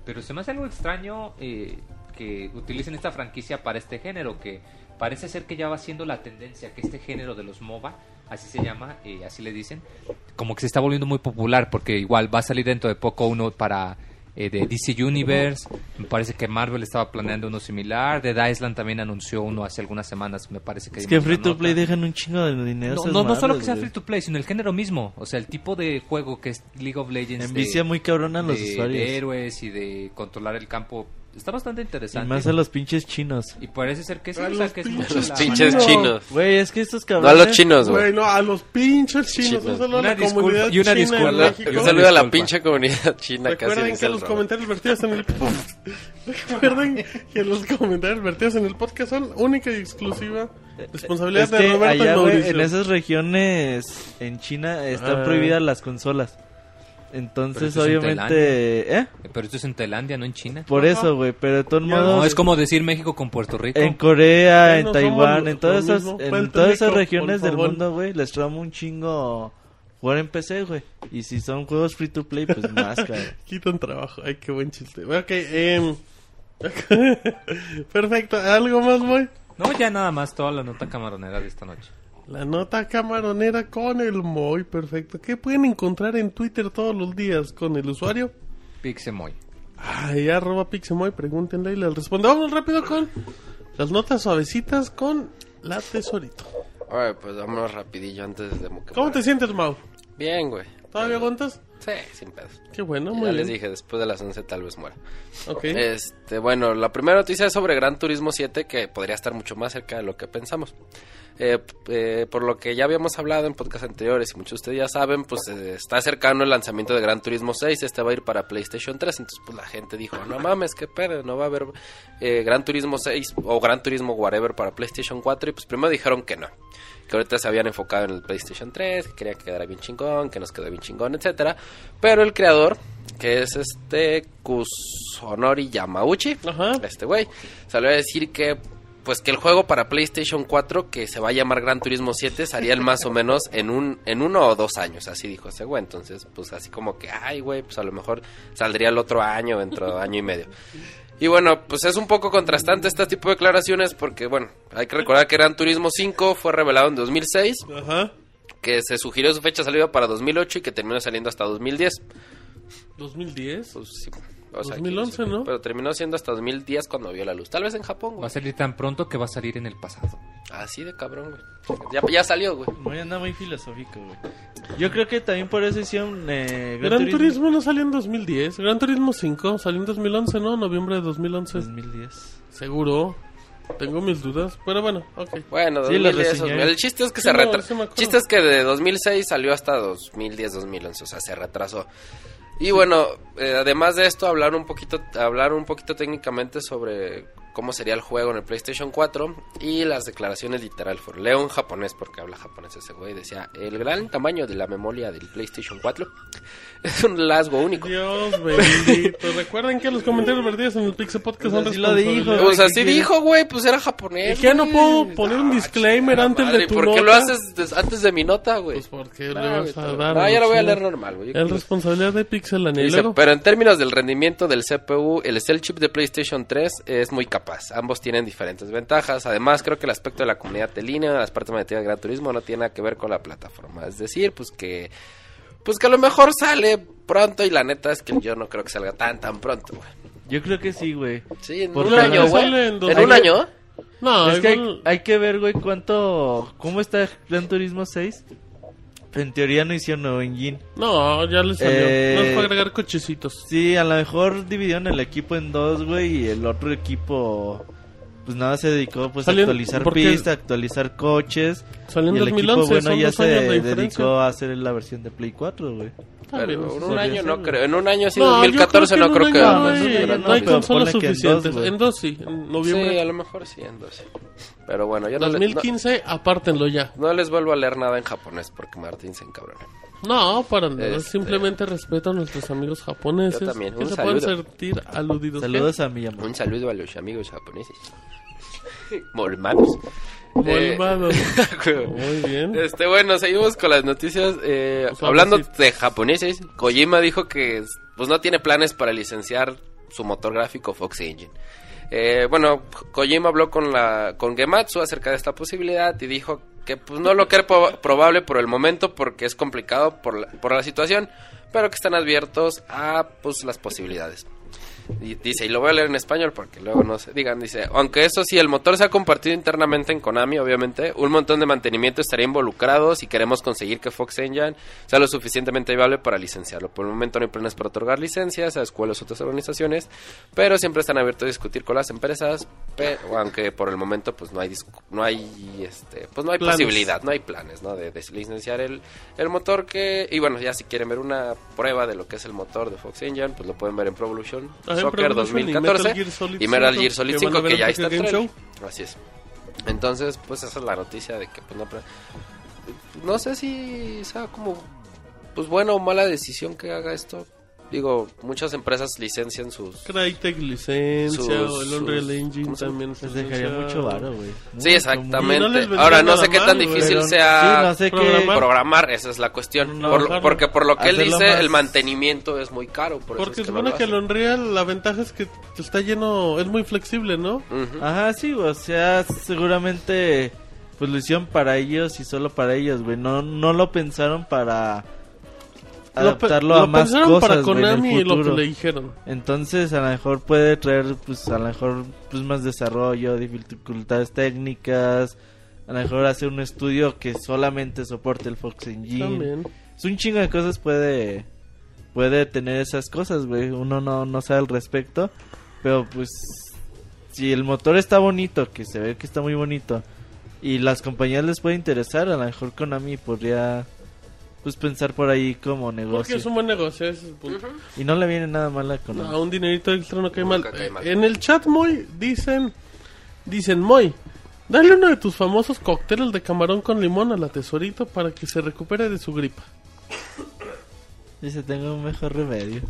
Pero se me hace algo extraño eh, que utilicen esta franquicia para este género, que parece ser que ya va siendo la tendencia, que este género de los MOBA, así se llama, eh, así le dicen, como que se está volviendo muy popular, porque igual va a salir dentro de poco uno para eh, de DC Universe, me parece que Marvel estaba planeando uno similar, Dead Island también anunció uno hace algunas semanas, me parece que... Es que Free to Play dejan un chingo de dinero. No, no, no solo que sea free to play, sino el género mismo. O sea, el tipo de juego que es League of Legends. Envicia de- muy cabrón a los de- usuarios. De héroes y de controlar el campo. Está bastante Y interesante. más a los pinches chinos. Y parece ser que sí, A o sea, los que es mucho Los la- pinches No. chinos. Güey, es que estos No a cabrones... los chinos, güey. Bueno, a los pinches chinos, Chinos. no solo a Una la disculpa- comunidad y una china en disculpa- México. y Un saludo a la disculpa. pinche comunidad china casi Recuerden dice que el los comentarios vertidos en el [laughs] Recuerden que los comentarios vertidos en el podcast son única y exclusiva responsabilidad Es de que Roberto allá, y güey, Mauricio. en esas regiones en China están Ah. prohibidas las consolas. Pero Entonces, es en obviamente... ¿Eh? Pero esto es en Tailandia, no en China. Por eso, güey. Pero de todos modos... No, es como decir México con Puerto Rico. En Corea, en Taiwán, somos en todas esas, en Puerto todas esas regiones del mundo, güey, les trama un chingo jugar en PC, güey. Y si son juegos free to play, pues [laughs] más, cabrón. Quitan trabajo. Ay, qué buen chiste. Ok, em, [laughs] Perfecto. ¿Algo más, Moy? No, ya nada más toda la nota camaronera de esta noche. La nota camaronera con el Moy. Perfecto. ¿Qué pueden encontrar en Twitter todos los días con el usuario? Pixemoy. Ay, arroba Pixemoy, pregúntenle y les respondo. Vamos rápido con las notas suavecitas con la tesorito. Pues vámonos rapidillo antes de... ¿Cómo te sientes, Mau? Bien, güey. ¿Todavía aguantas? Sí, sin pedos. Qué bueno, ya muy les bien. dije, después de las 11 tal vez muera. Ok. Este, bueno, la primera noticia es sobre Gran Turismo 7, que podría estar mucho más cerca de lo que pensamos. Eh, eh, por lo que ya habíamos hablado en podcasts anteriores y muchos de ustedes ya saben, pues eh, está cercano el lanzamiento de Gran Turismo 6, este va a ir para PlayStation 3, entonces pues la gente dijo, no mames, qué pedo, no va a haber Gran Turismo 6 o Gran Turismo whatever para PlayStation 4 y pues primero dijeron que no, que ahorita se habían enfocado en el PlayStation 3, que querían que quedara bien chingón, que nos quedó bien chingón, etcétera, pero el creador, que es este Kusunori Yamauchi, Ajá. este güey, salió a decir que pues que el juego para PlayStation 4 que se va a llamar Gran Turismo 7 salía el más o menos en un en uno o dos años, así dijo ese güey. Entonces, pues así como que, ay, güey, pues a lo mejor saldría el otro año, dentro de año y medio. Y bueno, pues es un poco contrastante este tipo de declaraciones porque, bueno, hay que recordar que Gran Turismo 5 fue revelado en 2006, Ajá. que se sugirió su fecha de salida para 2008 y que terminó saliendo hasta 2010. 2010. Pues sí, o sea, 2011, quién sabe. ¿no? Pero terminó siendo hasta 2010 cuando vio la luz. Tal vez en Japón, Va güey. a salir tan pronto que va a salir en el pasado. Así de cabrón, güey. Ya, ya salió, güey. Muy anda muy filosófico, güey. Yo creo que también por eso hicieron eh, Gran Turismo no salió en 2010. Gran Turismo 5 salió en 2011, ¿no? Noviembre de 2011. 2010. Seguro. Tengo mis dudas. Pero bueno, ok. Bueno, Sí, lo 2010, reseñé. el chiste es que Sí, se no, retrasó. acuerdo. chiste es que de 2006 salió hasta 2010, 2011, o sea, se retrasó. Y bueno, eh, además de esto, hablar un poquito, hablar un poquito técnicamente sobre cómo sería el juego en el PlayStation 4 y las declaraciones literal for leo en japonés porque habla japonés ese güey decía el gran tamaño de la memoria del PlayStation 4 [laughs] es un rasgo único Dios bendito. Recuerden que los comentarios vertidos en el Pixel Podcast son Pues lo dijo, pues ¿qué así quieres? dijo güey pues era japonés que ya no puedo poner un Ah, disclaimer antes de tu ¿por qué nota? lo haces des- antes de mi nota güey Pues porque le No, vas a dar. no, ya lo voy a leer normal, güey. Es responsabilidad de. Y luego, pero en términos del rendimiento del CPU, el Cell Chip de PlayStation 3 es muy capaz. Ambos tienen diferentes ventajas. Además, creo que el aspecto de la comunidad de línea, las partes de Gran Turismo, no tiene nada que ver con la plataforma. Es decir, pues que pues que a lo mejor sale pronto y la neta es que yo no creo que salga tan tan pronto, güey. Yo creo que sí, güey. Sí, en Por un año, güey. En un año. no, es que hay que ver, güey, cuánto... ¿Cómo está Gran Turismo 6? En teoría no hicieron nuevo engine. No, ya le salió. Eh, No es para agregar cochecitos. Sí, a lo mejor dividieron el equipo en dos, güey, y el otro equipo pues nada se dedicó pues a actualizar pistas, actualizar coches. Salió en y el 2011, equipo bueno son ya dos se años de diferencia. dedicó a hacer la versión de Play 4, güey. Pero en un año no creo. En un año así, No, yo 2014 no que creo que. no, no hay, no no, hay consolas suficientes. dos, en dos sí, en noviembre. Sí, a lo mejor sí, en 12. Pero bueno, no, le- 2015, apártenlo ya. no, no les vuelvo a leer nada en japonés porque Martín se encabrona. No, para nada. Este- Simplemente respeto a nuestros amigos japoneses. Yo también, Que un se pueden saludo. sentir aludidos. Saludos a Miyamoto. Un saludo a los amigos japoneses. [laughs] Mormanos. Eh, Molvados. [laughs] Muy bien. Este, bueno, seguimos con las noticias. Eh, Suavecito. hablando de japoneses, Kojima dijo que pues no tiene planes para licenciar su motor gráfico Fox Engine. Eh, bueno, Kojima habló con la con Gematsu acerca de esta posibilidad y dijo que pues no lo cree probable por el momento porque es complicado por la, por la situación, pero que están abiertos a pues las posibilidades. Y dice, y lo voy a leer en español porque luego no se digan, dice, aunque eso sí, el motor se ha compartido internamente en Konami, obviamente, un montón de mantenimiento estaría involucrado si queremos conseguir que Fox Engine sea lo suficientemente viable para licenciarlo. Por el momento no hay planes para otorgar licencias a escuelas u otras organizaciones, pero siempre están abiertos a discutir con las empresas, pero, aunque por el momento pues no hay no hay este pues no hay Planes. posibilidad, no hay planes, ¿no? De, de licenciar el, el motor que y bueno, ya si quieren ver una prueba de lo que es el motor de Fox Engine, pues lo pueden ver en Pro Evolution Soccer Pro Evolution y 2014 Metal Gear Solid y Metal 5, Gear Solid que van a 5 ver que en ya está. Show. Así es. Entonces, pues esa es la noticia de que pues no no sé si sea como pues buena o mala decisión que haga esto. Digo, muchas empresas licencian sus Crytek licencia, Sus- o el Unreal sus- Engine ¿cómo se también. Les dejaría mucho varo, güey. Sí, exactamente. No Ahora no sé qué tan difícil Pero- sea sí, no sé qué- programar. programar, esa es la cuestión. No, Por- claro. porque por lo que él dice, más- el mantenimiento es muy caro. Por eso Porque es que no supone que el. Unreal, la ventaja es que está lleno, es muy flexible, ¿no? Ajá, sí, o sea, seguramente pues lo hicieron para ellos y solo para ellos, güey. No, no lo pensaron para adaptarlo lo a más cosas, para güey, en el Konami y lo que futuro. le dijeron. Entonces, a lo mejor puede traer, pues, a lo mejor, pues, más desarrollo, dificultades técnicas. A lo mejor hacer un estudio que solamente soporte el Fox Engine. También. Es un chingo de cosas puede puede tener esas cosas, güey. Uno no, no sabe al respecto. Pero, pues, si el motor está bonito, que se ve que está muy bonito, y las compañías les puede interesar, a lo mejor Konami podría, pues, pensar por ahí como Porque negocio. es un buen negocio, ese es el punto. Y no le viene nada mal a Konami. No, un dinerito extra no cae mal. Nunca cae mal. En el chat, Moy, dicen, dicen, Moy, dale uno de tus famosos cócteles de camarón con limón a la tesorito para que se recupere de su gripa. Dice, tengo un mejor remedio.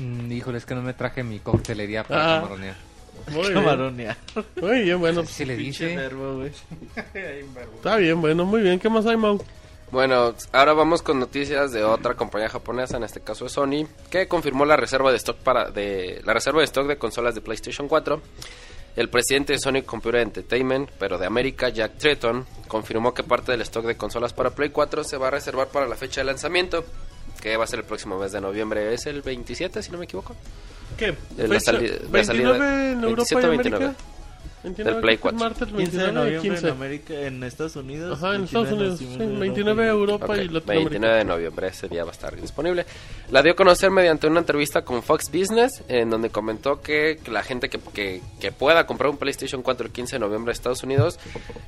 Mm, híjole, es que no me traje mi coctelería para Ah. camaronear. Muy [laughs] bien. Muy bien, bueno. Se le Pinche dice. [laughs] verbo. Está bien, bueno, muy bien. ¿Qué más hay, Mau? Bueno, ahora vamos con noticias de otra compañía japonesa, en este caso es Sony, que confirmó la reserva de stock para de la reserva de stock de consolas de PlayStation 4. El presidente de Sony Computer Entertainment, pero de América, Jack Tretton, confirmó que parte del stock de consolas para Play 4 se va a reservar para la fecha de lanzamiento, que va a ser el próximo mes de noviembre, es el 27, si no me equivoco. ¿Qué? De la Fecha, sali- la 29 salida- en Europa 27 y América. 29. 29 Del Play que fue 4. Martes, 15 de 29 noviembre 15. en América, en Estados Unidos. Ajá, en Estados 29 Unidos. de Sí, Europa 29 y- Europa Ok, y Latinoamérica. 29 de noviembre, ese día va a estar disponible. La dio a conocer mediante una entrevista con Fox Business, en donde comentó que la gente que, que, que pueda comprar un PlayStation 4 el 15 de noviembre en Estados Unidos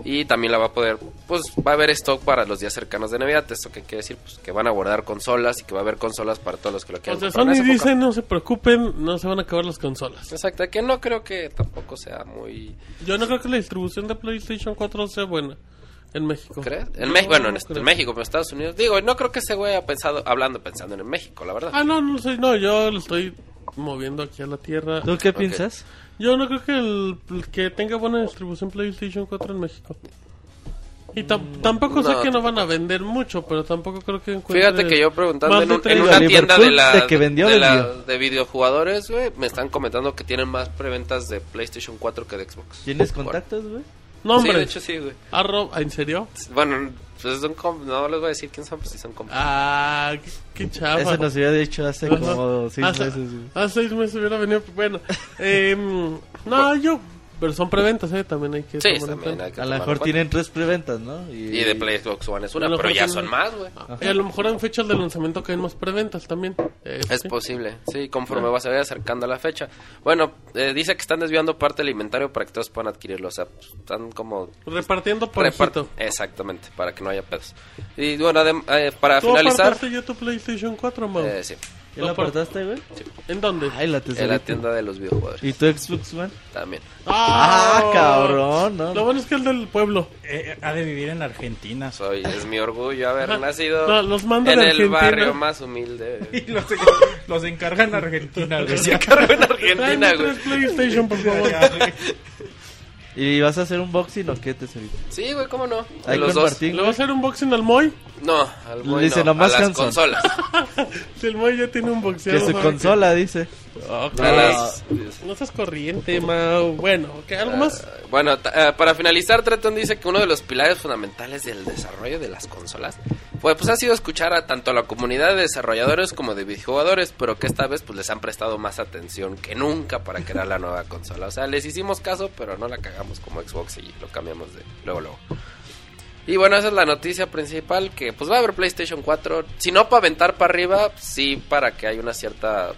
y también la va a poder, pues va a haber stock para los días cercanos de Navidad. ¿Esto qué quiere decir? Pues que van a guardar consolas y que va a haber consolas para todos los que lo O quieran. sea, comprar en Sony dice, no se preocupen, no se van a acabar las consolas. Exacto, que no creo que tampoco sea muy... Yo no creo que la distribución de PlayStation 4 sea buena en México. ¿Crees? En No, México, bueno, en, no este- creo. México, pero en Estados Unidos. Digo, no creo que ese güey ha pensado, hablando pensando en México, la verdad. Ah, no, no sé, no, yo lo estoy moviendo aquí a la tierra. ¿Tú qué piensas? Yo no creo que el que tenga buena distribución PlayStation 4 en México. Y tam- tampoco sé no, que no van a vender mucho, pero tampoco creo que encuentre Fíjate que yo preguntando en, un- en 30. una Liverpool, tienda de la de que vendió, de, la- vendió. de videojugadores, güey, me están comentando que tienen más preventas de PlayStation 4 que de Xbox. ¿Tienes contactos, güey? No, Sí, de hombre. hecho sí, güey. Arro- ¿En serio? Bueno, pues son no les voy a decir quién son, pues sí son compas. Ah, qué, qué chafa. Eso nos había dicho hace como seis Hace- meses, güey. Hace seis meses hubiera venido. Bueno, [laughs] em, no, yo, Pero son preventas, ¿eh? También hay que Sí, también cuenta. hay que A lo mejor tienen tres preventas, ¿no? Y de PlayStation One es A una, lo pero mejor ya tienen- son más, güey. Y a lo mejor en fechas de lanzamiento caen más preventas también. Eh, Es sí. posible, sí, conforme va se vaya acercando a la fecha. Bueno, eh, dice que están desviando parte del inventario para que todos puedan adquirirlo. O sea, están como Repartiendo por repart-. Exactamente, para que no haya pedos. Y bueno, eh, para ¿Tú finalizar, ya tu PlayStation 4, Mau? eh, sí, ¿Ya la apartaste, güey? ¿En dónde? Ay, la en la tienda de los videojuegos ¿Y tu Xbox One? también. Ah, cabrón, ¿no? Lo bueno es que el del pueblo. Eh, ha de vivir en Argentina. Soy, es mi orgullo haber nacido No, los mando en el Argentina. barrio más humilde. [laughs] Y los, los encargan en Argentina, güey. Se cargo en Argentina, güey. PlayStation, por favor. ¿Y vas a hacer un boxing o qué, tesorita? Sí, güey, ¿cómo no? Ahí los con dos. Martín, ¿Le va a hacer unboxing al Moy? No, al güey Dice no, a nomás las consolas. [laughs] Si el Moy ya tiene un boxeador. Que su ¿sabe consola, dice. Las- No seas corriente, Mau. Bueno, ¿qué? ¿algo más? Ah, bueno, eh, para finalizar, Treton dice que uno de los pilares fundamentales del desarrollo de las consolas pues, pues ha sido escuchar a tanto a la comunidad de desarrolladores como de videojugadores, pero que esta vez pues les han prestado más atención que nunca para crear la nueva consola. O sea, les hicimos caso, pero no la cagamos como Xbox y lo cambiamos de luego luego. Y bueno, esa es la noticia principal, que pues va a haber PlayStation 4, si no para aventar para arriba, sí para que haya una cierta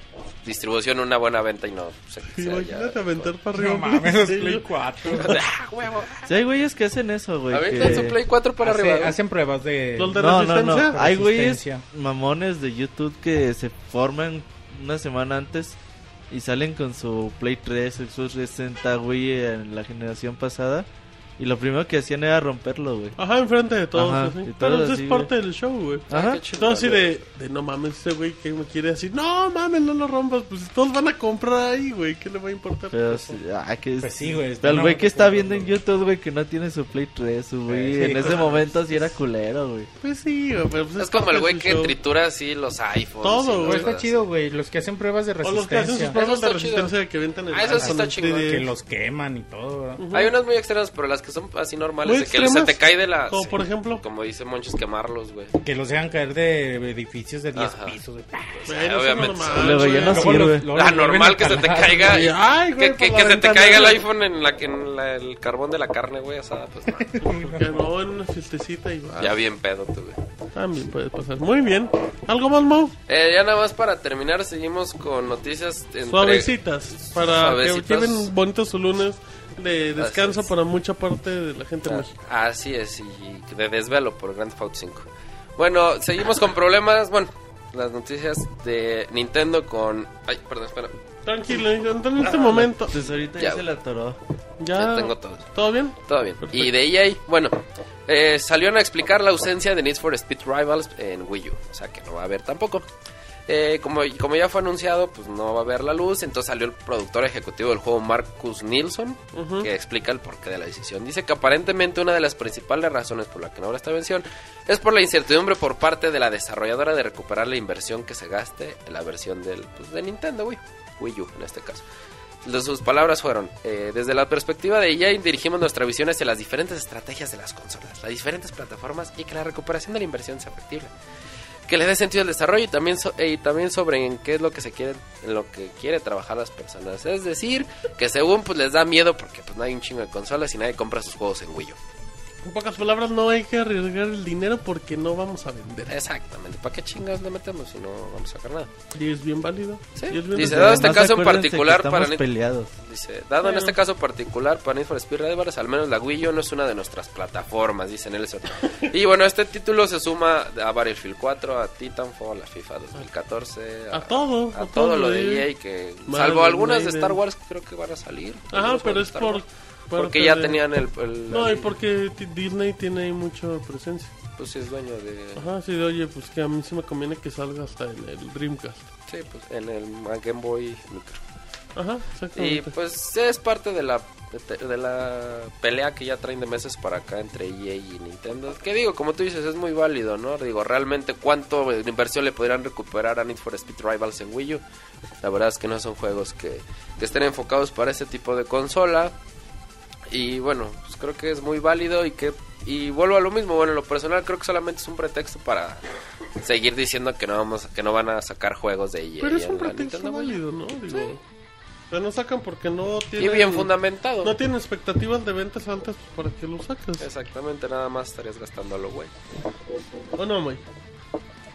distribución, una buena venta y no se, se Imagínate aventar para arriba. No mames, los. Play 4. [laughs] ¡Ah, huevo! Sí, hay güeyes que hacen eso, güey. Aventan que- su Play 4 para Hace- arriba. güey. hacen pruebas de... Los de No, no, resistencia. no. Hay güeyes mamones de YouTube que se forman una semana antes y salen con su Play 3, Xbox 360, güey, en la generación pasada. Y lo primero que hacían era romperlo, güey. Ajá, enfrente de todos. Ajá, así. y Pero todos eso es parte del show, güey. Ajá. Todo así de, de no mames, ese güey que me quiere decir, no mames, no lo rompas, pues todos van a comprar ahí, güey, ¿qué le va a importar? Pero, sí, ah, que Pues sí, güey, Pero el no, güey que está viendo no. en YouTube, güey, que no tiene su Play 3, su güey, Sí, en ese claro. momento sí era [laughs] culero, güey. Pues sí, güey, pero pues Es como el güey que show. tritura así los iPhones. Todo, güey. está chido, güey. Los que hacen pruebas de O los que hacen sus resistencia. pruebas de resistencia que aventan el Ah, eso sí está chingón, 3D. Que los queman y todo. Hay unas muy extremas, pero las que son así normales, de que se te cae de la... como sí, por ejemplo. Como dice Monchis, quemarlos, güey. Que los dejan caer de edificios de 10 Ajá. pisos. güey. Bueno, Sí, eso es obviamente. normal, ya no los- sirve. La vuelven normal que se te caiga... Ay, güey, que que- que se te caiga el iPhone en, la, en la- el carbón de la carne, güey, asada, pues no. [laughs] Que no, en una fiestecita y Ya bien pedo, tú, güey. También puede pasar. Muy bien. ¿Algo más, Mau? Eh, ya nada más para terminar, seguimos con noticias entre... Suavecitas. Para Suavecitas. que lleven bonito su lunes de descanso para mucha parte de la gente en Ah. Así es, y de desvelo por Grand Theft Auto 5. Bueno, seguimos con problemas. Bueno, las noticias de Nintendo con. Ay, perdón, espera. Tranquilo, en este momento. Pues ahorita Ya, ya se la atoró. Ya, Ya tengo todo. ¿Todo bien? Todo bien. Perfecto. Y de EA, bueno, eh, salieron a explicar la ausencia de Need for Speed Rivals en Wii U. O sea que no va a haber tampoco. Eh, como, como ya fue anunciado, pues no va a haber la luz. Entonces salió el productor ejecutivo del juego, Marcus Nilsson, que explica el porqué de la decisión. Dice que aparentemente una de las principales razones por la que no habrá esta versión es por la incertidumbre por parte de la desarrolladora de recuperar la inversión que se gaste en la versión del, pues, de Nintendo Wii, Wii U en este caso. Sus palabras fueron, eh, desde la perspectiva de EA dirigimos nuestra visión hacia las diferentes estrategias de las consolas, las diferentes plataformas y que la recuperación de la inversión sea factible. Que le dé sentido al desarrollo y también, so- y también sobre en qué es lo que se quiere, en lo que quiere trabajar las personas. Es decir, que según pues les da miedo porque pues no hay un chingo de consolas y nadie compra sus juegos en Wii U. En pocas palabras, no hay que arriesgar el dinero porque no vamos a vender. Exactamente, ¿para qué chingas le metemos si no vamos a sacar nada? Y es bien válido. Sí. Es bien Dice, dado este caso en particular para peleados. Dice, dado en Bueno. este caso particular para Need for Speed Rivals, al menos la Wii U no es una de nuestras plataformas, dice Nelson. [laughs] y bueno, este título se suma a Battlefield 4, a Titanfall, a FIFA 2014, A todo, a, a todo todo lo de EA. EA que Madre salvo algunas de. Star Wars que creo que van a salir. Ajá, pero es por... Wars. Porque ya de- tenían el, el- No, y porque Disney tiene ahí mucha presencia. pues sí es dueño de Ajá, sí, de, oye, pues que a mí sí me conviene que salga hasta en el Dreamcast. sí, pues en el Game Boy Micro. Ajá, Y exactamente. pues es parte de la de la pelea que ya traen de meses para acá entre EA y Nintendo. Que digo, como tú dices, es muy válido, ¿no? Digo, realmente cuánto de inversión le podrían recuperar a Need for Speed Rivals en Wii U. La verdad es que no son juegos que, que estén enfocados para ese tipo de consola. Y bueno, pues creo que es muy válido y que y vuelvo a lo mismo, bueno, en lo personal creo que solamente es un pretexto para seguir diciendo que no vamos que no van a sacar juegos de EA Pero es un pretexto Nintendo válido, ¿no? Digo, sea, no sacan porque no Y tienen... bien fundamentado. No tienen expectativas de ventas altas pues, para que lo saques. Exactamente, nada más estarías gastando a lo güey. ¿O no, Moy?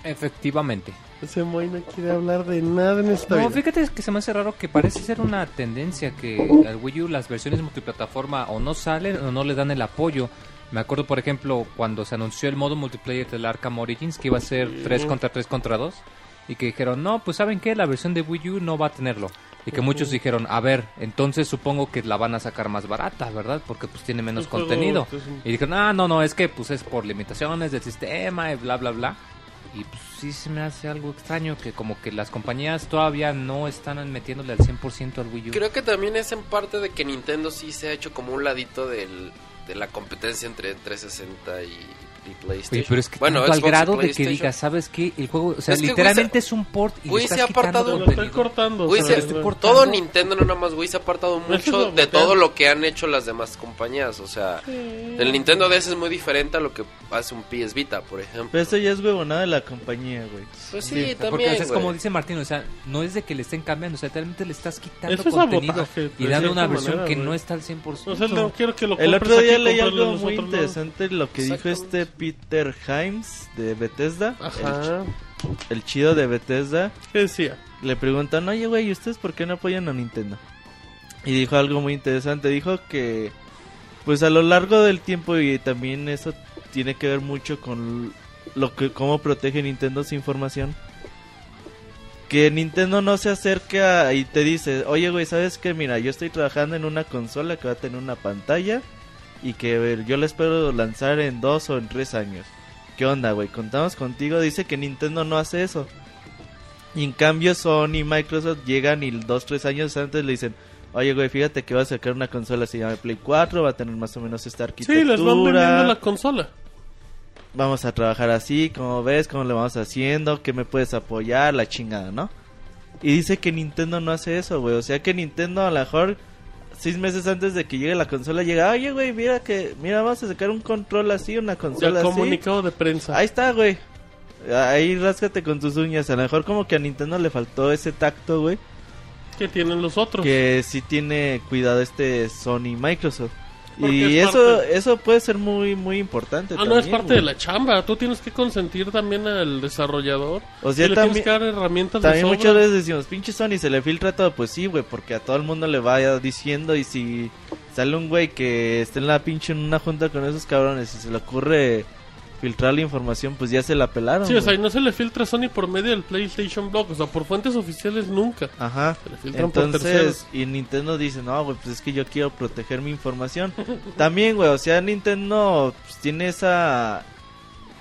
Efectivamente. Ese Moy no quiere hablar de nada en esta No, vida. fíjate que se me hace raro que parece ser una tendencia que al Wii U las versiones multiplataforma o no salen o no le dan el apoyo. Me acuerdo, por ejemplo, cuando se anunció el modo multiplayer del Arkham Origins, que iba a ser 3 contra 3 contra 2, y que dijeron, no, pues ¿saben qué? La versión de Wii U no va a tenerlo. Y que muchos dijeron, a ver, entonces supongo que la van a sacar más barata, ¿verdad? Porque pues tiene menos contenido. Y dijeron, ah, no, no, es que pues es por limitaciones del sistema y bla, bla, bla. Y pues sí se me hace algo extraño que como que las compañías todavía no están metiéndole al 100% al Wii U. Creo que también es en parte de que Nintendo sí se ha hecho como un ladito del, de la competencia entre 360 y, y PlayStation. Oye, pero es que bueno, al grado de que digas, ¿sabes qué? El juego, o sea, Es que Wii literalmente se- es un port y Wii se estás ha apartado- Lo estoy cortando. Se- estoy cortando. todo Nintendo, no nada más Wii, se ha apartado mucho de todo lo que han hecho las demás compañías. O sea, el Nintendo DS es muy diferente a lo que hace un PS Vita, por ejemplo. Pero eso ya es huevonada de la compañía, güey. Pues sí, Sí, porque también. o sea, es como dice Martín, o sea, no es de que le estén cambiando, o sea, realmente le estás quitando Eso es contenido y dando una versión manera, que no está al 100%. O sea, no quiero que lo El otro día leí algo muy interesante, lo que dijo este Peter Himes de Bethesda, Ajá. el, el chido de Bethesda. ¿Qué decía? Le preguntan, oye, güey, ¿y ustedes por qué no apoyan a Nintendo? Y dijo algo muy interesante, dijo que, pues a lo largo del tiempo y también eso tiene que ver mucho con lo que cómo protege Nintendo su información. Que Nintendo no se acerca y te dice, oye, güey, ¿sabes qué? Mira, yo estoy trabajando en una consola que va a tener una pantalla y que yo la espero lanzar en dos o en tres años. ¿Qué onda, güey? Contamos contigo. Dice que Nintendo no hace eso. Y en cambio Sony y Microsoft llegan y dos, tres años antes le dicen, oye güey, fíjate que va a sacar una consola se llama Play 4, va a tener más o menos esta Sí, arquitectura. les van vendiendo la consola. Vamos a trabajar así, como ves, cómo lo vamos haciendo, que me puedes apoyar, la chingada, ¿no? Y dice que Nintendo no hace eso, güey. O sea que Nintendo a lo mejor seis meses antes de que llegue la consola llega, oye güey, mira que, mira, vamos a sacar un control así, una consola así. comunicado de prensa. Ahí está, güey. Ahí ráscate con tus uñas. A lo mejor como que a Nintendo le faltó ese tacto, güey. que tienen los otros. Que sí tiene cuidado este Sony y Microsoft. Y es eso parte- eso puede ser muy muy importante. Ah, no, es parte güey. de la chamba. Tú tienes que consentir también al desarrollador. O sea, y le también- tienes que dar herramientas de También sobra. muchas veces decimos, pinche Sony se le filtra todo. Pues sí, güey, porque a todo el mundo le vaya diciendo. Y si sale un güey que esté en la pinche en una junta con esos cabrones y se le ocurre filtrar la información, pues ya se la pelaron. Sí, o sea, y no se le filtra a Sony por medio del PlayStation Blog. O sea, por fuentes oficiales nunca. Ajá. Se le filtran por. Entonces, y Nintendo dice, no, güey, pues es que yo quiero proteger mi información. [laughs] también, güey, o sea, Nintendo pues, tiene esa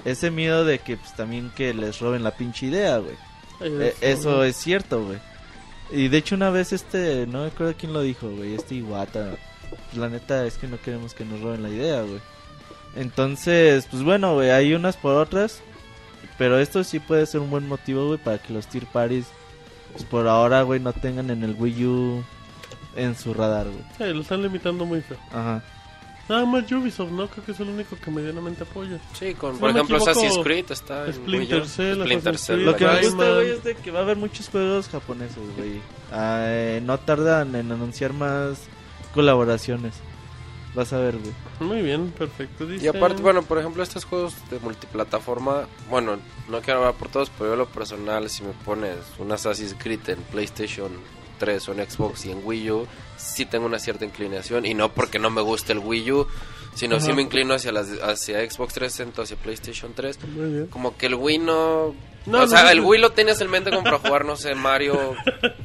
ese miedo de que pues también que les roben la pinche idea, güey. Eh, eso es cierto, güey. Y de hecho una vez este, no me acuerdo quién lo dijo, güey, este Iwata. La neta es que no queremos que nos roben la idea, güey. Entonces, pues bueno, güey, hay unas por otras. Pero esto sí puede ser un buen motivo, güey, para que los tier parties, pues por ahora, güey, no tengan en el Wii U en su radar, güey. Sí, lo están limitando muy feo. Ajá. Nada más Ubisoft, ¿no? Creo que es el único que medianamente apoya. Sí, con, Si por no ejemplo, equivoco, Assassin's Creed está en Splinter. Cell, Splinter Lo que me gusta, güey, es de que va a haber muchos juegos japoneses, güey. Ah, eh, no tardan en anunciar más colaboraciones. Vas a ver, güey. Muy bien, perfecto. Dice... Y aparte, bueno, por ejemplo, estos juegos de multiplataforma, bueno, no quiero hablar por todos, pero yo lo personal, si me pones un Assassin's Creed en PlayStation 3 o en Xbox y en Wii U, sí tengo una cierta inclinación, y no porque no me guste el Wii U, sino sí me inclino hacia, las, hacia Xbox 360 o hacia PlayStation 3. Muy bien. Como que el Wii no... No, o sea, no, el. Wii lo tenías en mente como para jugar, no sé, Mario,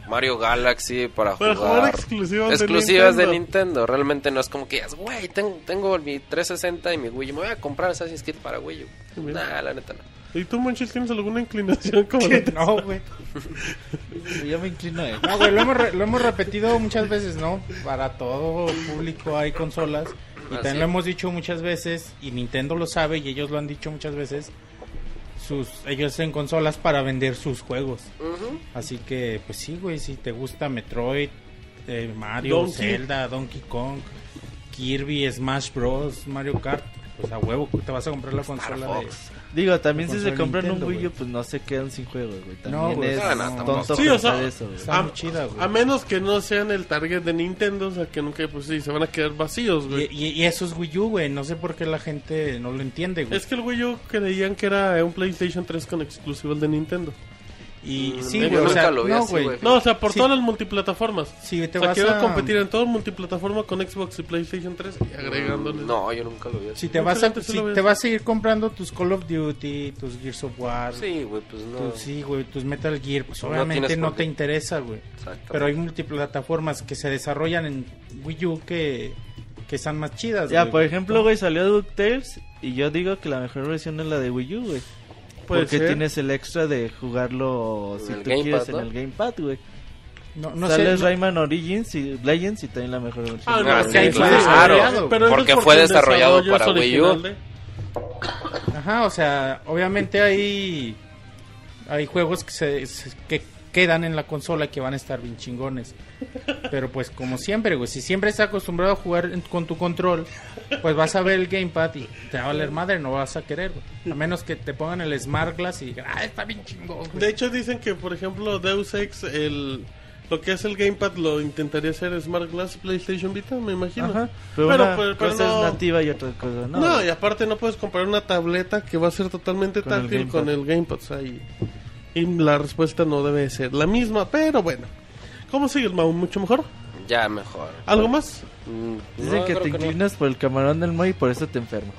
Mario Galaxy, para, Para jugar, jugar exclusivas, exclusivas de de Nintendo. Realmente no es como que güey, tengo, tengo mi 360 y mi Wii U, me voy a comprar Assassin's Creed para Wii U. Nah, la neta no. ¿Y tú, Monchis, tienes alguna inclinación como de- No, güey. [laughs] Yo me inclino a No, güey, lo hemos, re- lo hemos repetido muchas veces, ¿no? Para todo público hay consolas. Y Ah, también sí. lo hemos dicho muchas veces, y Nintendo lo sabe, y ellos lo han dicho muchas veces. Sus, ellos hacen consolas para vender sus juegos. Así que, pues sí, güey, si te gusta Metroid, eh, Mario, Donkey. Zelda, Donkey Kong, Kirby, Smash Bros, Mario Kart, pues a huevo, te vas a comprar la consola de... Digo, también si se compran Nintendo, un Wii U, pues no se quedan sin juegos, güey. También No, es No, no, tampoco. tonto Sí, o sea, eso, güey. Está a, chida, güey. a menos que no sean el target de Nintendo, o sea, que nunca, pues sí, se van a quedar vacíos, Y, güey. y, y eso es Wii U, güey. No sé por qué la gente no lo entiende, güey. Es que el Wii U creían que era un PlayStation 3 con exclusivo de Nintendo. Y Mm, sí, yo güey, o nunca sea, lo vi no, así, güey. No, o sea, por Sí. todas las multiplataformas. Si te o sea, vas quiero a competir en todo multiplataforma con Xbox y PlayStation 3 y agregándole. No, yo nunca lo vi así. Si te vas a, sí si te vas a ir comprando tus Call of Duty, tus Gears of War, Sí, güey, pues no. tus, sí, güey, tus Metal Gear, pues No obviamente no, te interesa, güey. Exacto. Pero hay multiplataformas que se desarrollan en Wii U que, que están más chidas, Ya, güey. por ejemplo, güey, salió DuckTales y yo digo que la mejor versión es la de Wii U, güey. Puede Porque ser. tienes el extra de jugarlo si tú Gamepad, quieres ¿no? en el Gamepad, güey. No, no Sale sé, no- Rayman Origins y Legends y también la mejor versión. Ah, no, Ah, es sí, claro. Pero porque es fue desarrollado para Wii U. de- Ajá, o sea, obviamente hay hay juegos que se, se- que quedan en la consola que van a estar bien chingones. Pero pues como siempre, güey, si siempre estás acostumbrado a jugar con tu control, pues vas a ver el gamepad y te va a valer madre, no vas a querer, güey. A menos que te pongan el Smart Glass y digan, ah, está bien chingón, güey". De hecho, dicen que, por ejemplo, Deus Ex, el, lo que es el Gamepad, lo intentaría hacer Smart Glass PlayStation Vita, me imagino. Ajá. Pero, Pero, una pero- pero cosa no- es nativa y otra cosa no. No, y aparte no puedes comprar una tableta que va a ser totalmente Con el táctil Gamepad. con el Gamepad. o sea, y, y la respuesta no debe ser la misma, pero bueno. ¿Cómo sigues, Mau? ¿Mucho mejor? Ya mejor. ¿Algo más? Mm, Dicen no, que te no. inclinas por el camarón del Moy y por eso te enfermas.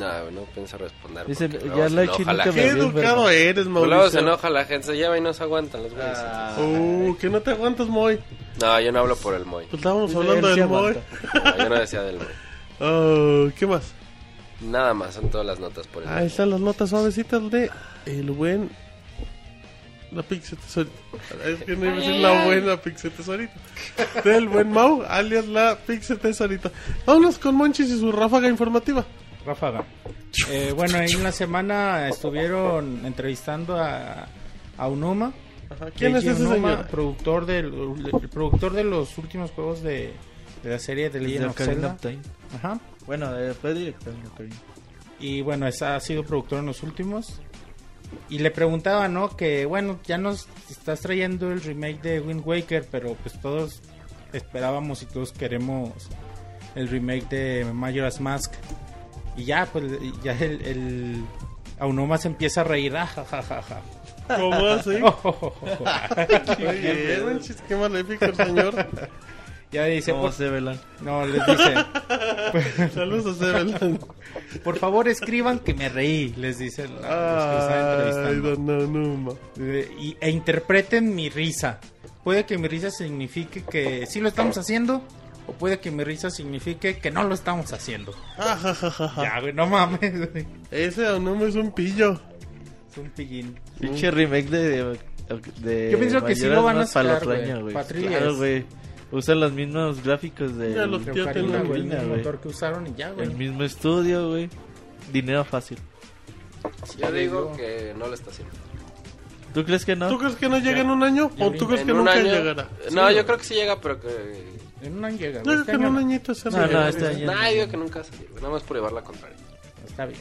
No, no pienso responder. Dicen, ya la chinita Qué educado enfermo. eres, Luego se Mauricio. enoja la gente, se lleva y no se aguantan los güeyes. Ah. Uh, que no te aguantas, Moy. No, yo no hablo por el Moy. Pues estábamos hablando del Moy. No, yo no decía del Moy. Oh, ¿Qué más? Nada más, son todas las notas por el Ahí están las notas suavecitas de el buen... La Pixie Tesorito. Es que no iba a decir la buena Pixie Tesorito. Del buen Mau, alias la Pixie Tesorito. Vámonos con Monchis y su ráfaga informativa. Ráfaga. Eh, bueno, ahí en la semana estuvieron entrevistando a, a Unuma. Ajá, ¿Quién es ese señor? Productor del, el productor de los últimos juegos de, de la serie de Legend of Zelda. Ajá. Bueno, eh, fue director. Y bueno, esa ha sido productor en los últimos. Y le preguntaba, ¿no? Que bueno, ya nos estás trayendo el remake de Wind Waker, pero pues todos esperábamos y todos queremos el remake de Majora's Mask. Y ya, pues ya el, el Aonuma se empieza a reír. Ah, ja, ja, ja, ja. ¿Cómo así? [laughs] Oh, oh, oh, oh. Muy bien, Monchis, qué maléfico el señor. Ya dice, ¿Cómo por, no, les dice, [laughs] Saludos a Sebel. por favor escriban que me reí, les dice la, los que están Ay, entrevistando. don Onuma. Eh, y, e interpreten mi risa. Puede que mi risa signifique que sí lo estamos haciendo, o puede que mi risa signifique que no lo estamos haciendo. Ja, ja, ja, ja. Ya, güey, no mames, güey. Ese Onuma es un pillo. Es un pillín. Pinche remake de, de Yo pienso que sí lo van a sacar, güey. güey. Patri Claro, es- güey. Usan los mismos gráficos de Ya los- el mismo güey. motor que usaron y ya, güey. el mismo estudio, güey. Dinero fácil. Yo digo que no lo está haciendo. ¿Tú crees que no? ¿Tú crees que no llega en un año? ¿O tú crees En que un nunca año- llegará? No, Sí, yo creo que sí llega, pero que. En un año llega, Yo creo Este que en año un no. añito se No, me- no, este año. Nah, digo que nunca va a salir. Nada más por llevar la contraria. Está bien.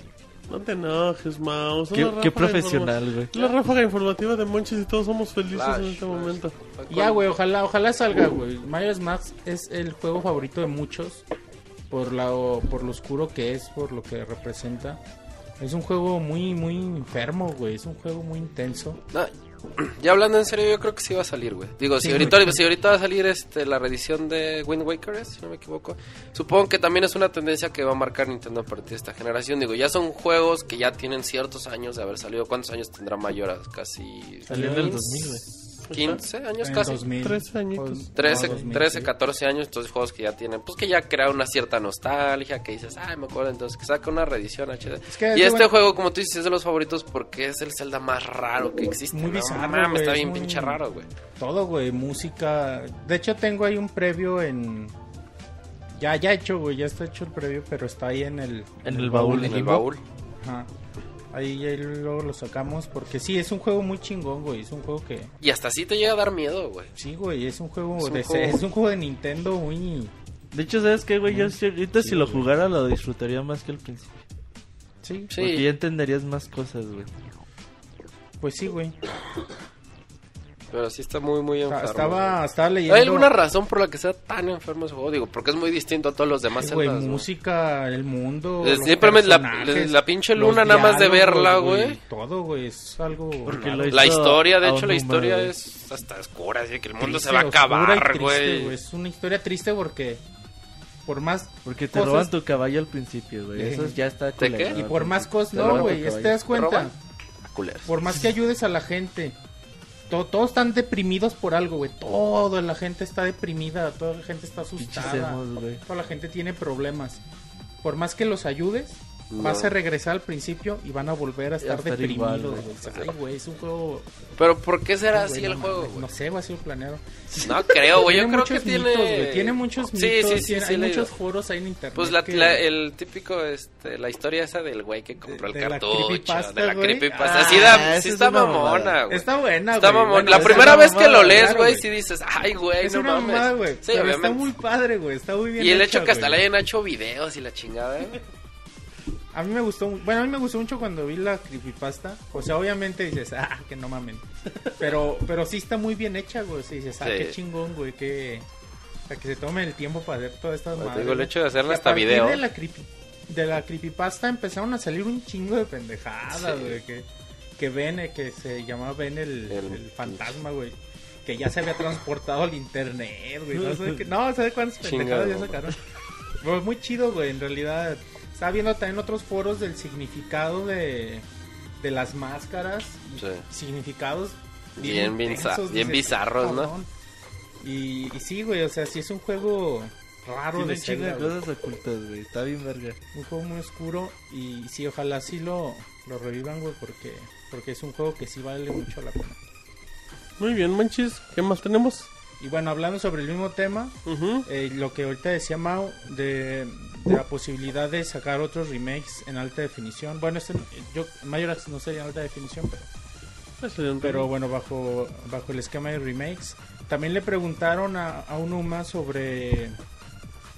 No te enojes, Mau. son Qué, profesional, güey. La ráfaga informativa de Monchis y todos somos felices Flash, en este Flash. momento. Ya, güey, ojalá, ojalá salga, güey. Majora's Mask es el juego favorito de muchos por la por lo oscuro que es, por lo que representa. Es un juego muy muy enfermo, güey. Es un juego muy intenso. No, ya hablando en serio, yo creo que sí va a salir, güey. Digo, si, Sí, ahorita, güey. si ahorita va a salir este, la reedición de Wind Waker, si no me equivoco, supongo que también es una tendencia que va a marcar Nintendo a partir de esta generación. Digo, ya son juegos que ya tienen ciertos años de haber salido. ¿Cuántos años tendrá Mayoras? Casi Salió en el 2000, güey. 15 años En casi. 2000. 13 añitos. Pues, 13, no, 2000, 13, sí. 14 años, entonces juegos que ya tienen, pues que ya crean una cierta nostalgia, que dices, ay, me acuerdo, entonces que saca una reedición HD. Es que, y este bueno, juego, como tú dices, es de los favoritos porque es el Zelda más raro que existe. Muy ¿no? bizarro, Mames, güey, está es bien muy- pinche raro, güey. Todo, güey, música. De hecho, tengo ahí un previo en. Ya, ya hecho, güey, ya está hecho el previo, pero está ahí en el. En el baúl. En el baúl. Ajá. Ahí, ahí luego lo sacamos, porque sí, es un juego muy chingón, güey. Es un juego que. Y hasta así te llega a dar miedo, güey. Sí, güey, es un juego Es un de juego- es un juego de Nintendo muy De hecho, ¿sabes qué, güey? Yo sí- ahorita si lo jugara lo disfrutaría más que al principio. Sí, Porque Sí, ya entenderías más cosas, güey. pues sí, güey. Pero sí está muy, muy enfermo. Estaba, estaba leyendo. ¿Hay alguna razón por la que sea tan enfermo ese juego? Digo, porque es muy distinto a todos los demás Sí, güey, música, el mundo. Los Simplemente la, la pinche luna, nada más de verla, güey. Todo, güey, es algo. Porque La historia, de hecho, la historia güey. es hasta oscura, así que el mundo Triste, se va a acabar, triste, güey. Es una historia triste porque. Por más. Porque te cosas- roban tu caballo al principio, güey. Eso ya está ¿De qué? culero Y por más cosas. Te No, güey, te das ¿Te cuenta. Culeros. Por más que ayudes a la gente. To- todos están deprimidos por algo, güey. Toda la gente está deprimida. Toda la gente está asustada. Toda la gente tiene problemas. Por más que los ayudes, No. vas a regresar al principio y van a volver a estar, estar deprimidos, igual, güey. güey. Ay, güey, es un juego. Pero ¿por qué será güey, así el juego, güey? No sé, va a ser planeado. No creo, güey. Yo Tiene creo que tiene... mitos, güey. Tiene muchos Sí, mitos. sí, sí, tiene- sí, hay he muchos foros ahí en internet. Pues la, que- la- el típico, este, la historia esa del güey que compró el De- de la cartucho, creepypasta, de la güey. creepypasta. Ah, sí, da, sí es está una mamona, güey. Está buena, Está güey. mamona. Bueno, la es primera vez que lo lees, güey, sí dices, ay, güey, Es no mames. güey. Está muy padre, güey. Está muy bien Y el hecho que hasta le güey. hayan hecho videos y la chingada, ¿eh? A mí me gustó, bueno, a mí me gustó mucho cuando vi la creepypasta. O sea, obviamente dices, ah, que no mamen. Pero, pero sí está muy bien hecha, güey. Sí, dices, ah, Sí. qué chingón, güey, que... O sea, que se tome el tiempo para hacer todas estas Te madres. digo, el hecho de hacerle Y a hasta video. De la, creepy, de la creepypasta empezaron a salir un chingo de pendejadas, Sí. güey. Que, que Ben, eh, que se llamaba Ben el, El- el fantasma, güey. Que ya se había transportado al internet, güey. No sé, qué- [laughs] no, ¿sabes cuántas pendejadas ya sacaron? Pues muy chido, güey, en realidad. Estaba viendo también otros foros del significado de, de las máscaras. Sí. Significados Bien intensos, bizarros, ¿no? Y, y sí, güey, o sea, sí es un juego raro Tiene de Zelda, güey. cosas ocultas, güey. Está bien verga. Un juego muy oscuro y sí, ojalá sí lo, lo revivan, güey, porque, porque es un juego que sí vale mucho la pena. Muy bien, manches. ¿Qué más tenemos? Y bueno, hablando sobre el mismo tema, eh, lo que ahorita decía Mao de, de la posibilidad de sacar otros remakes en alta definición. Bueno, este, yo, Majorax no sería en alta definición, pero, pero bueno, bajo, bajo el esquema de remakes. También le preguntaron a, a Unuma sobre,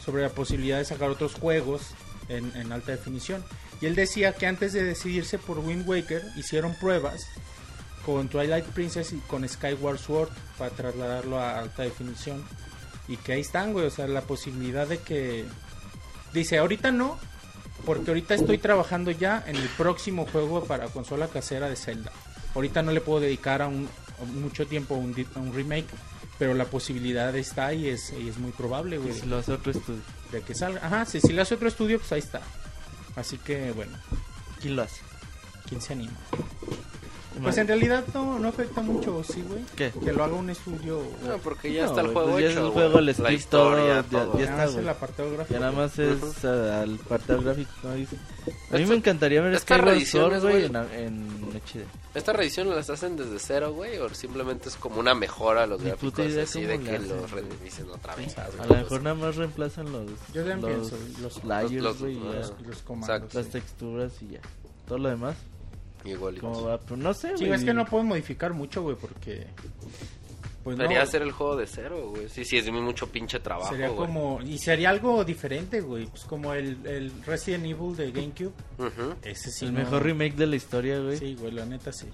sobre la posibilidad de sacar otros juegos en, en alta definición. Y él decía que antes de decidirse por Wind Waker, hicieron pruebas con Twilight Princess y con Skyward Sword para trasladarlo a alta definición. Y que ahí están, güey, o sea, la posibilidad de que... Dice, ahorita no, porque ahorita estoy trabajando ya en el próximo juego para consola casera de Zelda. Ahorita no le puedo dedicar a un, a mucho tiempo a un, di- a un remake, pero la posibilidad está y es, y es muy probable, güey, si lo hace otro estudio. de que salga. Ajá, si, si le hace otro estudio, pues ahí está. Así que, bueno, ¿Quién lo hace? ¿quién se anima? Pues en realidad no, no afecta mucho, sí, güey. ¿Qué? Que lo haga un estudio. No, porque ya No, está el güey, juego pues ya hecho, es el güey. juego, el La script, historia, todo, ya- ya está, es güey. el apartado gráfico. Ya nada más es ah, al apartado gráfico, dice. A mí Esta- me encantaría ver reediciones, Sword, güey, güey. en, en HD. ¿Esta reedición las hacen desde cero, güey? ¿O simplemente es como una mejora a los gráficos así de que hacen, los redicen otra vez? A lo mejor nada más reemplazan los, Yo también los pienso, los- layers, los- güey, y ya. los- Los comandos. Exacto. las texturas y ya. Todo lo demás, Igual. ¿cómo va? Pero no sé, Sí, güey. es que no pueden modificar mucho, güey, porque. Pues no, Debería hacer el juego de cero, güey. Sí, sí, es mucho pinche trabajo, Sería güey. como. Y sería algo diferente, güey. Pues como el, el Resident Evil de GameCube. Ese sí. El no- mejor remake de la historia, güey. Sí, güey, la neta sí.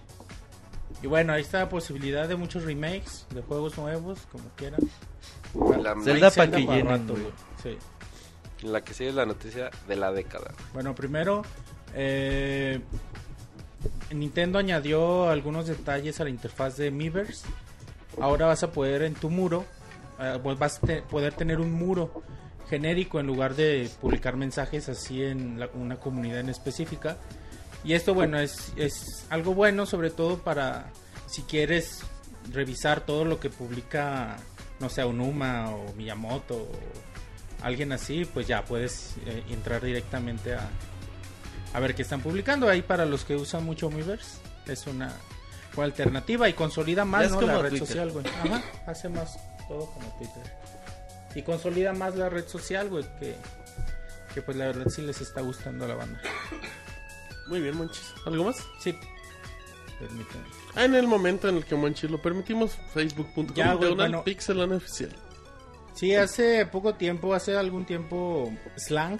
Y bueno, ahí está la posibilidad de muchos remakes de juegos nuevos, como quieran. La, Zelda Hay pa' que para rato, güey. Sí. la que sigue es la noticia de la década. Bueno, primero, eh, Nintendo añadió algunos detalles a la interfaz de Miiverse. Ahora vas a poder en tu muro, eh, pues vas a te- poder tener un muro genérico en lugar de publicar mensajes así en la- una comunidad en específica. Y esto, bueno, es, es algo bueno, sobre todo para si quieres revisar todo lo que publica, no sé, Onuma o Miyamoto o alguien así, pues ya puedes eh, entrar directamente a, a ver qué están publicando. Ahí para los que usan mucho Miiverse es una, una alternativa y consolida más ¿no? la red Twitter. social, güey. Ajá, hace más todo como Twitter. Y consolida más la red social, güey, que, que pues la verdad sí les está gustando a la banda. Muy bien, manches. ¿Algo más? Sí. Permítanme. Ah, en el momento en el que Monchis lo permitimos, facebook.com bueno. oficial. Sí, hace poco tiempo, hace algún tiempo, Slang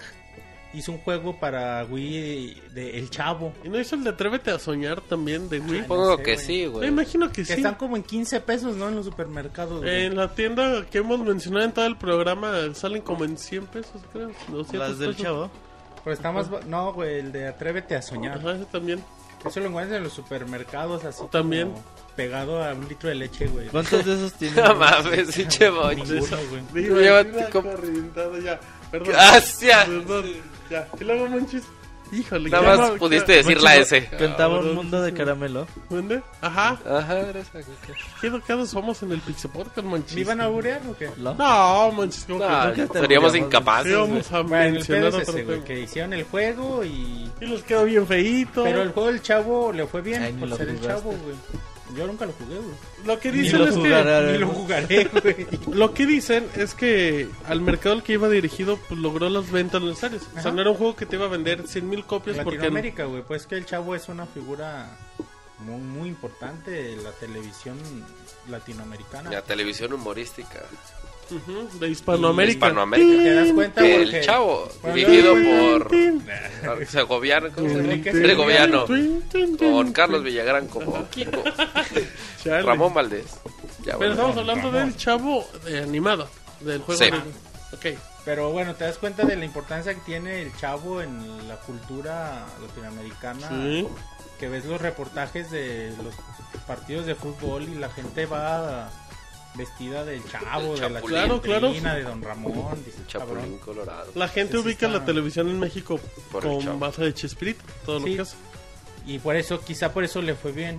hizo un juego para Wii de El Chavo. ¿Y no hizo el de Atrévete a Soñar también de Wii? Supongo sé, que güey. sí, Me güey. imagino que Que sí. están como en 15 pesos, ¿no? En los supermercados. güey. En la tienda que hemos mencionado en todo el programa salen como en 100 pesos, creo. 200 Las del pesos. chavo. Pero está más... No, güey, el de Atrévete a Soñar. Ajá, ese también. Eso lo encuentras en los supermercados así También. como pegado a un litro de leche, güey. ¿Cuántos de esos tienen? [laughs] No mames, pinche bocho. Ninguno, güey. Digo, Llévate una com- corrientada ya. Perdón. Gracias. Perdón. Ya. Y luego, manches. Híjole. Nada más no- pudiste decir la S. Cantaba un mundo de caramelo. ¿Dónde? Ajá. Ajá, acá. ¿Qué educados somos en el Pixel Podcast, manches? ¿Me iban a burear o qué? ¿No? No, manches. ¿cómo que No, no? que seríamos incapaces. Vamos a Bueno, el mencionar pedo es otro ese, güey, tema. que hicieron el juego y... Y los quedó bien feíto. Pero el juego del chavo le fue bien Ay, por ser el chavo, güey. Yo nunca lo jugué, güey. Lo que Ni dicen lo es que... Ni lo jugaré, [laughs] güey. Lo que dicen es que al mercado al que iba dirigido pues, logró las ventas necesarias. O sea, no era un juego que te iba a vender 100 mil copias En porque... Latinoamérica, güey, pues que el chavo es una figura muy, muy importante de la televisión latinoamericana. La televisión humorística. De Hispanoamérica. Hispanoamérica. ¿Te das cuenta? El Porque- chavo, dirigido por Segoviano, Con. Carlos Villagrán como Kiko. Ramón Valdés. Ya, Pero bueno. estamos hablando del chavo de animado, del juego Sí. de... Ok. Pero bueno, te das cuenta de la importancia que tiene el chavo en la cultura latinoamericana. Sí. Que ves los reportajes de los partidos de fútbol y la gente va vestida del chavo, de la. Claro, claro. De Don Ramón. Dice, Chapulín cabrón. Colorado. La gente ubica está- la televisión en México Por con base de Chespirito, todo lo Sí. que hace. Y por eso, quizá por eso le fue bien.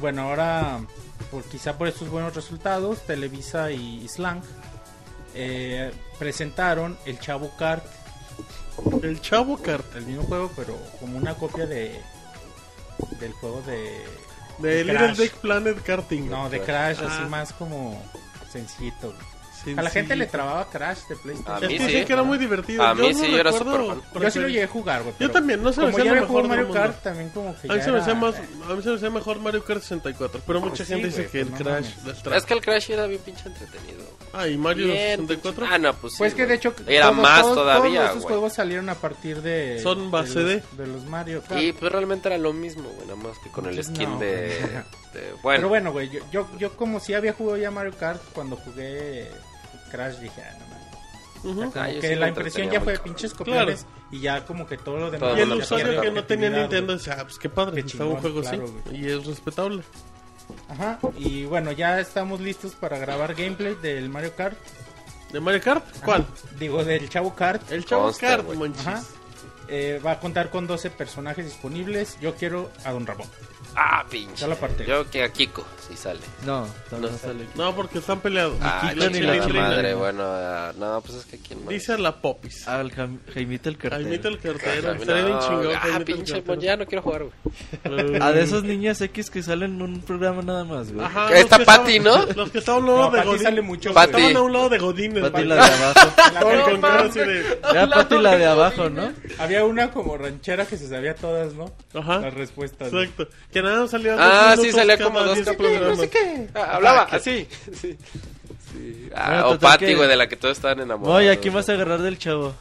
Bueno, ahora, por, quizá por estos buenos resultados, Televisa y Slang eh, presentaron el Chavo Kart, El chavo carta el mismo juego, pero como una copia de del juego de... de Little Crash. Big Planet Karting. No, de Crash, Ah. así más como sencillito. A la gente le trababa Crash de A PlayStation. Es mí que sí. dicen que era muy divertido. A mí no sí, yo era porque- Yo sí lo llegué a jugar, güey. Yo también, no se me hacía mejor Mario mundo. Kart, también como que A mí se me hacía, era- más, a mí se me hacía mejor Mario Kart 64, pero mucha Pues gente dice que el pues no Crash. Es que el Crash era bien pinche entretenido. Ah, y Mario Bien, 64 pinche- Ah, no, pues sí. Pues que de hecho Era más todavía, todos esos juegos salieron a partir de Son base de de- los, Mario Kart. Y pues realmente era lo mismo, güey, nada más que con el skin de, [laughs] de- Pero Bueno, bueno, güey, yo, yo, yo como si había jugado ya Mario Kart cuando jugué Crash dije, ah, no mames. Como Ah, que sí la impresión ya fue cabrón. pinches copiones y ya como que todo lo demás Y el usuario que no tenía Nintendo decía, ah, pues qué padre, Qué está un juego claro, así. güey. Y es respetable. Ajá, y bueno, ya estamos listos para grabar gameplay del Mario Kart. ¿De Mario Kart? ¿Cuál? Digo, del Chavo Kart. El Chavo Kart. Ajá. Eh, va a contar con 12 personajes disponibles. Yo quiero a Don Ramón. Ah, pinche. Ya la parte. Yo que a Kiko, si sale. No, No no sale. No, porque están peleados. Ah, Kiko ni la madre, bueno, ah, no, pues es que quién más. Dice la Popis. Al Jaimito el cartero. Jaimito el cartero. Ah, Estaría bien chingón. ah, pinche, pues ya no quiero jugar, güey. A de esos niños X que salen en un programa nada más, güey. Ajá, está estaban- ¿no? Los que estaban a un lado de Godín. sale mucho, estaban a un lado de Godín. Pati la de abajo. [laughs] Ya Pati la de abajo, ¿no? Había una como ranchera que se sabía todas, ¿no? Ajá. Las respuestas. Exacto. Que nada Ah, sí, salía como dos capítulos. No sé qué. Ah, hablaba así. [laughs] Sí. Sí. Ah, Bueno, o Patty, que- güey, de la que todos estaban enamorados. No, y aquí vas a agarrar del chavo.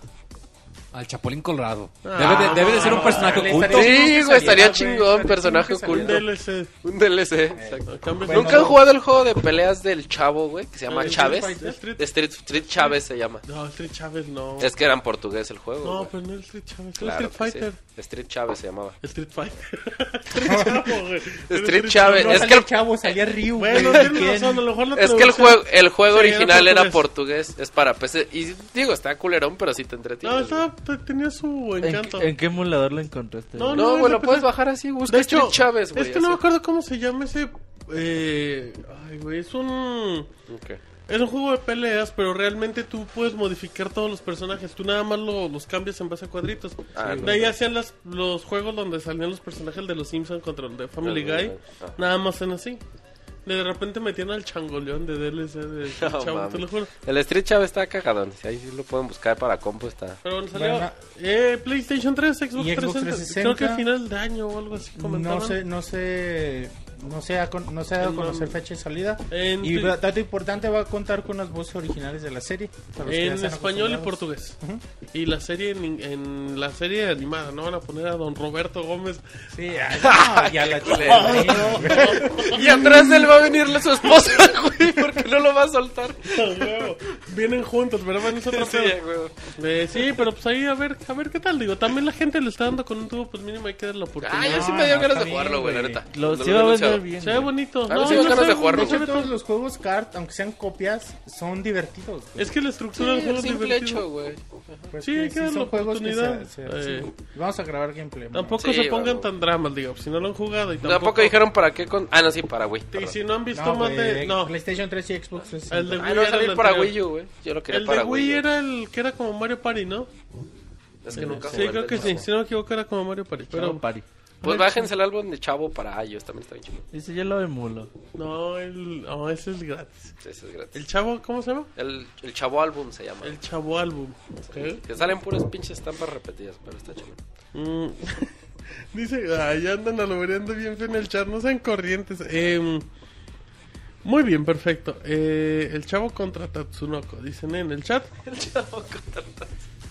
Al Chapulín Colorado. Ah, debe, de, debe de ser un personaje oculto. Sí, güey, estaría chingón, personaje que Un oculto. DLC. Un DLC. exacto. A Bueno, ¿Nunca han jugado el juego de peleas del chavo, güey? Que se llama El Chávez. Street. Street- Chávez se llama. No, Street Chávez no. Es que era en portugués el juego. No, güey. pero no el Street Chávez. el Street Fighter. sí. Street Chávez se llamaba. Street Fighter. [laughs] Street Chavo, güey. Street Chávez. No Es que el- Chavo, salía Ryu. Bueno, güey. tienes ¿Quién? razón, a lo mejor la Es que el juego, el juego Sí, original era era portugués. Es para PC. Y digo, está culerón, pero sí te entretiene. No, estaba, te- tenía su ¿En, encanto. en qué emulador lo encontraste? No, güey? No, güey, lo puedes bajar así. Busca De hecho, Street Chávez, güey. es que no me acuerdo cómo se llama ese. Eh, ay, güey, es un. Ok. Es un juego de peleas, pero realmente tú puedes modificar todos los personajes. Tú nada más lo- los cambias en base a cuadritos. Ah, de ahí hacían las, los juegos donde salían los personajes de los Simpsons contra el de Family Ah, Guy. ah. Nada más en así. De repente metían al changoleón de DLC de No, Chavo, mames. te lo juro. El Street Chávez está cagadón. Si ahí sí lo pueden buscar para compu, está. Pero bueno, salió Bueno, eh, PlayStation 3, Xbox, Xbox 360. 360. Creo que a final de año o algo así comentaban. No sé, no sé No se ha, con- no se ha dado a conocer fecha de salida. En, Y dato importante, va a contar con las voces originales de la serie. en español y portugués. Y la serie en, en la serie animada, ¿no? Van a poner a don Roberto Gómez. Sí, ay, no, ya la chingada. Y atrás de él va a venirle su esposa, [laughs] güey, porque no lo va a soltar. Vienen juntos, pero van a otro Sí, güey. Eh, sí, pero pues ahí a ver, a ver qué tal. Digo, también la gente le está dando con un tubo, pues mínimo hay que darle la oportunidad. Ah, yo sí No, me dio no, ganas de jugarlo, güey, la güey. neta. Lo, sí lo va a vender bien. Se ve güey. bonito. Me dan no ganas sé, de jugarlo, De hecho, güey. todos los juegos kart, aunque sean copias, son divertidos. güey. Es que la estructura Sí, del juego es hecho, güey. Pues sí, que hay que juegos que oportunidad. Eh. sí. Vamos a grabar gameplay. ¿no? Tampoco Sí, se pongan tan dramas, digo, si no lo han jugado y tampoco... Tampoco dijeron para qué con... Ah, no, sí, para Wii. Y perdón. si no han visto No, más de... No, PlayStation 3 y Xbox 360. El de Ah, Wii no va a era salir el para anterior. Wii U, güey. Yo lo quería el para de Wii era el que era como Mario Party, ¿no? Es que nunca Sí, jugué el creo que sí, si no me equivoco era como Mario Party, pero... Chavo Party. Pues bájense el álbum de Chavo para iOS, también está bien chido. Dice, yo lo emulo. No, el... no, ese es gratis. Sí, ese es gratis. El chavo, ¿cómo se llama? El, el Chavo Álbum se llama. El chavo álbum. Que salen puras pinches estampas repetidas, pero está chido. Mm. [laughs] Dice, ay, andan alobereando bien feo en el chat, no sean corrientes. Em, muy bien, perfecto. Eh, el chavo contra Tatsunoko, dicen en el chat. [laughs] El Chavo contra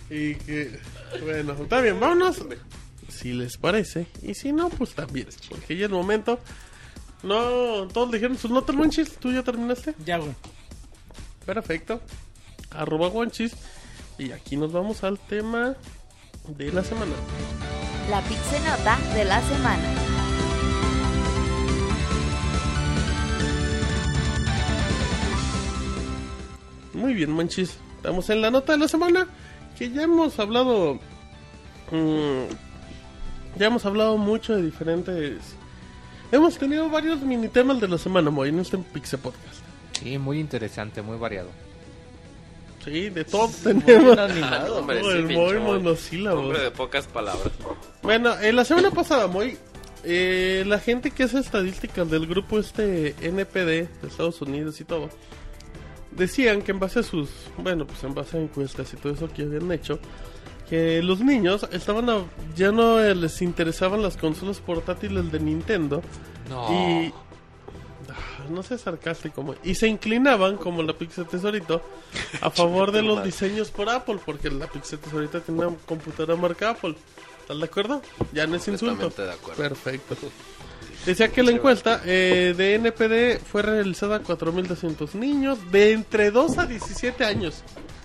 Y que, bueno, está bien, vámonos. Si les parece. Y si no, pues también. Porque ya es el momento. No, todos dijeron sus notas, Monchis. ¿Tú ya terminaste? Ya, güey. Perfecto. Arroba Guanchis. Y aquí nos vamos al tema de la semana. La Pixenota de la semana. Muy bien, Manchis. Estamos en la nota de la semana. Que ya hemos hablado. mm, ya hemos hablado mucho de diferentes. Hemos tenido varios mini temas de la semana, Moy, en este Pixel Podcast. Sí, muy interesante, muy variado. Sí, de todo tenemos. Ah, no, [laughs] hombre, sí, el pinche Moy monosílabos. Hombre de pocas palabras. Bueno, eh, la semana pasada, Moy, eh, la gente que hace estadísticas del grupo este NPD de Estados Unidos y todo, decían que en base a sus, bueno, pues en base a encuestas y todo eso que habían hecho, que los niños estaban, a- ya no les interesaban las consolas portátiles de Nintendo No. y... Ah, No sé sarcástico, y se inclinaban, como la Pixel Tesorito, a [laughs] favor de los diseños por Apple, porque la Pixel Tesorito tiene una computadora marca Apple. ¿Estás de acuerdo? Ya no es insulto. De acuerdo. Perfecto. [laughs] Decía que la encuesta eh, de NPD fue realizada a 4.200 niños de entre 2 a 17 años.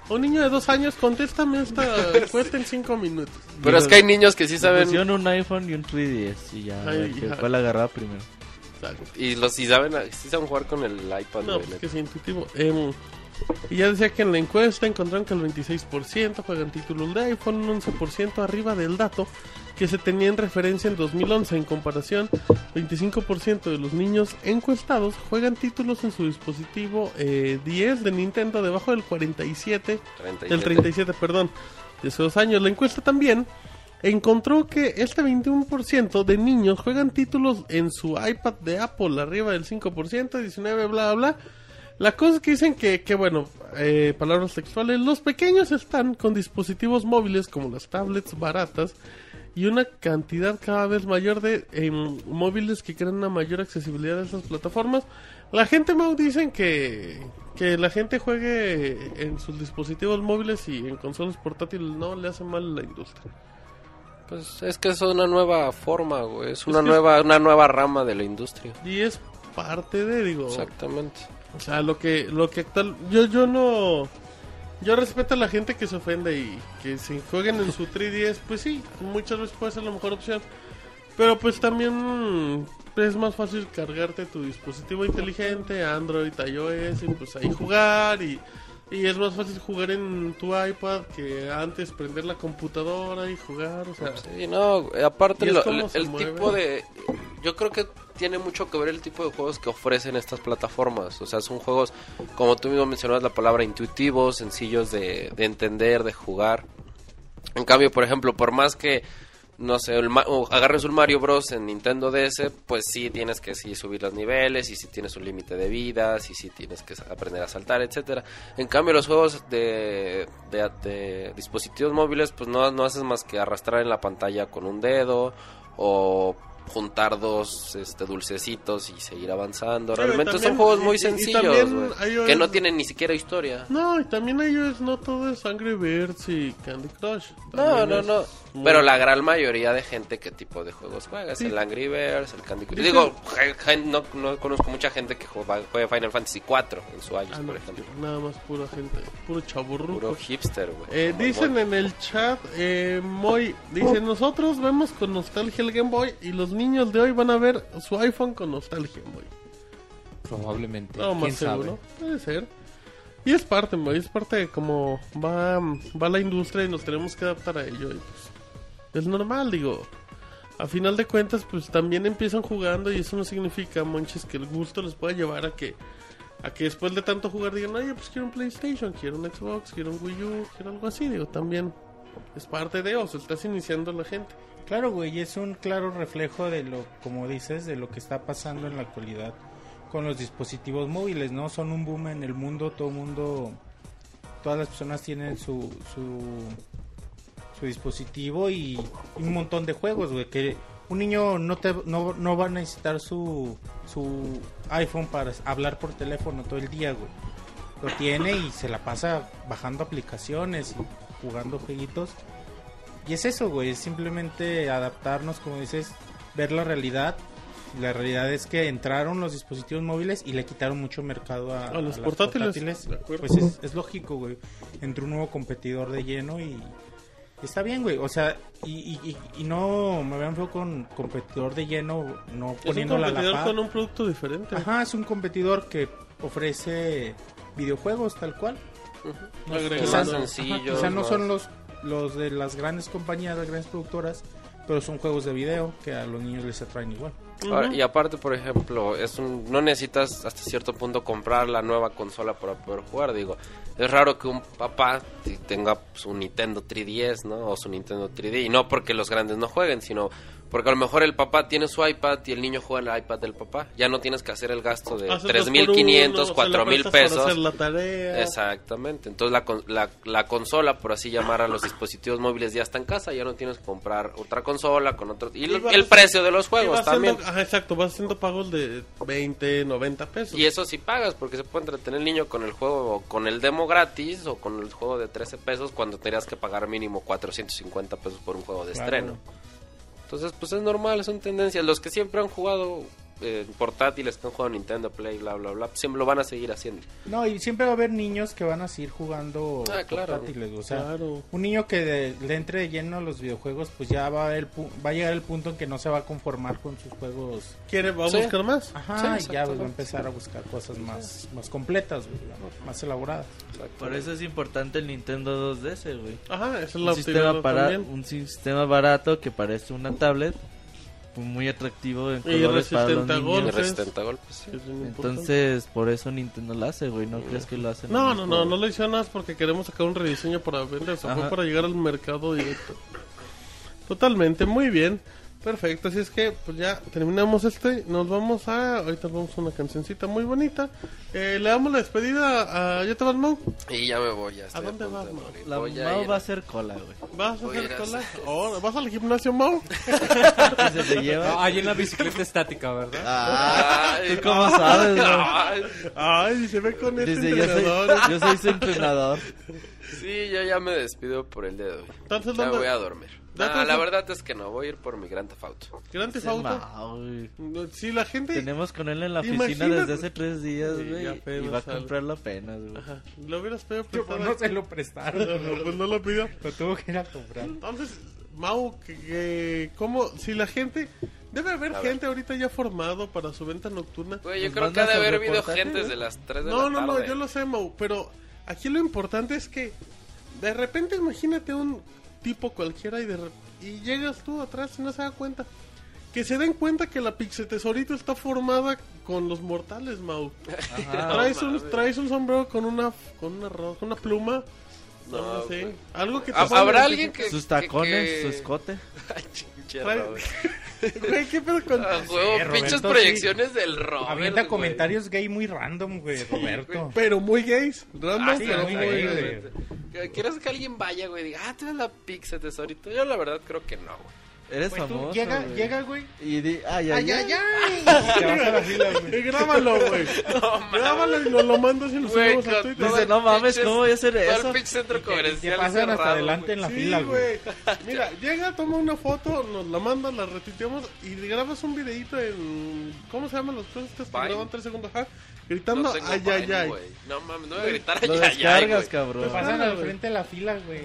Un niño de 2 años, contéstame esta [laughs] encuesta en 5 minutos. Pero es que hay niños que sí saben Pusieron un iPhone y un 3DS y ya, Ay, que hija. cuál agarraba primero. Exacto. y los sí saben, sí saben jugar con el iPad. No, pues que es intuitivo. Em, y ya decía que en la encuesta encontraron que el 26% juegan títulos de iPhone, un 11% arriba del dato que se tenía en referencia en 2011. En comparación, 25% de los niños encuestados juegan títulos en su dispositivo eh, 10 de Nintendo debajo del 47 37. del 37, perdón, de esos dos años. La encuesta también encontró que este 21% de niños juegan títulos en su iPad de Apple, arriba del 5%, 19, bla, bla, bla. La cosa es que dicen que, que bueno, eh, palabras textuales, los pequeños están con dispositivos móviles como las tablets baratas y una cantidad cada vez mayor de em, móviles que crean una mayor accesibilidad a estas plataformas. La gente, Mau, dicen que, que la gente juegue en sus dispositivos móviles y en consolas portátiles no le hace mal a la industria. Pues es que es una nueva forma, güey. Es una es- nueva, una nueva rama de la industria. Y es parte de, digo, Exactamente. O sea, lo que, lo que actual, yo, yo no, yo respeto a la gente que se ofende y que si jueguen en su 3DS, pues sí, muchas veces puede ser la mejor opción. Pero pues también es más fácil cargarte tu dispositivo inteligente, Android, iOS, y pues ahí jugar y, y es más fácil jugar en tu iPad que antes prender la computadora y jugar, o sea, Sí, no, aparte lo- el, se el tipo de... Yo creo que tiene mucho que ver el tipo de juegos que ofrecen estas plataformas. O sea, son juegos, como tú mismo mencionabas la palabra, intuitivos, sencillos de, de entender, de jugar. En cambio, por ejemplo, por más que, no sé, agarres un Mario Bros. en Nintendo DS, pues sí tienes que sí subir los niveles, y sí tienes un límite de vidas, y sí tienes que aprender a saltar, etcétera. En cambio, los juegos de, de, de dispositivos móviles, pues no, no haces más que arrastrar en la pantalla con un dedo, o juntar dos este, dulcecitos y seguir avanzando. Pero Realmente también- son juegos muy y- sencillos, güey, hay- que no tienen ni siquiera historia. No, y también ellos no todo es Angry Birds y Candy Crush. No, También no, es no. Muy- Pero la gran mayoría de gente, ¿qué tipo de juegos juega? Es Sí. el Angry Birds, el Candy Crush. Digo, no, no conozco mucha gente que juega, juega Final Fantasy 4 en su años, Ah, por ejemplo. nada más pura gente, puro chaburruco. Puro hipster, güey. Eh, dicen Boy. en el chat, eh, Moy, dice, nosotros vemos con nostalgia el Game Boy y los niños de hoy van a ver su iPhone con nostalgia, Moy. Probablemente. No, ¿Quién más sabe? seguro. Puede ser. Y es parte, Moy, es parte de cómo va, va la industria y nos tenemos que adaptar a ello. y, pues, es normal, digo. A final de cuentas, pues también empiezan jugando y eso no significa, monches, que el gusto les pueda llevar a que a que después de tanto jugar digan, oye, pues quiero un PlayStation, quiero un Xbox, quiero un Wii U, quiero algo así. Digo, también es parte de, o sea, estás iniciando la gente. Claro, güey, es un claro reflejo de lo, como dices, de lo que está pasando en la actualidad con los dispositivos móviles, ¿no? Son un boom en el mundo, todo el mundo, todas las personas tienen su, su, su dispositivo y, y un montón de juegos, güey, que un niño no, te, no, no va a necesitar su, su iPhone para hablar por teléfono todo el día, güey. Lo tiene y se la pasa bajando aplicaciones y jugando jueguitos. Y es eso, güey, es simplemente adaptarnos, como dices, ver la realidad. La realidad es que entraron los dispositivos móviles y le quitaron mucho mercado a, A los las portátiles. Pues es, es lógico, güey. Entró un nuevo competidor de lleno y está bien, güey. O sea, y, y, y- y no me vean feo con competidor de lleno, no Es un poniéndola a la competidor con un producto diferente. Ajá, es un competidor que ofrece videojuegos tal cual. No agrega Quizás, ajá, no son los, los de las grandes compañías, las grandes productoras, pero son juegos de video que a los niños les atraen igual. Ahora, y aparte, por ejemplo, es un, no necesitas hasta cierto punto comprar la nueva consola para poder jugar. Digo, es raro que un papá tenga su Nintendo 3DS, ¿no? O su Nintendo 3D. Y no porque los grandes no jueguen, sino porque a lo mejor el papá tiene su iPad y el niño juega en el iPad del papá. Ya no tienes que hacer el gasto de Haces dos por 3.500, uno, se la 4.000 prestas para pesos. hacer la tarea. Exactamente. Entonces la, la, la consola, por así llamar a los dispositivos móviles, ya está en casa. Ya no tienes que comprar otra consola con otro... Y, el precio de los juegos también. haciendo- ajá, exacto, vas haciendo pagos de 20, 90 pesos. Y eso sí pagas, porque se puede entretener el niño con el juego, o con el demo gratis, o con el juego de 13 pesos, cuando tendrías que pagar mínimo 450 pesos por un juego de Claro. estreno. Entonces, pues es normal, son tendencias. Los que siempre han jugado eh, portátiles, que han jugado Nintendo Play, bla, bla, bla, siempre lo van a seguir haciendo. No, y siempre va a haber niños que van a seguir jugando Ah, claro. portátiles. O sea, Claro. un niño que de- le entre de lleno a los videojuegos, pues ya va a, haber pu- va a llegar el punto en que no se va a conformar con sus juegos. ¿Quiere, va a Sí. buscar más? Ajá, Sí, y ya pues, va a empezar a buscar cosas más, más completas, güey, más elaboradas. Por eso es importante el Nintendo 2DS, güey. Ajá, es la Un sistema, para, también. un sistema barato que parece una tablet, muy atractivo en Y colores para los resistente a niños. Y golpes. resistente a golpes, sí. Entonces, por eso Nintendo lo hace, güey. ¿No crees que lo hace? No, no, no, no lo hicieron nada porque queremos sacar un rediseño para vender. O sea, fue para llegar al mercado directo. Totalmente, muy bien. Perfecto, así es que pues ya terminamos este. Nos vamos a. Ahorita vamos a una cancioncita muy bonita. Eh, le damos la despedida a. ¿Ya te vas, Mau? Y ya me voy, ya estoy dónde punto vas, Mau? La Voy a va a a- hacer cola, güey. ¿Vas a Voy a hacer a cola? hacer- Oh, ¿Vas al gimnasio, Mau? Y [laughs] se te lleva. No, ahí en la bicicleta estática, ¿verdad? Ah, Ay, ¿tú cómo sabes, güey? ay, se ve con este Dice, yo soy, entrenador. yo soy su entrenador. Sí, yo ya me despido por el día de hoy. Entonces, Ya ¿dónde- voy a dormir. ¿Dónde Ah, te- la verdad es que no, voy a ir por mi gran Auto. Gran Theft Auto. Mao, güey. Si la gente. Tenemos con él en la oficina Imagínate- desde hace tres días, Sí, güey. y no va a sale. comprarlo apenas, güey. Ajá, lo hubieras pedido Yo, prestado. no se lo prestaron, [laughs] No, no, pues no lo pidió. lo tuvo que ir a comprar. Entonces, Mau, que, ¿cómo? Si la gente. Debe haber A ver. gente ahorita ya formado para su venta nocturna. Güey, yo Nos creo que ha de haber habido gente desde las 3 de No, la no, tarde. no, yo lo sé, Mau, pero aquí lo importante es que de repente imagínate un tipo cualquiera y de re- y llegas tú atrás y no se da cuenta. Que se den cuenta que la Pixel Tesorito está formada con los mortales, Mau. Ajá. [laughs] traes, un, traes un sombrero con una con una, con una pluma. No, algo así. güey. Algo que te ¿Ha- pone- ¿Habrá alguien que... Sus tacones, que- su escote. [laughs] Trae- Robert. [laughs] Güey, ¿qué pedo con Ah, huevo, Roberto, pinches sí. proyecciones del Robert, Avienta güey. comentarios gay muy random, güey, Roberto. Pero muy gays. Random, Ah, sí, pero muy muy gay, gays. ¿Quieres que alguien vaya, güey? y Diga, ah, tú eres la Pixel Tesorito. Yo la verdad creo que no, güey. Eres Pues tú famoso. llega, güey. llega, güey. Y di, ay, ay, Ay, ay. ay, ay. Y te vas a la fila, güey. Y grábalo, güey. [laughs] Grábalo y nos lo mandas y lo subimos a Twitter. todo Dice, el no mames, ¿cómo voy a hacer Todo eso? el pinche centro comercial pasan hasta adelante en la Sí, fila, güey. Mira, llega, toma una foto, nos la manda, la retuiteamos y grabas un videito en. ¿Cómo se llaman los cosas que graban 3 segundos? Gritando, No ay, ay, ay. No mames, no voy a gritar ay, Lo ay, ay, descargas, güey. Te cabrón. pasan Ah, al frente de la fila, güey.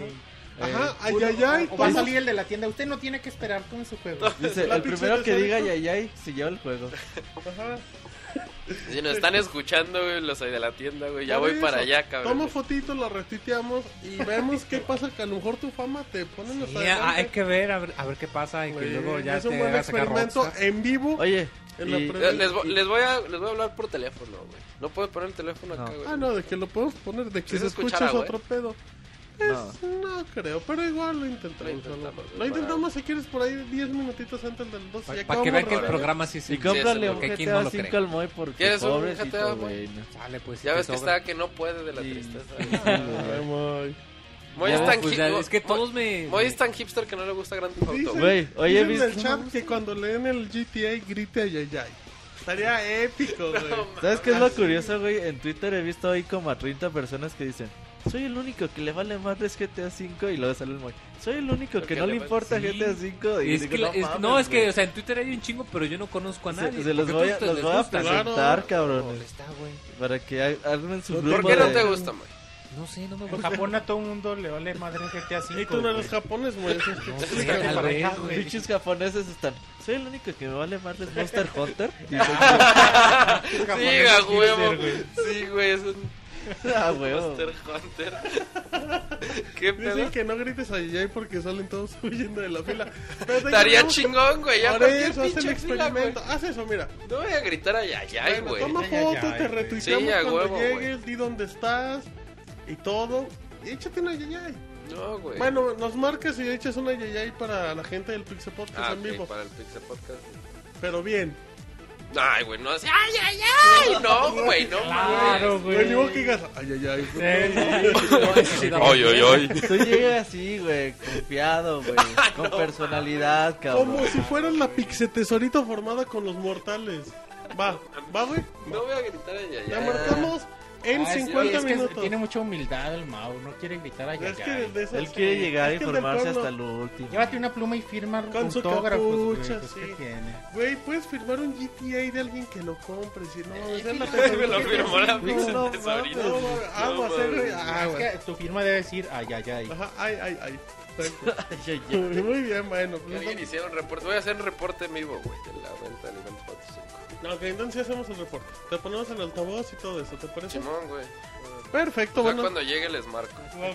Ajá, ay, Uno- ay, ay. O va a salir el de la tienda. Usted no tiene que esperar con su juego. [laughs] Dice, el primero que diga ay, ay, ay, se lleva el juego. Ajá. Si nos están escuchando, güey, los de la tienda, güey. Ya voy para allá, cabrón. Toma fotitos, la retuiteamos y vemos qué pasa. Que a lo mejor tu fama te ponen los Sí, ah, hay que ver a, ver, a ver qué pasa y que luego ya es te un buen experimento en vivo. Oye, En la y- Les, vo- les voy a, les voy a hablar por teléfono, güey. No puedo poner el teléfono acá, No. güey. Ah, no, de que lo podemos poner, de que Sí se escucha es otro pedo. No. Es- no. creo, pero igual lo intentamos. Lo intentamos, lo si quieres por ahí 10 minutitos antes del 2. Para que vean que el programa sí se y cómprale un no GTA lo 5 cree. al Moy porque ¿Quieres un pobrecito, GTA, güey. Sale, pues. Ya ves que está que no puede de la Sí. tristeza. Muy [laughs] Moy No, es tan pues hi- ya, Mo- es que todos me... Moy es tan hipster que no le gusta Grand Theft Auto, güey. Oye, en ¿viste? el chat que cuando leen el GTA grite ay ay ay. Estaría épico, [laughs] güey. ¿Sabes qué es lo curioso, güey? En Twitter he visto ahí como a 30 personas que dicen Soy el único que le vale madres GTA 5 y luego sale el Moy Soy el único que que no le le importa Sí. GTA 5 y Es digo, que, no, es- mames, no, es que, güey". o sea, en Twitter hay un chingo, pero yo no conozco a Se- nadie. se los porque voy a, los les voy a presentar, güey. Para que ha- armen su ¿Por grupo ¿Por qué no de- te gusta, Moy? No sé, no me En gusta. Japón a todo mundo le vale madre GTA V. Y tú no eres güey. japonés, güey. es. Pinches japoneses están Soy el único que me vale madres Monster Hunter [laughs] y Sí, Japoneses güey. Sí, güey, es un [laughs] Ah, huevo Monster Hunter. [laughs] ¿Qué Dicen pedo? que no grites ay ay porque salen todos [laughs] huyendo de la fila. Estaría chingón, güey. Ya Por eso, haz el pinche fila, experimento. Haz eso, mira. No voy a gritar ay, ay, ay, Bueno, güey. toma foto, te retuiteamos Sí, a cuando huevo, llegues, di dónde estás y todo. Y échate una yayay. No, güey. Bueno, nos marcas y echas una yayay para la gente del Pixel Podcast ah, en vivo. para el Pixel Podcast. Pero bien. Ay, güey, no así. ¡Ay, ay, ay! No, güey, no Claro, güey. Ni modo que digas, ay, ay, ay. Sí Ay, ay, ay. Tú llegas así, güey, confiado, güey, [laughs] con personalidad, cabrón. Como si fueras la Pixel Tesorito formada con los mortales. Va, va, güey. No voy a gritar ay, ay, Ya ay. marcamos en Ah, es- 50 es que minutos. tiene mucha humildad el Mau, no quiere gritar allá. Es que Él quiere llegar a que el informarse pueblo- hasta lo último. Llévate una pluma y firma Con su autógrafos, capucha, pues, sí. ¿qué tiene? Güey, puedes firmar un GTA de alguien que lo compre. Si no, esa es la Me lo firmó la No, Pixel no, no, eh. Ah, es que tu firma debe decir ay, ay, ay. Ajá, ay, ay, ay. Perfecto. Ay, [laughs] ay, ay. Muy bien, bueno. Pues, alguien hiciera un reporte. Voy a hacer un reporte en vivo, güey, de la venta del evento 45. no, ok, entonces hacemos el reporte. Te ponemos en altavoz y todo eso, ¿te parece? Simón, güey. Perfecto, Ya bueno. cuando llegue les marco. Güey.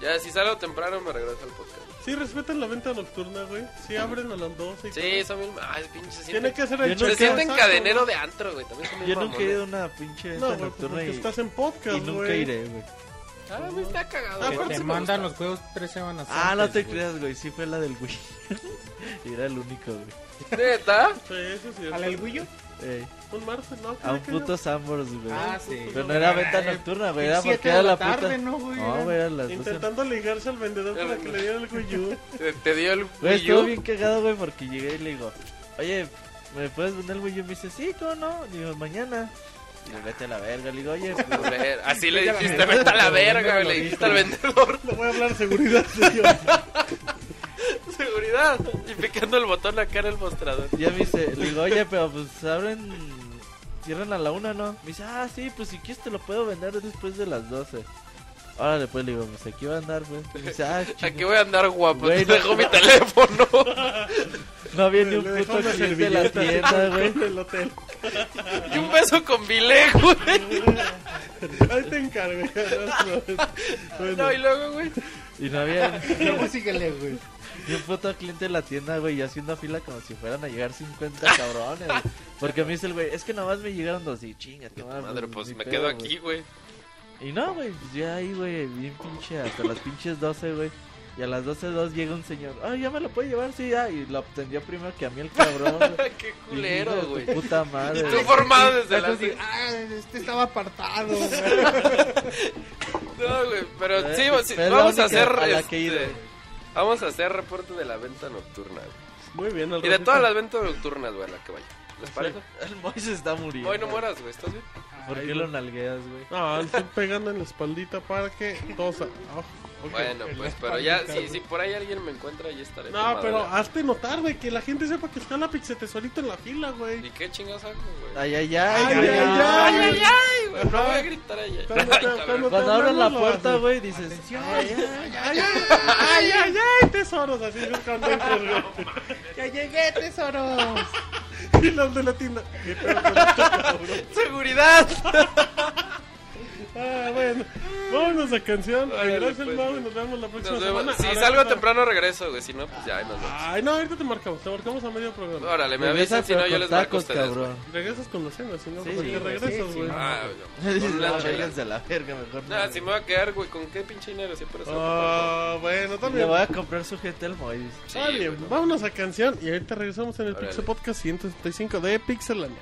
Ya, si salgo temprano me regreso al podcast. Sí, respetan la venta nocturna, güey. Sí, abren a las 12 y Sí, son bien... Ay, pinche, se Tiene que hacer el no Se sienten exacto, cadenero de antro, güey. También son Yo nunca he ido a una pinche venta No, güey, pues nocturna porque y, estás en podcast, y nunca güey. iré, güey. Ah, me está cagado. Ah, güey. Que te mandan los juegos tres semanas Ah, no te güey. creas, güey. Sí fue la del Wii. y [laughs] era el único, güey. ¿Neta? Sí, eso. ¿Al el Wii Un martes, ¿no? a un puto Sambors, güey. Ah, sí. Pero no era venta nocturna, güey. Era porque era la la puta. tarde, ¿no, güey? No, güey, era las no. 12. Intentando ligarse al vendedor para que le diera el Wii U. [laughs] Te, te dio el Güey, Wii estuvo U. bien cagado, güey, porque llegué y le digo, oye, ¿me puedes vender el Wii U? Me dice, sí, ¿cómo no? Digo, mañana. Y le vete a la verga. Le digo, oye, pues, Así le a la dijiste, vete a la verga, Le dijiste al vendedor. [laughs] Le voy a hablar seguridad, señor. [laughs] Seguridad. Y picando el botón acá en el mostrador. ya me dice, le digo, oye, pero pues abren, cierran a la una, ¿no? Me dice, ah, sí, pues si quieres te lo puedo vender después de las 12. Órale, pues le digo, pues aquí va a andar, güey. Dice, ah, [laughs] Aquí voy a andar guapo. Güey, Te no- dejo mi teléfono. [laughs] No había ni un puto cliente de la tienda, güey. hotel. [laughs] Y un beso con Vilé, güey. Ahí te encargo. Bueno, No, y luego, güey. Y no había Luego síguele, güey. ni un puto cliente de la tienda, güey, y haciendo fila como si fueran a llegar 50 cabrones, güey. Porque me dice el güey, es que nada más me llegaron dos y chinga, madre, Madre, pues ni me pedo, quedo aquí, güey. Y no, güey, pues ya ahí, güey, bien pinche, hasta las pinches 12, güey. Y a las 12.02 llega un señor, ay, ya me lo puede llevar, sí, ya. Y lo obtendió primero que a mí el cabrón. [laughs] Qué culero, güey. Puta madre. Tú formado desde las Entonces, ah, este estaba apartado, güey. [laughs] No, güey, pero Eh, sí, la vamos a hacer a la este, Vamos a hacer reporte de la venta nocturna, güey. Muy bien, al Y de todas las ventas nocturnas, güey, la que vaya. ¿Les parece? [laughs] El Moy se está muriendo. Hoy no mueras, güey, ¿estás bien? ¿Por qué lo nalgueas, güey? No, le estoy pegando en la espaldita para que todos... ah, ok. Bueno, pues, pero ya, si, si por ahí alguien me encuentra, ya estaré. No, tomado, pero güey. hazte notar, güey, que la gente sepa que está la Pixetesorito en la fila, güey. ¿Y qué chingados hago, güey? Ay, ay, ay. Ay, ay, ay. ay, ay, güey, no voy a gritar ahí. Cuando te- cuando Cuando abren la puerta, güey, dices... Ay, ay, Ay, ay, ay, ay, ay, tesoros, así es cuando entras, güey. [laughs] ¡Ya llegué, tesoros! [laughs] Y los de la tienda. [laughs] ¡Seguridad! Ah, bueno, vámonos a canción. Órale, Gracias, pues, Mau, y güey. nos vemos la próxima Nos vemos. semana. Si Ahora salgo ahorita- temprano regreso, güey, si no, pues ya, ahí nos vemos. Ay, no, ahorita te marcamos, te marcamos a medio programa. Órale, me Regresa, avisan, si no yo con les marco a tacos, ustedes. güey. cabrón. Regresas con la cena, si no, Sí, ¿por qué güey, regresas, sí, sí, güey? Ah, [laughs] Dices, Con la no, chela. váyanse a la verga, mejor no. Nada, si me voy a quedar, güey, ¿con qué pinche dinero? Siempre es Ah, bueno, Le también. voy a comprar su gente al Moy. dice. Está bien, vámonos a canción y ahorita regresamos en el Órale. Pixel Podcast 175 de Pixelania.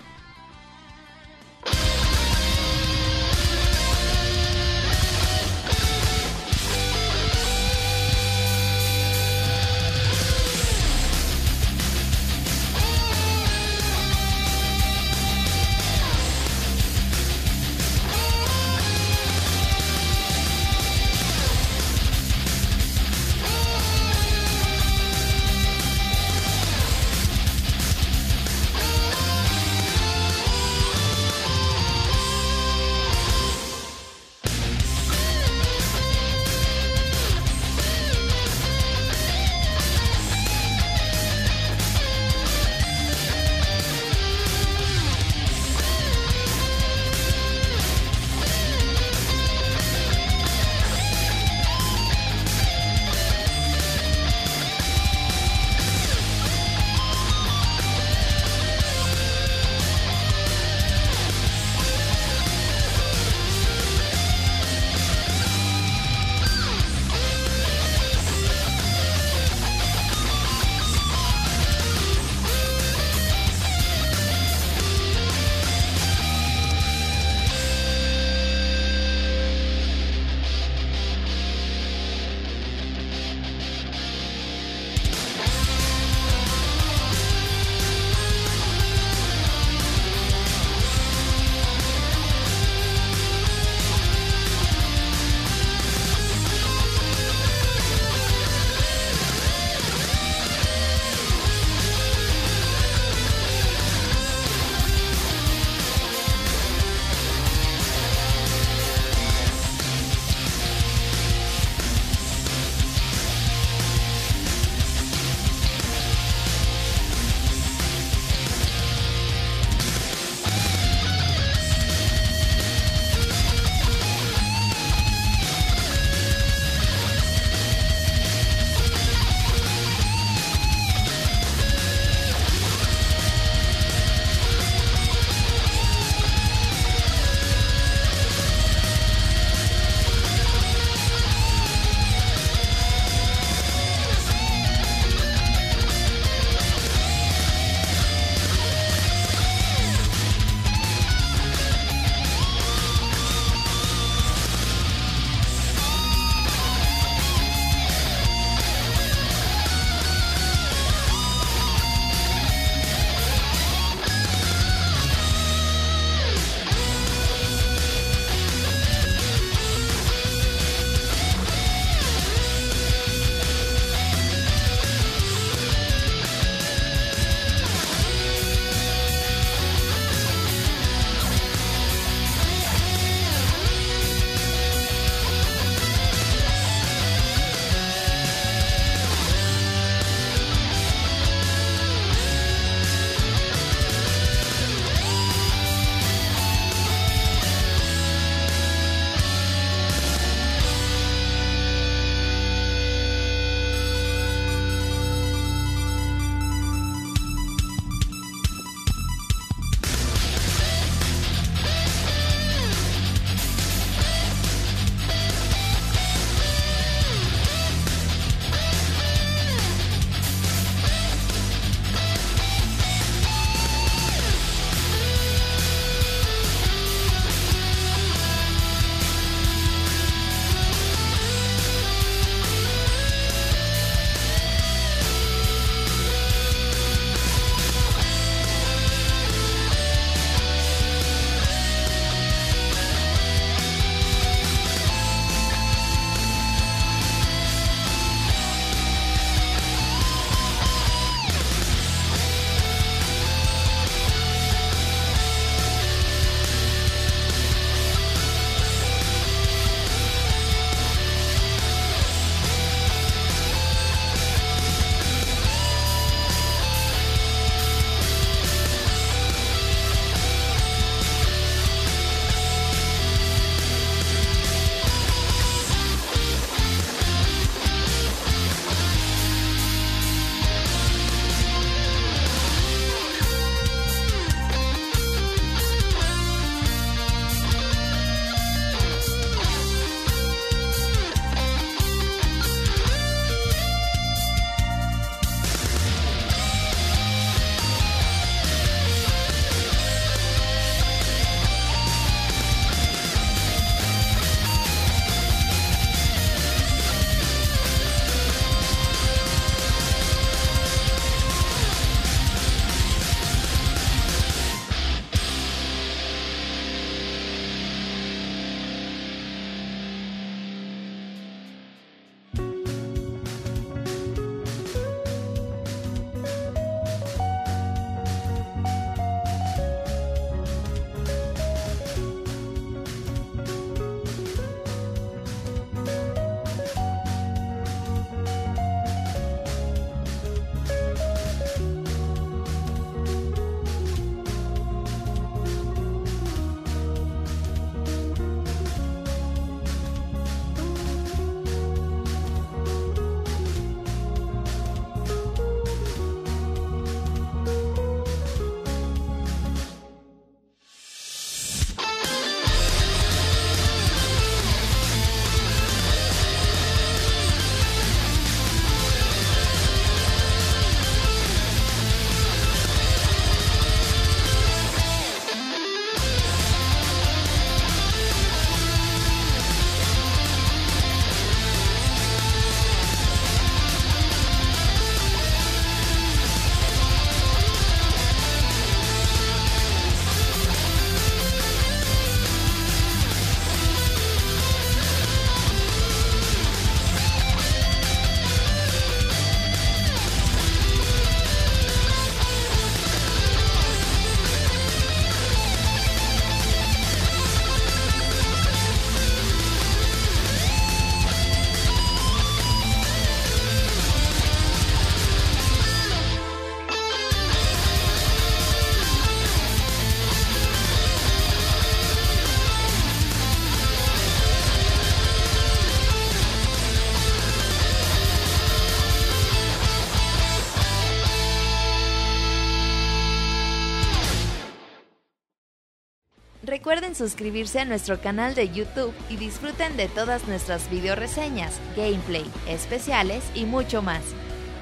Recuerden suscribirse a nuestro canal de YouTube y disfruten de todas nuestras video reseñas, gameplay, especiales y mucho más.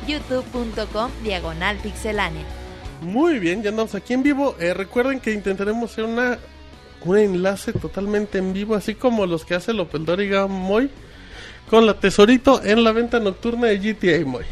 youtube.com diagonal pixelánea. Muy bien, ya andamos aquí en vivo. Eh, recuerden que intentaremos hacer una un enlace totalmente en vivo, así como los que hace López Dóriga Moy, con la Tesorito en la venta nocturna de GTA Moy.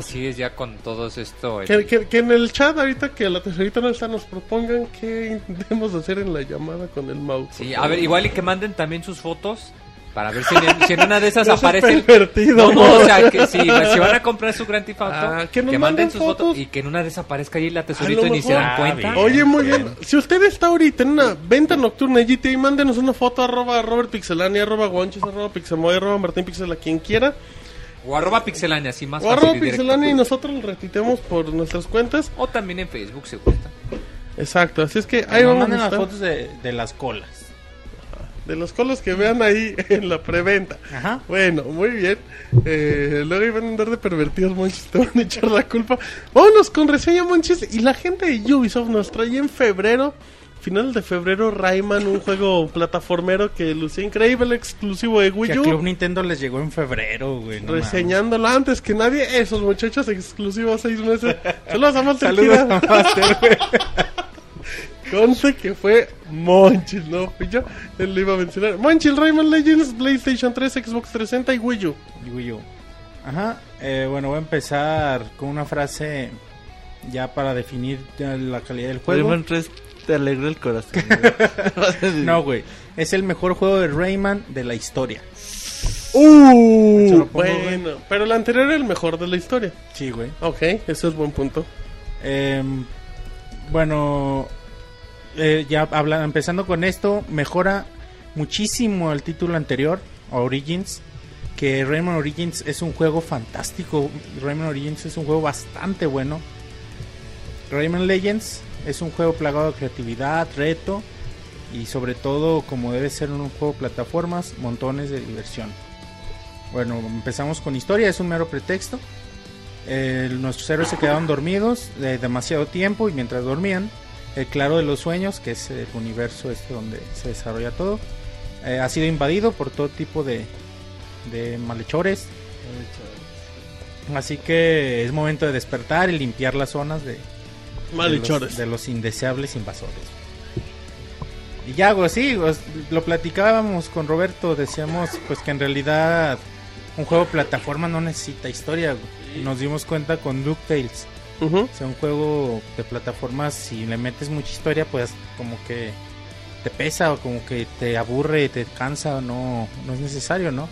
Así es ya con todo esto. el- Que, que- que en el chat, ahorita que la Tesorito no está, nos propongan qué intentemos hacer en la llamada con el mouse. Sí, a ver, igual y que manden también sus fotos para ver si en, si en una de esas [laughs] aparecen. pervertido, No, no, o sea, que si, si van a comprar su Grand Theft Auto, Ah, que que, manden manden sus fotos fotos. y que en una de esas aparezca ahí la tesorito y ni se dan Ah, cuenta. bien. Oye, muy Bien. bien. Si usted está ahorita en una venta nocturna de GTA, mándenos una foto arroba Robert Pixelani, arroba Guanches, arroba Pixemoy, arroba Martín Pixel, a quien quiera. O arroba pixelania, así más O fácil arroba y directo. Pixelani y nosotros lo retuiteamos por nuestras cuentas. O también en Facebook, si gusta. Exacto, así es que ahí vamos a las fotos de, de las colas. De los colos que vean ahí [laughs] en la preventa. Ajá. Bueno, muy bien. Eh, luego iban a andar de pervertidos, Monchis. [laughs] Te van a echar la culpa. Vámonos con reseña, Monchis. Y la gente de Ubisoft nos trae en febrero, final de febrero, Rayman, un juego plataformero que lucía increíble, exclusivo de Que Wii a U. Club Nintendo les llegó en febrero, güey. no reseñándolo antes que nadie. Esos muchachos exclusivos seis meses. Saludos a. Master Saludos a Master, güey. [laughs] Conste que fue Monchis, no fui yo. Él lo iba a mencionar. Monchis, Rayman Legends, PlayStation 3, Xbox 360 y Wii U. Y Wii U. Ajá. eh, bueno, voy a empezar con una frase ya para definir la calidad del juego. Rayman 3 te alegra el corazón. [laughs] güey. No, güey. Es el mejor juego de Rayman de la historia. Uh, pongo, bueno, pero el anterior era el mejor de la historia. Sí, güey. Ok, eso es buen punto. Em, bueno, eh, ya habla, empezando con esto, mejora muchísimo el título anterior, Origins. Que Rayman Origins es un juego fantástico. Rayman Origins es un juego bastante bueno. Rayman Legends es un juego plagado de creatividad, reto y sobre todo, como debe ser en un juego de plataformas, montones de diversión. Bueno, empezamos con historia, es un mero pretexto. Eh, nuestros héroes se quedaron dormidos de demasiado tiempo y mientras dormían, el claro de los sueños, que es el universo este donde se desarrolla todo, eh, ha sido invadido por todo tipo de, de malhechores. Así que es momento de despertar y limpiar las zonas de, de, Malhechores. los, de los indeseables invasores. Y ya, güey, sí, pues, lo platicábamos con Roberto, decíamos pues que en realidad un juego plataforma no necesita historia. Nos dimos cuenta con DuckTales. Ujú. O sea, un juego de plataformas, si le metes mucha historia, pues como que te pesa o como que te aburre, te cansa, no, no es necesario, ¿no?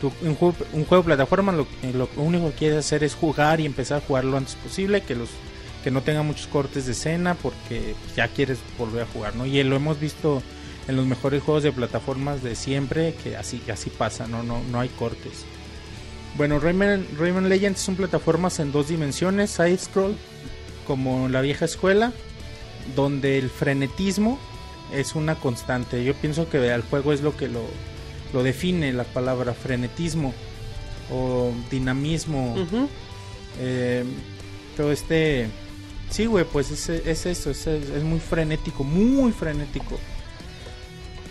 Tú, un, juego, un juego de plataforma lo, lo único que quieres hacer es jugar y empezar a jugar lo antes posible, que los que no tenga muchos cortes de escena porque ya quieres volver a jugar, ¿no? Y lo hemos visto en los mejores juegos de plataformas de siempre, que así, así pasa, ¿no? No, no hay cortes. Bueno, Rayman, Rayman Legends son plataformas en dos dimensiones, side scroll, como la vieja escuela, donde el frenetismo es una constante. Yo pienso que el juego es lo que lo, lo define, la palabra frenetismo o dinamismo. Eh, todo este... Sí, güey, pues es, es eso, es, es muy frenético, muy frenético.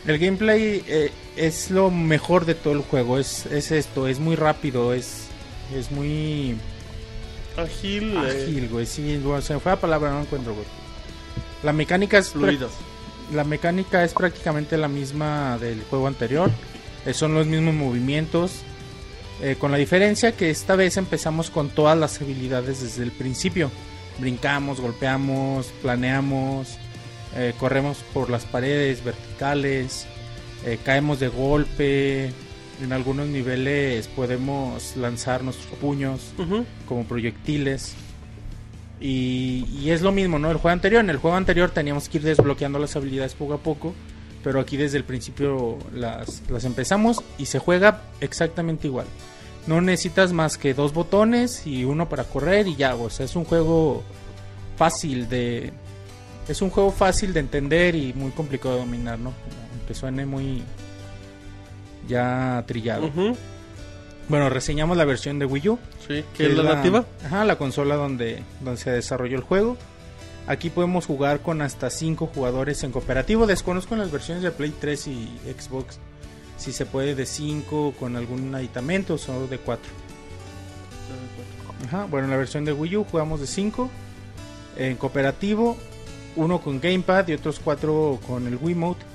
El gameplay eh, es lo mejor de todo el juego, es, es esto, es muy rápido, es, es muy Ágil. eh, ágil, güey, sí, se me fue la palabra, no encuentro, güey. La mecánica es fluido. la mecánica es prácticamente la misma del juego anterior. Eh, son los mismos movimientos. eh, con la diferencia que esta vez empezamos con todas las habilidades desde el principio. Brincamos, golpeamos, planeamos, eh, corremos por las paredes verticales, eh, caemos de golpe. En algunos niveles podemos lanzar nuestros puños como proyectiles. Y, y es lo mismo, ¿no? El juego anterior, en el juego anterior teníamos que ir desbloqueando las habilidades poco a poco, pero aquí desde el principio las, las empezamos y se juega exactamente igual. No necesitas más que dos botones y uno para correr y ya, o sea, es un juego fácil de... Es un juego fácil de entender y muy complicado de dominar, ¿no? Que suene muy ya trillado. Bueno, reseñamos la versión de Wii U Sí, que es la nativa. Ajá, la consola donde, donde se desarrolló el juego. Aquí podemos jugar con hasta 5 jugadores en cooperativo. Desconozco las versiones de Play 3 y Xbox si se puede de 5 con algún aditamento o solo de 4. Ajá, bueno, en la versión de Wii U jugamos de 5 en cooperativo, uno con gamepad y otros 4 con el Wiimote,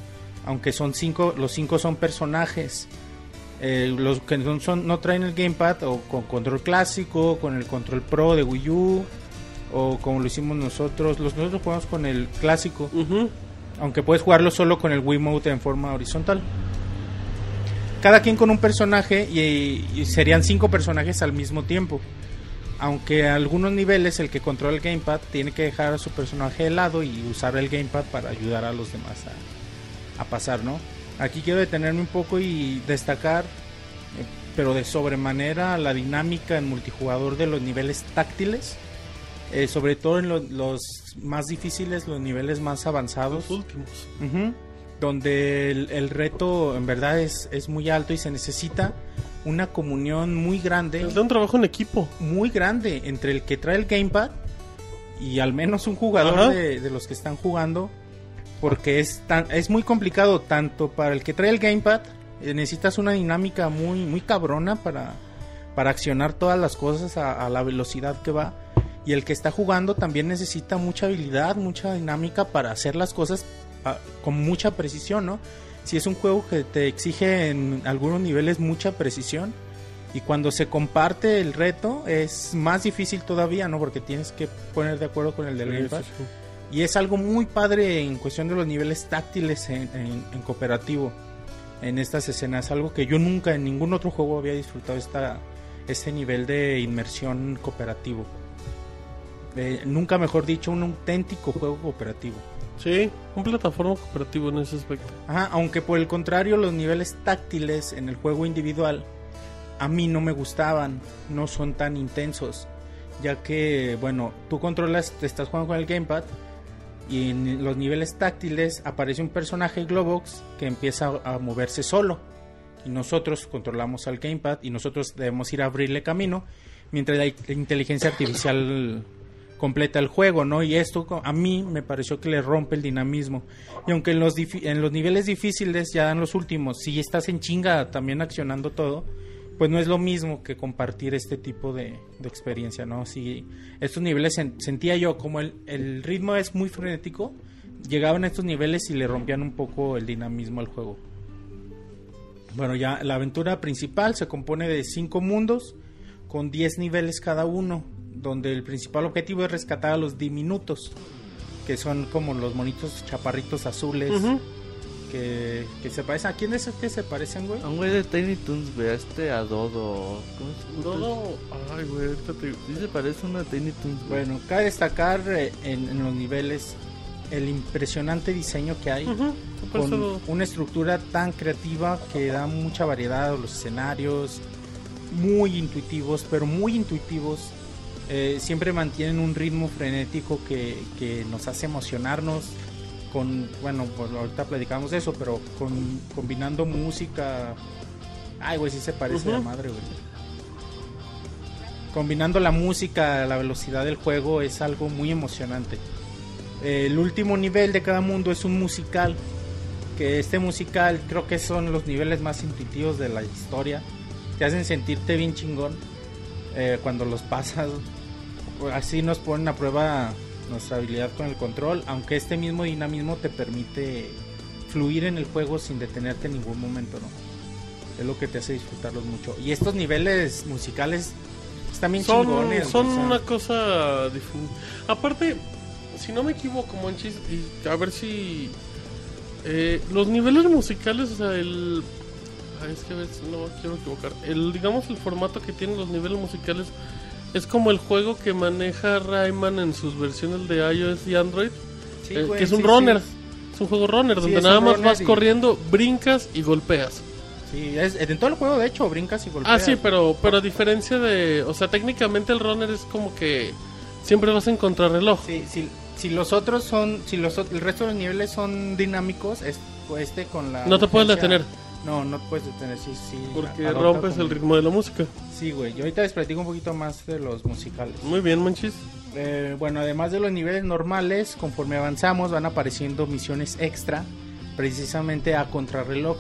aunque son 5, los 5 son personajes. Eh, los que no, son, no traen el gamepad o con control clásico, con el control pro de Wii U o como lo hicimos nosotros, los nosotros jugamos con el clásico, Ujú. aunque puedes jugarlo solo con el Wiimote en forma horizontal. Cada quien con un personaje y, y serían cinco personajes al mismo tiempo. Aunque a algunos niveles el que controla el gamepad tiene que dejar a su personaje de lado y usar el gamepad para ayudar a los demás a, a pasar, ¿no? Aquí quiero detenerme un poco y destacar, eh, pero de sobremanera, la dinámica en multijugador de los niveles táctiles. eh, sobre todo en lo- los más difíciles, los niveles más avanzados. Los últimos. Ujú. Donde el, el reto en verdad es, es muy alto y se necesita una comunión muy grande, Es de un trabajo en equipo. muy grande entre el que trae el gamepad y al menos un jugador de, de los que están jugando. Porque es, tan, es muy complicado tanto para el que trae el gamepad, eh, necesitas una dinámica muy, muy cabrona para, para accionar todas las cosas a, a la velocidad que va. Y el que está jugando también necesita mucha habilidad, mucha dinámica para hacer las cosas ah, con mucha precisión, ¿no? Si es un juego que te exige en algunos niveles mucha precisión y cuando se comparte el reto es más difícil todavía, ¿no? Porque tienes que poner de acuerdo con el del Sí. Y es algo muy padre en cuestión de los niveles táctiles en, en- en cooperativo. En estas escenas. Algo que yo nunca en ningún otro juego había disfrutado esta, este nivel de inmersión cooperativo. Eh, nunca mejor dicho, un auténtico juego cooperativo. Sí, un plataforma cooperativo en ese aspecto. Ajá, aunque por el contrario los niveles táctiles en el juego individual a mí no me gustaban, no son tan intensos, ya que, bueno, tú controlas, te estás jugando con el gamepad y en los niveles táctiles aparece un personaje Globox que empieza a moverse solo y nosotros controlamos al gamepad y nosotros debemos ir a abrirle camino mientras la inteligencia artificial completa el juego, ¿no? Y esto a mí me pareció que le rompe el dinamismo. Y aunque en los, niveles difíciles, ya en los últimos, si estás en chinga también accionando todo, pues no es lo mismo que compartir este tipo de, experiencia, ¿no? Si estos niveles sen- sentía yo como el, el ritmo es muy frenético, llegaban a estos niveles y le rompían un poco el dinamismo al juego. Bueno, ya la aventura principal se compone de cinco mundos con 10 niveles cada uno, donde el principal objetivo es rescatar a los diminutos, que son como los monitos chaparritos azules, que, que se parecen. ¿A quién es el que se parecen, güey? A un güey de Tiny Toons, güey, a este a Dodo. ¿Cómo se llama? Dodo. Ay, güey, te. Sí se parece a una Tiny Toons, güey. Bueno, cabe destacar eh, en, en los niveles el impresionante diseño que hay. Con eso- una estructura tan creativa que da mucha variedad a los escenarios, muy intuitivos, pero muy intuitivos. Eh, siempre mantienen un ritmo frenético que, que nos hace emocionarnos. Con, bueno, pues ahorita platicamos de eso, pero con, combinando música. Ay, güey, sí se parece a la madre, güey. Combinando la música, la velocidad del juego es algo muy emocionante. El último nivel de cada mundo es un musical. Que este musical creo que son los niveles más intuitivos de la historia. Te hacen sentirte bien chingón eh, cuando los pasas. Así nos ponen a prueba nuestra habilidad con el control. Aunque este mismo dinamismo te permite fluir en el juego sin detenerte en ningún momento, ¿no? Es lo que te hace disfrutarlos mucho. Y estos niveles musicales están bien son, chingones. son o sea, una cosa difin- aparte si no me equivoco Monchis y a ver si eh, los niveles musicales o sea el ay, es que a ver si no quiero equivocar el digamos el formato que tienen los niveles musicales es como el juego que maneja Rayman en sus versiones de iOS y Android sí, eh, güey, que es un sí, runner sí. es un juego runner Sí, donde nada más vas y- corriendo brincas y golpeas Sí, es, en todo el juego, de hecho, brincas y golpeas. Ah, sí, pero, pero a diferencia de. O sea, técnicamente el runner es como que siempre vas en contrarreloj. Sí, si, si los otros son, si los el resto de los niveles son dinámicos, es, este con la... No te puedes detener. No, no puedes detener, sí, sí. Porque rompes como- el ritmo de la música. Sí, güey, yo ahorita les platico un poquito más de los musicales. Muy bien, manchis. Eh, bueno, además de los niveles normales, conforme avanzamos van apareciendo misiones extra, precisamente a contrarreloj.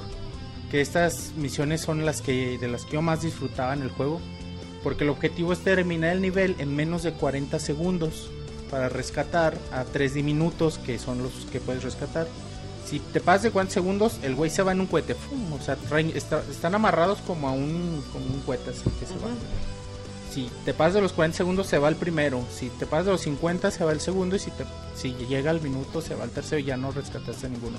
Que estas misiones son las que de las que yo más disfrutaba en el juego, porque el objetivo es terminar el nivel en menos de 40 segundos para rescatar a 3 diminutos que son los que puedes rescatar. Si te pasas de 40 segundos, el güey se va en un cohete. ¡fum! O sea, traen- está- están amarrados como a un, como un cohete así que se va. Si te pasas de los 40 segundos, se va el primero. Si te pasas de los 50, se va el segundo. Y si, te, si llega el minuto, se va el tercero y ya no rescataste a ninguno.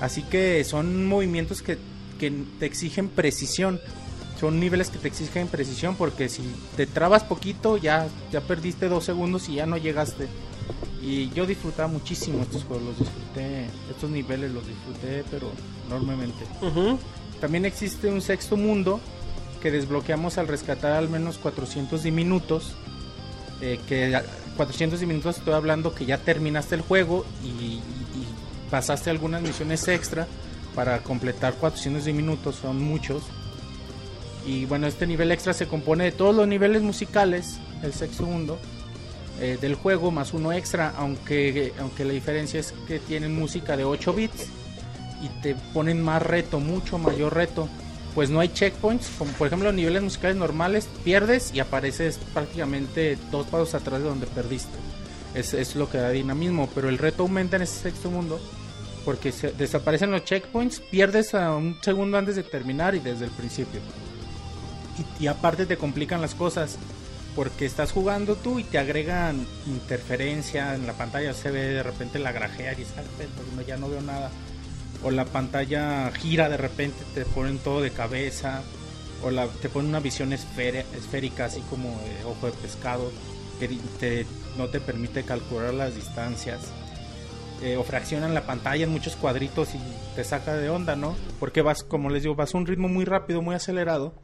Así que son movimientos que, que te exigen precisión. Son niveles que te exigen precisión porque si te trabas poquito, ya, ya perdiste dos segundos y ya no llegaste. Y yo disfrutaba muchísimo estos juegos, los disfruté, estos niveles los disfruté, pero enormemente. También existe un sexto mundo que desbloqueamos al rescatar al menos 400 diminutos. Eh, que a- 400 diminutos estoy hablando que ya terminaste el juego y, y- y pasaste algunas misiones extra para completar 400 diminutos, son muchos. Y bueno, este nivel extra se compone de todos los niveles musicales, el sexto mundo, eh, del juego más uno extra, aunque, aunque la diferencia es que tienen música de 8 bits y te ponen más reto, mucho mayor reto. Pues no hay checkpoints, como por ejemplo niveles musicales normales, pierdes y apareces prácticamente dos pasos atrás de donde perdiste. Es, es lo que da dinamismo, pero el reto aumenta en ese sexto mundo porque desaparecen los checkpoints, pierdes a un segundo antes de terminar y desde el principio. Y, y aparte te complican las cosas porque estás jugando tú y te agregan interferencia en la pantalla, se ve de repente la grajea y "Ah, pues, no, ya no veo nada o la pantalla gira de repente, te ponen todo de cabeza, o la, te ponen una visión esférica, así como de ojo de pescado, que te- no te permite calcular las distancias. Eh, o fraccionan la pantalla en muchos cuadritos y te saca de onda, ¿no? Porque vas, como les digo, vas a un ritmo muy rápido, muy acelerado,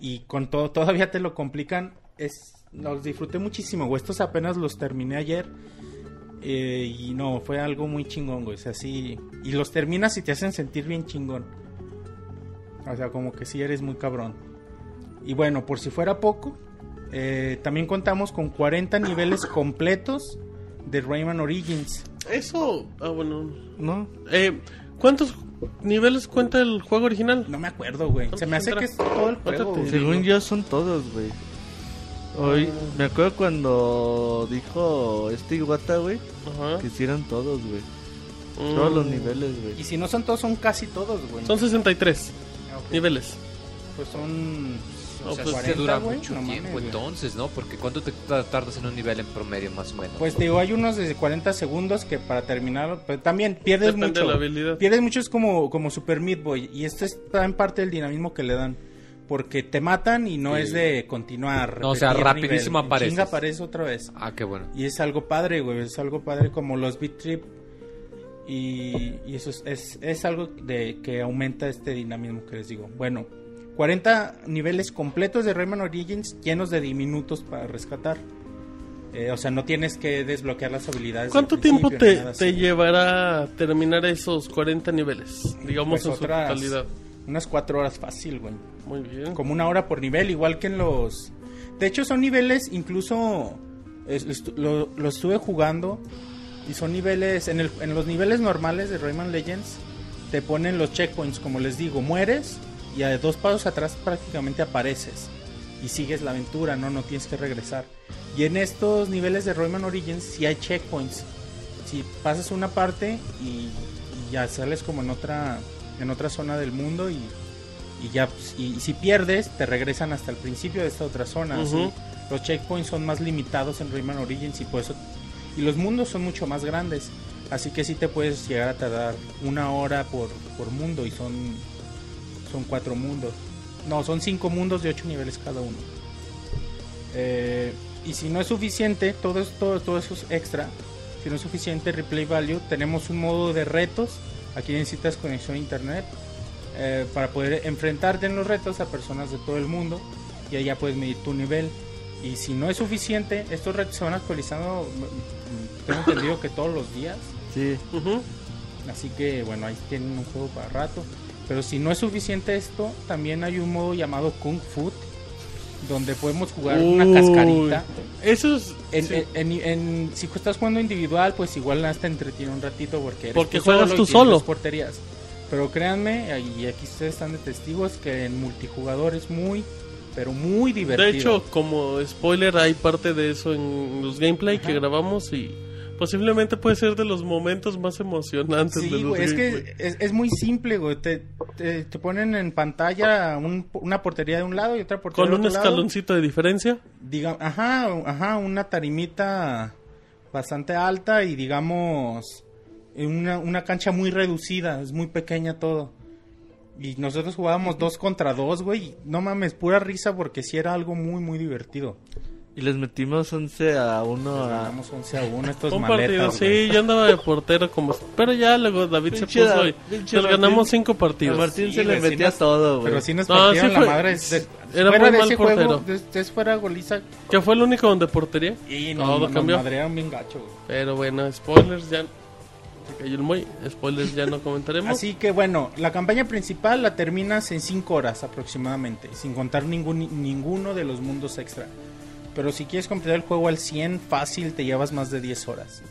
y con todo todavía te lo complican. Es, los disfruté muchísimo, güey. Estos apenas los terminé ayer. eh, y no, fue algo muy chingón, güey. O sea, sí. Y los terminas y te hacen sentir bien chingón. O sea, como que sí eres muy cabrón. Y bueno, por si fuera poco, eh, también contamos con 40 niveles completos de Rayman Origins. Eso, ah, bueno. ¿No? Eh, ¿Cuántos niveles cuenta el juego original? No me acuerdo, güey. Se me hace que es todo el juego. Según yo son todos, güey. Hoy me acuerdo cuando dijo este Iwata, güey, Ajá. que hicieron todos, güey. Mm. Todos los niveles, güey. Y si no son todos, son casi todos, güey. Son 63 Ah, ok. niveles. Pues son. No, O sea, pues, sí 40, dura mucho no tiempo entonces, ¿no? Porque ¿cuánto te ta- tardas en un nivel en promedio más o menos? Pues te digo, hay unos desde 40 segundos que para terminar, pero también pierdes Depende mucho. de la habilidad. Pierdes mucho es como, como Super Meat Boy. Y esto está en parte del dinamismo que le dan. Porque te matan y no Sí. es de continuar. No, o sea, rapidísimo nivel. Apareces. chinga apareces otra vez. Ah, qué bueno. Y es algo padre, güey. Es algo padre como los Beat Trip. Y, y eso es, es, es algo de que aumenta este dinamismo que les digo. Bueno, 40 niveles completos de Rayman Origins llenos de diminutos para rescatar. Eh, o sea, no tienes que desbloquear las habilidades. ¿Cuánto tiempo te, te llevará terminar esos 40 niveles? Digamos Pues en su totalidad. Unas 4 horas fácil, güey. Como una hora por nivel, igual que en los... De hecho, son niveles, incluso es- lo, estuve jugando y son niveles, en, el- en los niveles normales de Rayman Legends, te ponen los checkpoints, como les digo, mueres y a dos pasos atrás prácticamente apareces y sigues la aventura, no, no tienes que regresar. Y en estos niveles de Rayman Origins sí hay checkpoints. Si pasas una parte y, y ya sales como en otra, en otra zona del mundo y, y ya pues, y, y si pierdes te regresan hasta el principio de esta otra zona. Ujú. los checkpoints son más limitados en Rayman Origins y por eso y los mundos son mucho más grandes. Así que sí te puedes llegar a tardar una hora por, por mundo y son son cuatro mundos. No son cinco mundos de ocho niveles cada uno. Eh, y si no es suficiente todo esto todo eso es extra. Si no es suficiente replay value tenemos un modo de retos. Aquí necesitas conexión a internet eh, para poder enfrentarte en los retos a personas de todo el mundo y ahí ya puedes medir tu nivel. Y si no es suficiente, estos retos se van actualizando, mm, tengo entendido que todos los días, Sí. Así que bueno, ahí tienen un juego para rato. Pero si no es suficiente esto, también hay un modo llamado Kung Fu, donde podemos jugar una Uy. cascarita. Eso es, En, Sí. en- en- en- si estás jugando individual, pues igual hasta entretiene un ratito porque eres Porque tú juegas solo tú y solo. porterías. Pero créanme, y aquí ustedes están de testigos, que en multijugador es muy, pero muy divertido. De hecho, como spoiler, hay parte de eso en los gameplay que grabamos y posiblemente puede ser de los momentos más emocionantes de Sí, los güey, es que es, es muy simple, güey. Te, te, te ponen en pantalla un- una portería de un lado y otra portería Con un otro lado. escaloncito de diferencia. Diga, ajá, ajá, una tarimita bastante alta y digamos una, una cancha muy reducida, es muy pequeña todo. Y nosotros jugábamos dos contra dos, güey. No mames, pura risa porque sí era algo muy, muy divertido. Y les metimos 11 a 1 a... Ganamos 11 a 1 estos Un partido, maletas, güey. sí, yo andaba de portero como... Pero ya luego David se Pinche puso Da- y nos ganamos Martín. cinco A partidos. Martín Sí, se le sí metía nos- todo, güey. Pero sí nos No, partieron sí la fue- madre. De- era fuera muy de mal ese portero. juego, de, de fuera goliza. Que fue el único donde portería. Y Todo nos, nos cambió. madrearon bien gacho, güey. Pero bueno, spoilers ya... Se cayó el muy... Spoilers ya no comentaremos. Así que bueno, la campaña principal la terminas en 5 horas aproximadamente, sin contar ningún, ninguno de los mundos extra. Pero si quieres completar el juego al 100, fácil te llevas más de 10 horas.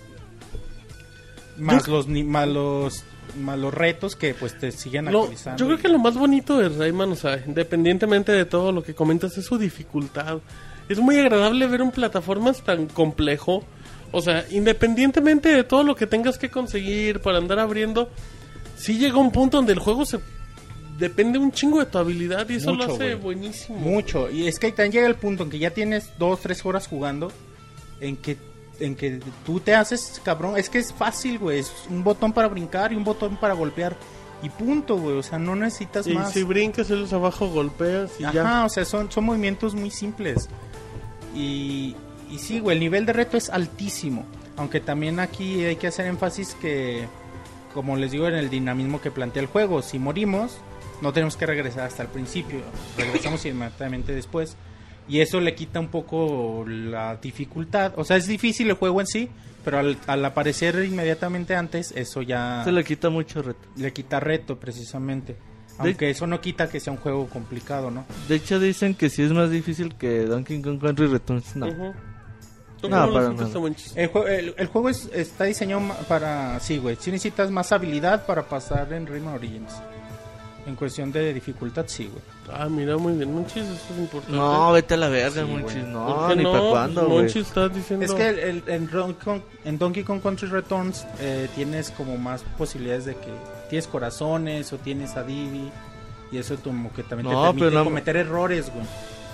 Más, los, más, los, más los retos que pues te siguen Lo- actualizando. yo creo que lo más bonito de Rayman, o sea, independientemente de todo lo que comentas, es su dificultad. Es muy agradable ver un plataformas tan complejo. O sea, independientemente de todo lo que tengas que conseguir para andar abriendo, sí llega un punto donde el juego se depende un chingo de tu habilidad y eso lo Mucho, hace güey. buenísimo. Mucho. Y es que también llega el punto en que ya tienes 2, 3 horas jugando. En que, en que tú te haces, cabrón. Es que es fácil, güey. Es un botón para brincar y un botón para golpear. Y punto, güey. O sea, no necesitas Y más. si brincas ellos abajo, golpeas y Ajá, ya. o sea, son, son movimientos muy simples. Y, y sí, güey, el nivel de reto es altísimo. Aunque también aquí hay que hacer énfasis que, como les digo, en el dinamismo que plantea el juego, si morimos, no tenemos que regresar hasta el principio. Regresamos inmediatamente después. Y eso le quita un poco la dificultad. O sea, es difícil el juego en sí, pero al, al aparecer inmediatamente antes, eso ya Se le quita mucho reto. le quita reto precisamente. Aunque eso no quita que sea un juego complicado, ¿no? De hecho dicen que sí es más difícil que Donkey Kong Country Returns. No. Ujú. ¿Tú No, lo para nada. El, jue- el- el juego es- está diseñado para... Sí, güey. Sí necesitas más habilidad para pasar en Rayman Origins. En cuestión de dificultad, sí, güey. Ah, mira, muy bien, Monchis, eso es importante. No, vete a la verga, Sí, Monchis. güey. ¿Por No, ni no? para cuándo, güey. Monchis está diciendo... Es que el- el- en, Donkey Kong, en Donkey Kong Country Returns eh, tienes como más posibilidades de que tienes corazones o tienes a Diddy y eso como que también No, te permite pero no- cometer errores, güey.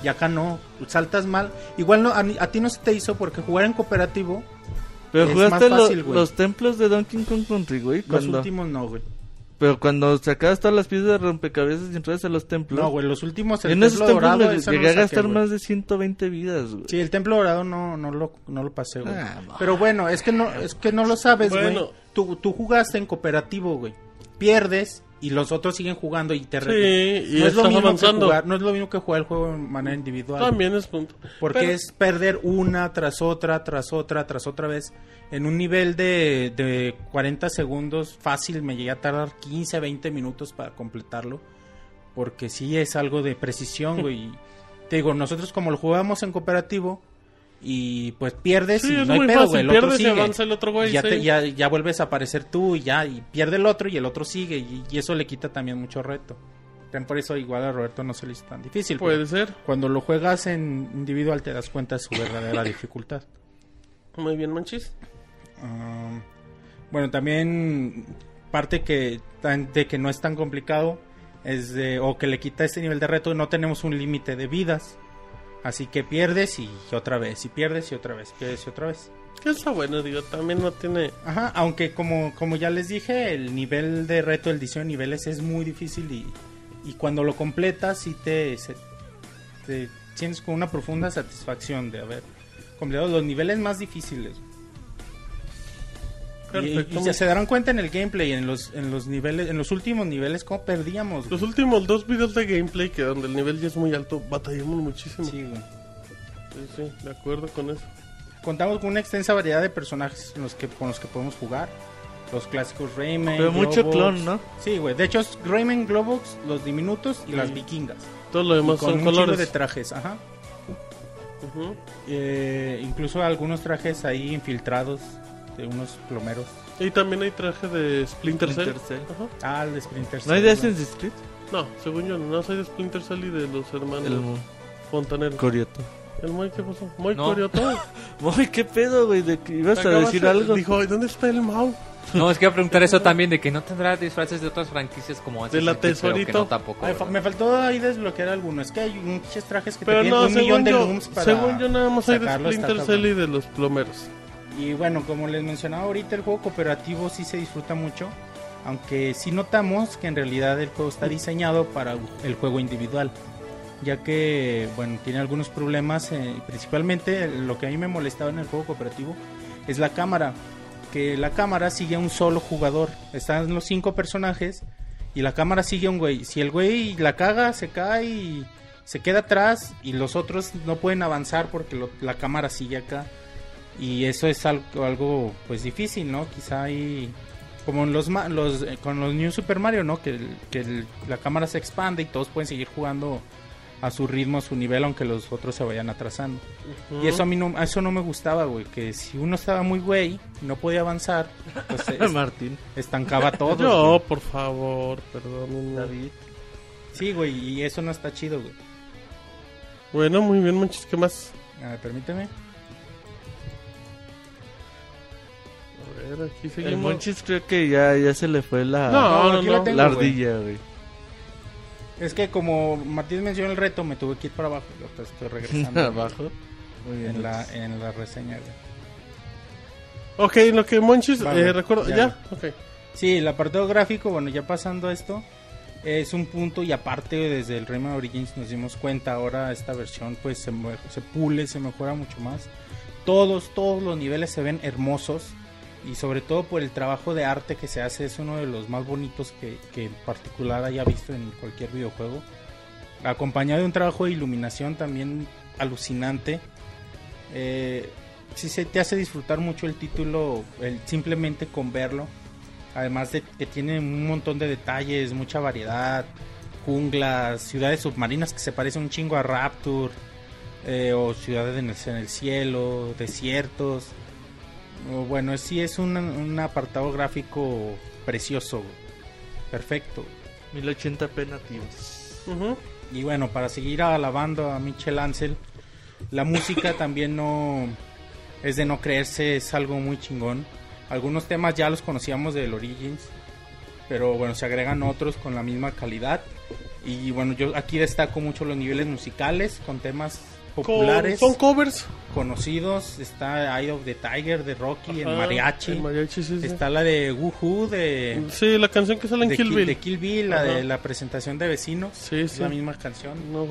Y acá no, saltas mal. Igual no, a, ni- a ti no se te hizo porque jugar en cooperativo, Pero es jugaste más lo- fácil, güey. los templos de Donkey Kong Country, güey. los Cuando... últimos no, güey. Pero cuando sacabas todas las piezas de rompecabezas y entras a los templos. No, güey, los últimos, en el esos templo templos dorado, me eso no llegué lo a saqué, gastar güey. más de 120 vidas, güey. Sí, el templo dorado no, no, lo, no lo pasé, güey. Ah. Pero bueno, es que no, es que no lo sabes, güey. Bueno. Tú, tú jugaste en cooperativo, güey. Pierdes y los otros siguen jugando y te Sí, y no es lo mismo que avanzando. jugar, no es lo mismo que jugar el juego de manera individual. También es punto. Porque Pero- es perder una tras otra, tras otra, tras otra vez. En un nivel de, de 40 segundos, fácil, me llegué a tardar 15, 20 minutos para completarlo. Porque sí es algo de precisión, güey. [laughs] Te digo, nosotros como lo jugamos en cooperativo y pues pierdes Sí, y es no hay pedo, fácil, güey. El otro pierdes y sigue. avanza el otro güey, Y ya, sí. te- ya, ya vuelves a aparecer tú y ya, y pierde el otro y el otro sigue. Y, y eso le quita también mucho reto. También Por eso igual a Roberto no se le hizo tan difícil. Puede ser. Cuando lo juegas en individual te das cuenta de su verdadera [laughs] dificultad. Muy bien, Monchis. Ah, bueno, también parte que de que no es tan complicado es de, o que le quita este nivel de reto, no tenemos un límite de vidas. Así que pierdes y otra vez, y pierdes y otra vez, pierdes y otra vez. Está bueno, digo, también no tiene... Ajá, aunque como, como ya les dije, el nivel de reto, el diseño de niveles es muy difícil y, y cuando lo completas sí te, se- te sientes con una profunda satisfacción de haber completado los niveles más difíciles. Y, Perfecto. y se darán cuenta en el gameplay, en los, en los niveles, en los últimos niveles, cómo perdíamos. Los últimos dos videos de gameplay, que donde el nivel ya es muy alto, batallamos muchísimo. Sí, Sí, güey. sí, de acuerdo con eso. Contamos con una extensa variedad de personajes en los que, con los que podemos jugar. Los clásicos Rayman. Pero mucho Globox. clon, ¿no? Sí, güey. De hecho, es Rayman, Globox, los diminutos y las vikingas. Todo lo Y demás con son un colores. de trajes, ajá. Eh, incluso algunos trajes ahí infiltrados de unos plomeros. Y también hay traje de Splinter Cell. Splinter Cell. Ajá. Ah, el de Splinter ¿No hay Cell, de Assassin's Creed? No, según yo, no soy de Splinter Cell y de los hermanos El Fontaneros. Corioto. ¿El Moy qué pasó? ¿Moy No. Corioto? [laughs] Uy, ¿qué pedo, güey? ¿De que ibas a decir de- algo? Dijo, ¿y dónde está el Mau? No, es que iba a preguntar eso [laughs] también, de que no tendrá disfraces de otras franquicias como De la Tesorito. no tampoco. Ay, me faltó ahí desbloquear algunos. Es que hay muchos trajes que Pero te no, un millón según de yo, looms para según yo nada más hay de Splinter. Cell y de los plomeros. Y bueno, como les mencionaba ahorita, el juego cooperativo sí se disfruta mucho. Aunque sí notamos que en realidad el juego está diseñado para el juego individual. Ya que, bueno, tiene algunos problemas. eh, principalmente lo que a mí me molestaba en el juego cooperativo es la cámara. Que la cámara sigue a un solo jugador. Están los cinco personajes y la cámara sigue a un güey. Si el güey la caga, se cae y se queda atrás y los otros no pueden avanzar porque la cámara sigue acá. Y eso es algo, algo pues difícil, ¿no? Quizá hay como en los, ma- los eh, con los New Super Mario, ¿no? Que, el- que el- la cámara se expande y todos pueden seguir jugando a su ritmo, a su nivel, aunque los otros se vayan atrasando. Y eso a mí no, a eso no me gustaba, güey, que si uno estaba muy güey, y no podía avanzar, pues [laughs] es- Martín. estancaba [laughs] todo. Yo, por favor, perdón. David. Sí, güey, y eso no está chido, güey. Bueno, muy bien, manches, ¿qué más? A ver, permíteme. Ver, aquí El. Monchis creo que ya, ya se le fue la, No, no, aquí no. la tengo, la güey. ardilla, güey. Es que como Martín mencionó el reto, me tuve que ir para abajo. Yo te estoy regresando [laughs] Abajo. Muy bien. en la, en la reseña, güey. Ok, lo que Monchis, Vale, eh, recuerdo, ya. ¿ya? Ok. Sí, el apartado gráfico, bueno, ya pasando a esto, es un punto y aparte desde el Rayman Origins nos dimos cuenta, ahora esta versión pues se, se pule, se mejora mucho más. Todos, todos los niveles se ven hermosos y sobre todo por el trabajo de arte que se hace, es uno de los más bonitos que, que en particular haya visto en cualquier videojuego. Acompañado de un trabajo de iluminación también alucinante. Eh, se te hace disfrutar mucho el título el, simplemente con verlo. Además de que tiene un montón de detalles, mucha variedad, junglas, ciudades submarinas que se parecen un chingo a Rapture, eh, o ciudades en el, en el cielo, desiertos. Bueno, sí es un, un apartado gráfico precioso, perfecto. 1080p nativos. Y bueno, para seguir alabando a Michel Ansel, la música [laughs] también no es de no creerse, es algo muy chingón. Algunos temas ya los conocíamos del Origins, pero bueno, se agregan otros con la misma calidad. Y bueno, yo aquí destaco mucho los niveles musicales con temas Con- populares, Son covers. conocidos. Está Eye of the Tiger de Rocky, Ajá, mariachi. el mariachi, sí, sí. Está la de Woohoo de, Sí, la canción que sale en Kill Bill. de Kill Bill, la Ajá. de la presentación de vecinos. Sí, Es la misma canción. No.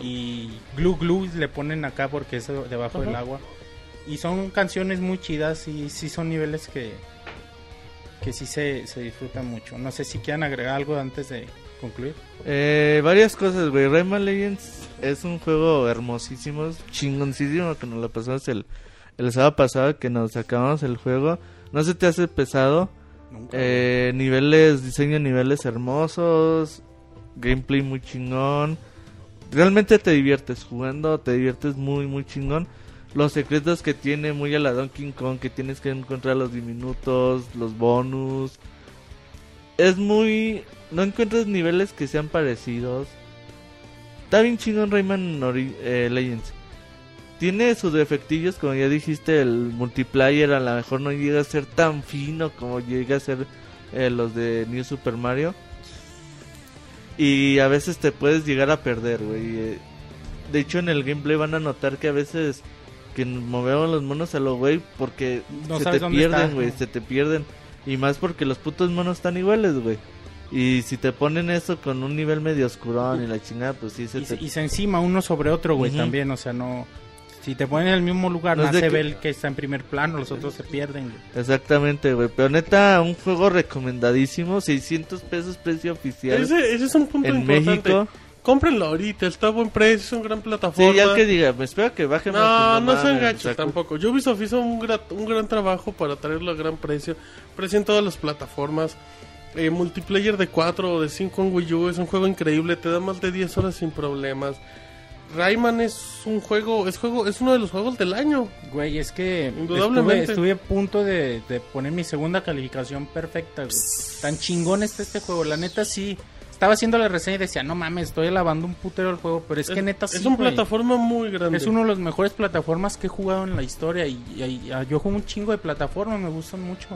Y Glue Glue le ponen acá porque es debajo Ajá. del agua. Y son canciones muy chidas y sí son niveles que, que sí se, se disfrutan mucho. No sé si quieran agregar algo antes de concluir. Eh, varias cosas, güey. Rayman Legends es un juego hermosísimo, chingoncísimo que nos lo pasamos el, el sábado pasado que nos acabamos el juego. No se te hace pesado. Nunca. Eh, niveles, diseño niveles hermosos, gameplay muy chingón. Realmente te diviertes jugando, te diviertes muy, muy chingón. Los secretos que tiene muy a la Donkey Kong, que tienes que encontrar los diminutos, los bonus. Es muy... No encuentras niveles que sean parecidos. Está bien chingón Rayman eh, Legends. Tiene sus defectillos, como ya dijiste, el multiplayer a lo mejor no llega a ser tan fino como llega a ser eh, los de New Super Mario. Y a veces te puedes llegar a perder, güey. Eh, De hecho, en el gameplay van a notar que a veces que movemos los monos a lo güey porque No se te pierden, está. güey, se te pierden. Y más porque los putos monos están iguales, güey. Y si te ponen eso con un nivel medio oscurón y la chingada, pues sí se y, te... y se encima uno sobre otro, güey, también. O sea, no. Si te ponen en el mismo lugar, No se que- ve el que está en primer plano, los otros se pierden, güey. Exactamente, güey. Pero neta, un juego recomendadísimo. 600 pesos precio oficial Ese, ese es un punto en importante. México. Cómprenlo ahorita, está a buen precio, es una gran plataforma. Sí, ya que diga, me espero que baje más. No, pues, no sean mames, gachos o sea, tampoco. Ubisoft hizo un, gra- un gran trabajo para traerlo a gran precio. Precio en todas las plataformas. Eh, multiplayer de 4 o de 5 en Wii U es un juego increíble. Te da más de 10 horas sin problemas. Rayman es un juego, es juego, es uno de los juegos del año. Güey, es que Indudablemente. estuve, estuve a punto de, de poner mi segunda calificación perfecta, güey. Tan chingón está este juego, la neta sí. Estaba haciendo la reseña y decía, no mames, estoy alabando un putero el juego, pero es que neta sí, es una güey. plataforma muy grande. Es uno de los mejores plataformas que he jugado en la historia y, y- y- yo juego un chingo de plataformas, me gustan mucho.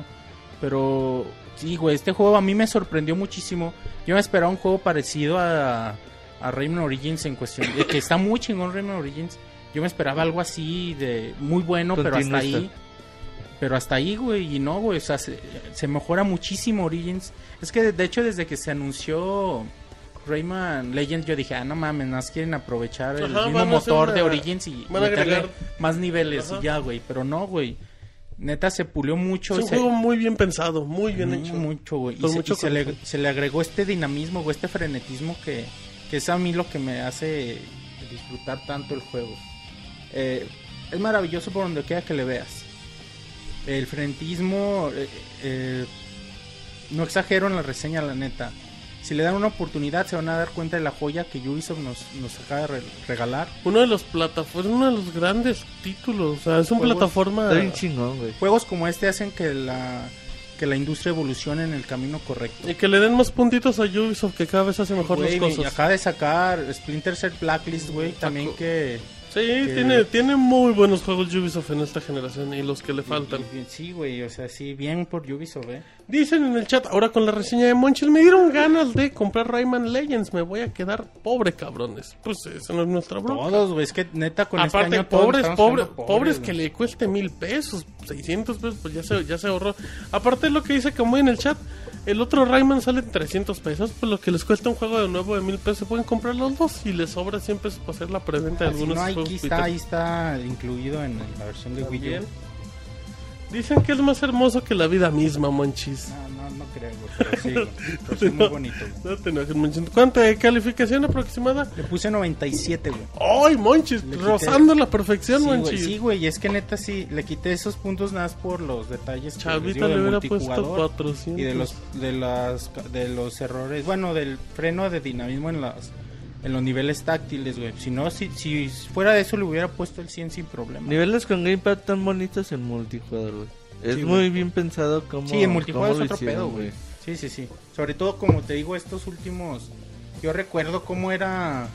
Pero sí, güey, este juego a mí me sorprendió muchísimo. Yo me esperaba un juego parecido a, a Rayman Origins en cuestión de que está muy chingón Rayman Origins. Yo me esperaba algo así de muy bueno, pero hasta ahí. Pero hasta ahí, güey, y no, güey, o sea, se, se mejora muchísimo Origins. Es que de hecho desde que se anunció Rayman Legends yo dije, ah, no mames, más quieren aprovechar el Ajá, mismo motor de Origins y meterle agregar- más niveles Ajá. y ya, güey. Pero no, güey. Neta se pulió mucho. Es un se- juego muy bien pensado, muy bien muy- hecho. Mucho, güey. Y, se, mucho y se le, se le agregó este dinamismo, güey, este frenetismo que, que es a mí lo que me hace disfrutar tanto el juego. Eh, es maravilloso por donde quiera que le veas. El frenetismo, eh, eh, no exagero en la reseña, la neta. Si le dan una oportunidad, se van a dar cuenta de la joya que Ubisoft nos, nos acaba de re- regalar. Uno de los plataformas, uno de los grandes títulos, o sea, es una Juegos- plataforma Está bien chingón, güey. Juegos como este hacen que la, que la industria evolucione en el camino correcto. y que le den más puntitos a Ubisoft que cada vez hace mejor Güey, las y cosas. acaba de sacar Splinter Cell Blacklist, güey, también que... Sí, tiene, tiene muy buenos juegos Ubisoft en esta generación y los que le faltan. y- y- sí, güey, o sea, sí, bien por Ubisoft, eh. Dicen en el chat, ahora con la reseña de Monchil, me dieron ganas de comprar Rayman Legends, me voy a quedar pobre, cabrones. Pues esa no es nuestra bronca. Todos, güey, es que neta con Aparte, este año pobres, estamos pobres, pobres que le cueste mil pesos, 600 pesos, pues ya se, ya se ahorró. Aparte lo que dice Camuy en el chat, el otro Rayman sale en 300 pesos, pues lo que les cuesta un juego de nuevo de mil pesos, se pueden comprar los dos y les sobra 100 pesos para hacer la preventa de Ah, si algunos no, ahí juegos. está, ahí está incluido en la versión de Wii U. Dicen que es más hermoso que la vida misma, Monchis. No, no, no creo, güey, pero sí, güey, [laughs] pero sí es muy bonito, güey. No te enojes, Monchis. ¿Cuánta de calificación aproximada? Le puse 97, güey. ¡Ay, Monchis! Le quité- Rozando la perfección, Sí, güey, Monchis. sí, güey, y es que neta sí, le quité esos puntos nada más por los detalles que les Chavita digo le del hubiera puesto multijugador 400. y de los de las de los errores, bueno, del freno de dinamismo en las en los niveles táctiles, güey. Si no si, si fuera de eso le hubiera puesto el 100 sin problema. Niveles con gamepad tan bonitos en multijugador, güey. Es Sí, muy güey. bien pensado como Sí, en multijugador es otro hicieron, pedo, güey. Sí, sí, sí. Sobre todo, como te digo, estos últimos. Yo recuerdo cómo era.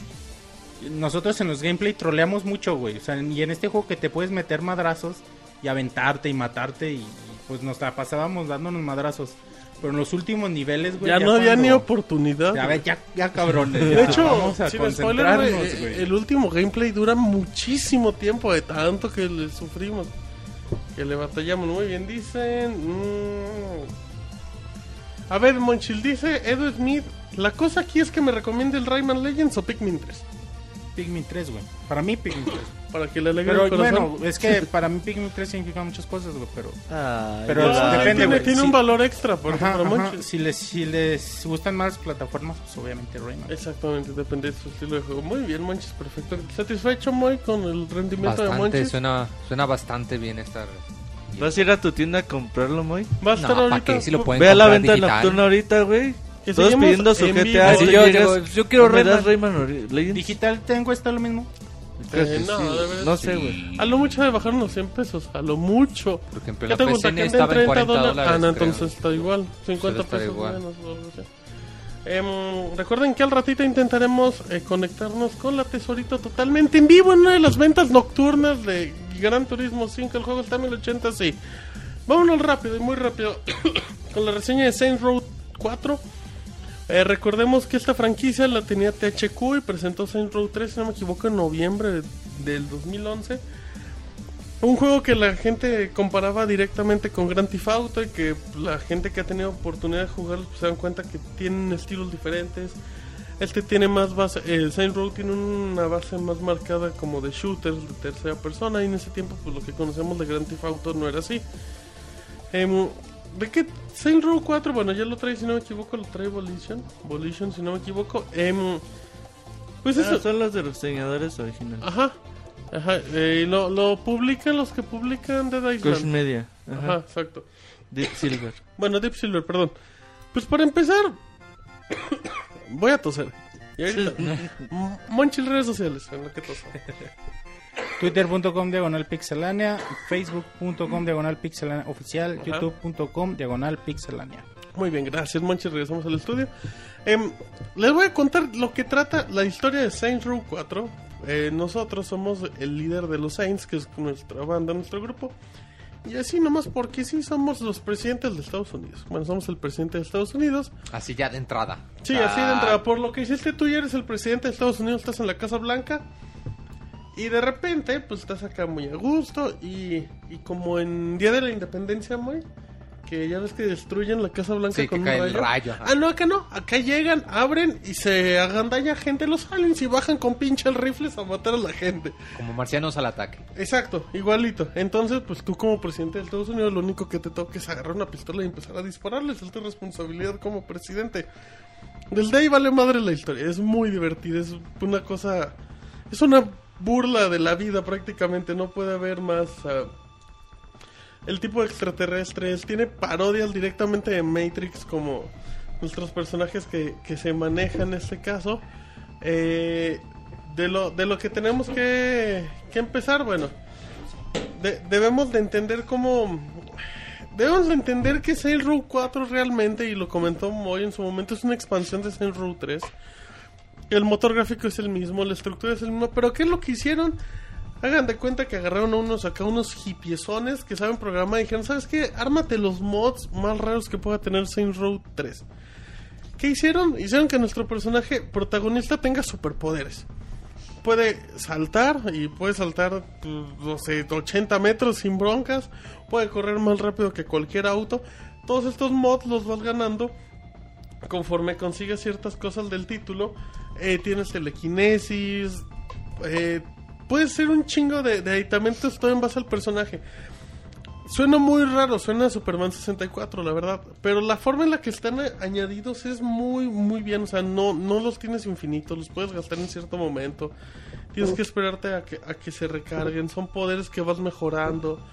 Nosotros en los gameplay troleamos mucho, güey. O sea, y en este juego que te puedes meter madrazos y aventarte y matarte y, y, pues nos la pasábamos dándonos madrazos. Pero en los últimos niveles, güey. ya, no había cuando- ni oportunidad. Ya, ya, ya cabrones. ya, De hecho, vamos a spoiler, concentrarnos, güey, güey. el último gameplay dura muchísimo tiempo de tanto que le sufrimos. Que le batallamos muy bien, dicen. mm. A ver, Monchil dice Edu Smith. La cosa aquí es que me recomiende el Rayman Legends o Pikmin 3. Pikmin 3, güey. Para mí, Pikmin 3. [laughs] Para que le alegre Pero el corazón. bueno, es que para mí Pikmin 3 significa muchas cosas, güey. Pero Ay, Pero No, güey. depende, tiene, güey. tiene un valor extra, por Ajá, ejemplo, ajá. Si les, si les gustan más plataformas, pues obviamente Rayman. Exactamente, depende de su estilo de juego. Muy bien, Monchis, perfecto. ¿Satisfecho, Moy, con el rendimiento de Bastante, Monchis? suena, suena bastante bien esta. ¿Vas a ir a tu tienda a comprarlo, muy? Va a estar No, ¿para ahorita. qué? Si lo pueden Ve a la venta digital. nocturna ahorita, güey. Todos pidiendo su en GTA. Así yo llegas, digo, yo quiero ¿me das Rayman. Rayman Legends? Digital tengo está lo mismo. Eh, no, sí. de verdad. No sé, güey. A lo mucho de bajar unos 100 pesos, a lo mucho. Por ejemplo, ¿Qué la te gusta? PCN Que ande estaba en 40 dólares. dólares. Ah, no, creo. entonces está igual. 50 estar pesos igual. menos. Em, recuerden que al ratito intentaremos eh, conectarnos con la Tesorito totalmente en vivo en una de las ventas nocturnas de Gran Turismo 5. El juego está en 1080, sí. Vámonos rápido y muy rápido [coughs] con la reseña de Saints Row 4. Eh, recordemos que esta franquicia la tenía THQ y presentó Saints Row 3, si no me equivoco, en noviembre de- del 2011. Un juego que la gente comparaba directamente con Grand Theft Auto y que la gente que ha tenido oportunidad de jugarlo pues, se dan cuenta que tienen estilos diferentes. Este tiene más base, el Saints Row tiene una base más marcada como de shooters de tercera persona y en ese tiempo pues lo que conocemos de Grand Theft Auto no era así. Em, ¿De qué? Saints Row 4, bueno ya lo trae si no me equivoco, lo trae Volition, Volition si no me equivoco. Em, pues Ah, eso, son los de los diseñadores originales. Ajá. Ajá. eh, lo, lo publican los que publican Dead Coach Island. Media. Ajá, Ajá. exacto. Deep Silver. [coughs] Bueno, Deep Silver, perdón. Pues para empezar, [coughs] voy a toser. Y ahorita, Monchil redes sociales, en lo que saben. [laughs] Twitter.com diagonal pixelánea, Facebook.com diagonal pixelánea oficial. YouTube.com diagonal pixelánea. Muy bien, gracias Monchil, regresamos al estudio. Em, les voy a contar lo que trata la historia de Saints Row 4. Eh, nosotros somos el líder de los Saints, que es nuestra banda, nuestro grupo. Y así nomás porque sí somos los presidentes de Estados Unidos. Bueno, somos el presidente de Estados Unidos. Así ya de entrada. Sí, Ah, así de entrada. Por lo que hiciste tú ya eres el presidente de Estados Unidos, estás en la Casa Blanca. Y de repente, pues estás acá muy a gusto. Y, y como en Día de la Independencia, muy. Que ya ves que destruyen la Casa Blanca Sí, que con un cae el rayo. rayo, ajá. Ah, no, acá no. Acá llegan, abren y se agandaña gente los aliens y bajan con pinches rifles a matar a la gente. Como marcianos al ataque. Exacto, igualito. Entonces, pues tú como presidente de Estados Unidos, lo único que te toca es agarrar una pistola y empezar a dispararles. Es tu responsabilidad como presidente. Desde ahí vale madre la historia. Es muy divertida. Es una cosa. Es una burla de la vida prácticamente. No puede haber más. el tipo de extraterrestres. Tiene parodias directamente de Matrix como nuestros personajes que, que se manejan en este caso. Eh, de, lo, de lo que tenemos que, que empezar, bueno. de- debemos de entender cómo... Debemos de entender que Row 4 realmente, y lo comentó Moy en su momento, es una expansión de Row 3. El motor gráfico es el mismo, la estructura es el mismo, pero ¿qué es lo que hicieron? Hagan de cuenta que agarraron a unos acá, unos hipiezones que saben programar y dijeron, ¿sabes qué? Ármate los mods más raros que pueda tener Saints Row 3. ¿Qué hicieron? Hicieron que nuestro personaje protagonista tenga superpoderes. Puede saltar y puede saltar, pues, no sé, 80 metros sin broncas. Puede correr más rápido que cualquier auto. Todos estos mods los vas ganando conforme consigues ciertas cosas del título. Eh, tienes telequinesis. Eh, puede ser un chingo de, de aditamentos todo en base al personaje. Suena muy raro, suena a Superman 64, la verdad. Pero la forma en la que están añadidos es muy, muy bien. O sea, no, no los tienes infinitos, los puedes gastar en cierto momento. Tienes que esperarte a que, a que se recarguen. Son poderes que vas mejorando.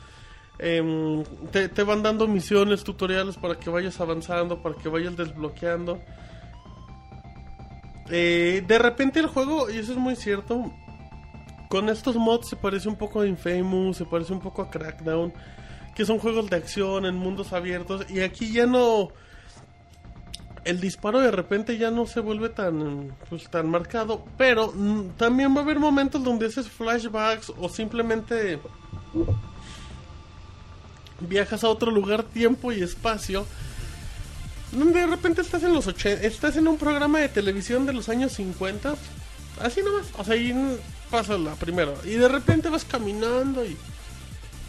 Em, te, te van dando misiones, tutoriales para que vayas avanzando, para que vayas desbloqueando. Eh, de repente el juego, y eso es muy cierto, con estos mods se parece un poco a Infamous, se parece un poco a Crackdown, que son juegos de acción en mundos abiertos, y aquí ya no... El disparo de repente ya no se vuelve tan, pues, tan marcado, pero también va a haber momentos donde haces flashbacks o simplemente viajas a otro lugar, tiempo y espacio. De repente estás en los 80, estás en un programa de televisión de los años 50. Así nomás. O sea, ahí pasa la primera. Y de repente vas caminando y.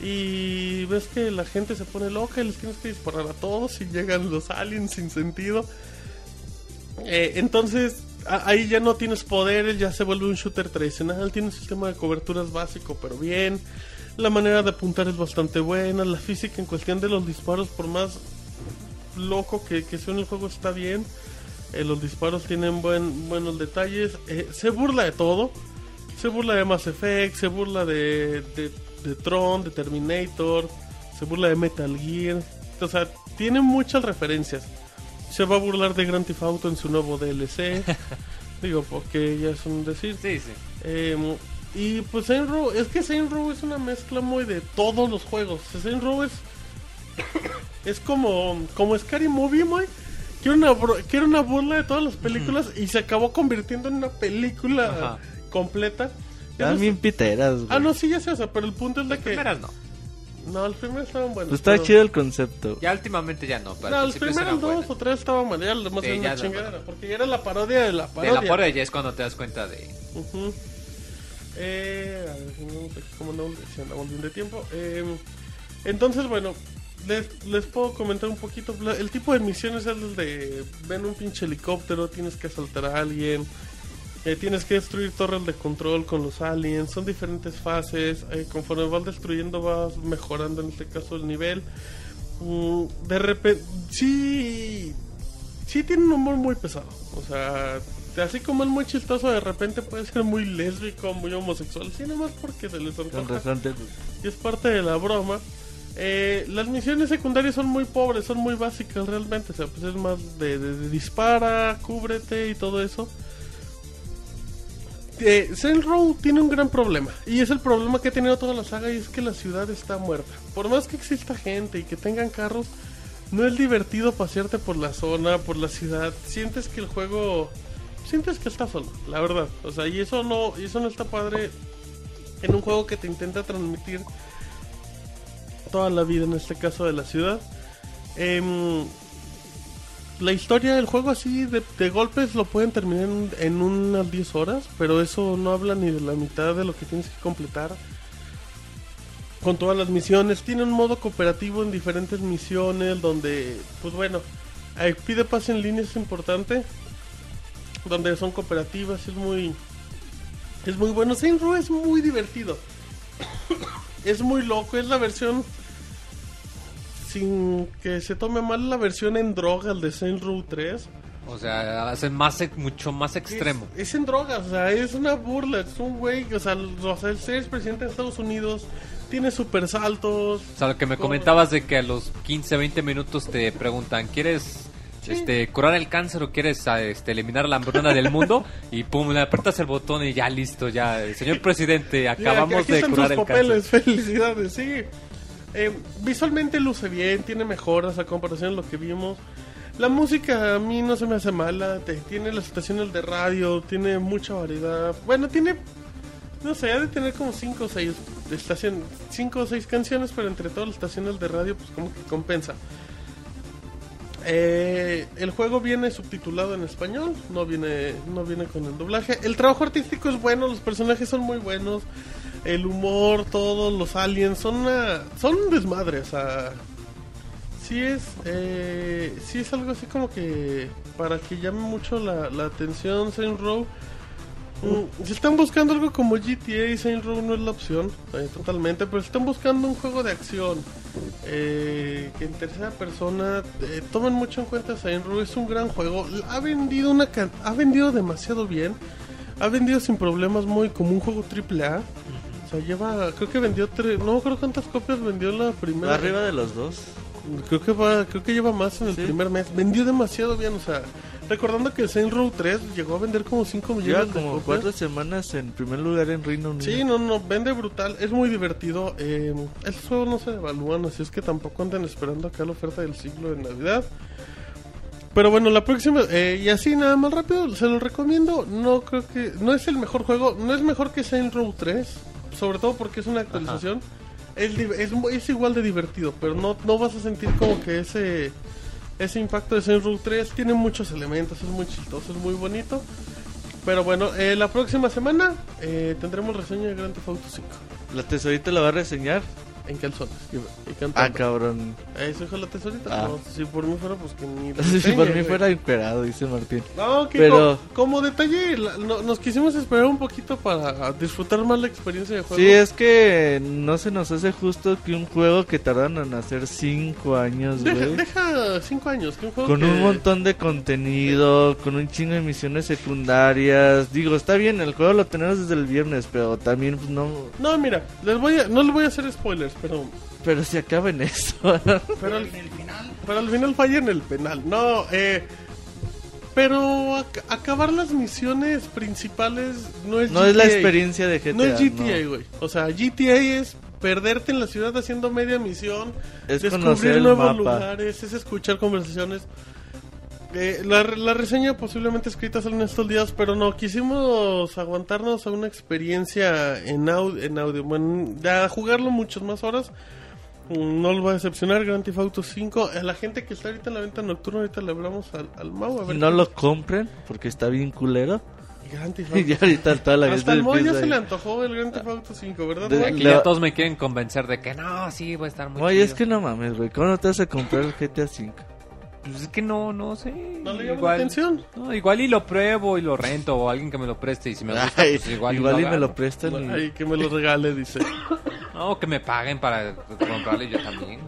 Y ves que la gente se pone loca y les tienes que disparar a todos y llegan los aliens sin sentido. Eh, entonces, ahí ya no tienes poderes, ya se vuelve un shooter tradicional. Tiene un sistema de coberturas básico, pero bien. La manera de apuntar es bastante buena. La física en cuestión de los disparos, por más loco que, que en el juego, está bien. Eh, los disparos tienen buen, buenos detalles. Eh, se burla de todo. Se burla de Mass Effect, se burla de, de, de Tron, de Terminator, se burla de Metal Gear. O sea, tiene muchas referencias. Se va a burlar de Grand Theft Auto en su nuevo DLC. [laughs] Digo, porque ya es un decir. Sí, sí. Eh, y pues Saints Row, es que Saints Row es una mezcla muy de todos los juegos. Saints Row es [laughs] es como como Scary Movie, muy que era una que era una burla de todas las películas y se acabó convirtiendo en una película Ajá. completa. Eso bien piteras, güey. Ah, no, sí, ya sé, o sea, pero el punto es de que Primeras no. no, los primeros estaban buenos. Pues estaba pero- chido el concepto. Ya últimamente ya no, pero No, primeros eran dos buenas. o tres estaban mal, ya los demás Sí, eran chingadera, no. porque ya era la parodia de la De parodia. la parodia ya es cuando te das cuenta de... Ujú. Eh, a ver, no, como no, si andamos bien de tiempo. Eh, entonces, bueno, les, les puedo comentar un poquito. El tipo de misiones es el de: ven un pinche helicóptero, tienes que asaltar a alguien, eh, tienes que destruir torres de control con los aliens. Son diferentes fases. eh, conforme vas destruyendo, vas mejorando en este caso el nivel. Mm, de repente, sí, sí tiene un humor muy pesado. O sea, así como es muy chistoso, de repente puede ser muy lésbico, muy homosexual. Sí, nomás porque se les antoja. Y es parte de la broma. Eh, las misiones secundarias son muy pobres, son muy básicas realmente. O sea, pues es más de, de- dispara, cúbrete y todo eso. eh, Row tiene un gran problema. Y es el problema que ha tenido toda la saga y es que la ciudad está muerta. Por más que exista gente y que tengan carros, no es divertido pasearte por la zona, por la ciudad. Sientes que el juego... Sientes que está solo, la verdad. O sea, y eso no, y eso no está padre en un juego que te intenta transmitir toda la vida, en este caso de la ciudad. Em, la historia del juego así de, golpes lo pueden terminar en, en unas 10 horas, pero eso no habla ni de la mitad de lo que tienes que completar con todas las misiones. Tiene un modo cooperativo en diferentes misiones donde, pues bueno, eh, pide pase en línea es importante, donde son cooperativas, es muy, es muy bueno. Saints Row es muy divertido, es muy loco, es la versión sin que se tome mal la versión en droga el de Saints Row 3. O sea, hacen más, mucho más extremo. Es, es en drogas, o sea, es una burla, es un güey, o sea, el- o sea, el ser presidente de Estados Unidos tiene super saltos. O sea, lo que me comentabas de que a los 15, 20 minutos te preguntan, ¿quieres este, curar el cáncer o quieres ah, este, eliminar la hambruna del mundo? Y pum, le apretas el botón y ya listo, ya. Señor presidente, acabamos aquí de curar el papeles, cáncer. felicidades, sí. Eh, visualmente luce bien, tiene mejoras a comparación de lo que vimos. La música a mí no se me hace mala, te- tiene las estaciones de radio, tiene mucha variedad. Bueno, tiene, no sé, ha de tener como 5 o 6 estaciones, 5 o 6 canciones, pero entre todas las estaciones de radio, pues como que compensa. Eh, el juego viene subtitulado en español, no viene, no viene con el doblaje. El trabajo artístico es bueno, los personajes son muy buenos, el humor, todos los aliens son una, son un desmadre, o sea, sí es, eh, sí es algo así como que para que llame mucho la, la atención Saints Row. Mm, Si están buscando algo como GTA, Saints Row no es la opción, eh, totalmente, pero si están buscando un juego de acción eh, que en tercera persona, eh, tomen mucho en cuenta Saints Row, es un gran juego, ha vendido una ha vendido demasiado bien, ha vendido sin problemas muy como un juego triple A. O sea, lleva, creo que vendió tres, no creo cuántas copias vendió la primera. Arriba de los dos. Creo que va, creo que lleva más en el Sí. primer mes. Vendió demasiado bien, o sea, recordando que Saints Row 3 llegó a vender como 5 Lleva millones de como copias. cuatro semanas en primer lugar en Reino Unido. Sí, no, no, vende brutal, es muy divertido. Eh, estos juegos no se devalúan, así es que tampoco anden esperando acá la oferta del siglo de Navidad. Pero bueno, la próxima, eh, y así nada más rápido, se lo recomiendo. No creo que, no es el mejor juego, no es mejor que Saints Row 3, sobre todo porque es una actualización. Es, es, es igual de divertido, pero no, no vas a sentir como que ese, ese impacto de Saints Row 3 tiene muchos elementos, es muy chistoso, es muy bonito. Pero bueno, eh, la próxima semana eh, tendremos reseña de Grand Theft Auto 5 La tesorita la va a reseñar. En calzones y, Ah, cabrón. ¿Eso es la tesorita? Ah. No, si por mí fuera, pues que ni [laughs] si por mí fuera encuerado, dice Martín. No, que Pero- co- como detalle, la- no- nos quisimos esperar un poquito para disfrutar más la experiencia de juego. Sí, es que no se nos hace justo que un juego que tardan en hacer cinco años, Deja, güey. deja cinco años. Que un juego Con que- un montón de contenido, con un chingo de misiones secundarias. Digo, está bien, el juego lo tenemos desde el viernes, pero también pues, no... No, mira, les voy a, no les voy a hacer spoilers, pero Pero si acaba en eso. [laughs] Pero al, pero al final falla en el penal. No, eh. Pero ac- acabar las misiones principales no es no es la experiencia de GTA. No es GTA, no. güey. O sea, GTA es perderte en la ciudad haciendo media misión, Es descubrir nuevos mapa. lugares, es escuchar conversaciones. Eh, la, la reseña posiblemente escrita sale en estos días, pero no, quisimos aguantarnos a una experiencia en, au- en audio, bueno, ya jugarlo muchas más horas. Mm, No lo va a decepcionar, Grand Theft Auto 5. A la gente que está ahorita en la venta nocturna, ahorita le hablamos al, al Mau. A ver No qué- lo compren porque está bien culero. Grand Theft [laughs] Y Auto ya ahorita toda la Hasta el Mau ya se le antojó el Grand Theft Auto 5, ¿verdad? De- Mau? Aquí La- ya todos me quieren convencer de que no, sí, va a estar muy Oye, chido. es que no mames, güey. ¿Cómo no te vas a comprar el GTA V? Pues es que no, no sé. ¿No le igual, atención? no, igual y lo pruebo y lo rento o alguien que me lo preste y si me gusta, Ay, pues igual, igual, y lo me lo agarro. prestan. y- Ay, que me lo regale, dice. [coughs] No, que me paguen para comprarle yo también.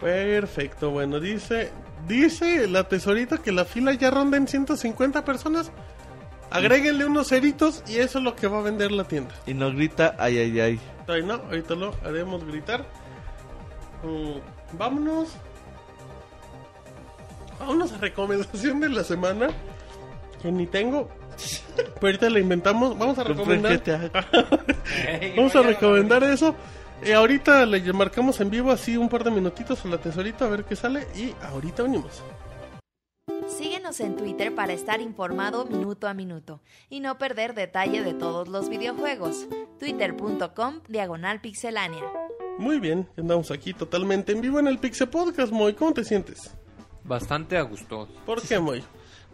Perfecto, bueno, dice dice la tesorita que la fila ya ronda en 150 personas. Agréguenle unos ceritos y eso es lo que va a vender la tienda. Y no grita, ay, ay, ay. Ay, no, ahorita lo haremos gritar. Mm, vámonos. Vámonos a recomendación de la semana. Que ni tengo. Pero ahorita le inventamos. Vamos a Compren recomendar. GTA. [laughs] Vamos a recomendar eso. Y ahorita le marcamos en vivo así un par de minutitos a la tesorita a ver qué sale. Y ahorita venimos. Síguenos en Twitter para estar informado minuto a minuto y no perder detalle de todos los videojuegos. Twitter.com Diagonal Pixelánea. Muy bien, andamos aquí totalmente en vivo en el Pixel Podcast, Moy. ¿Cómo te sientes? Bastante a gusto. ¿Por qué, Moy?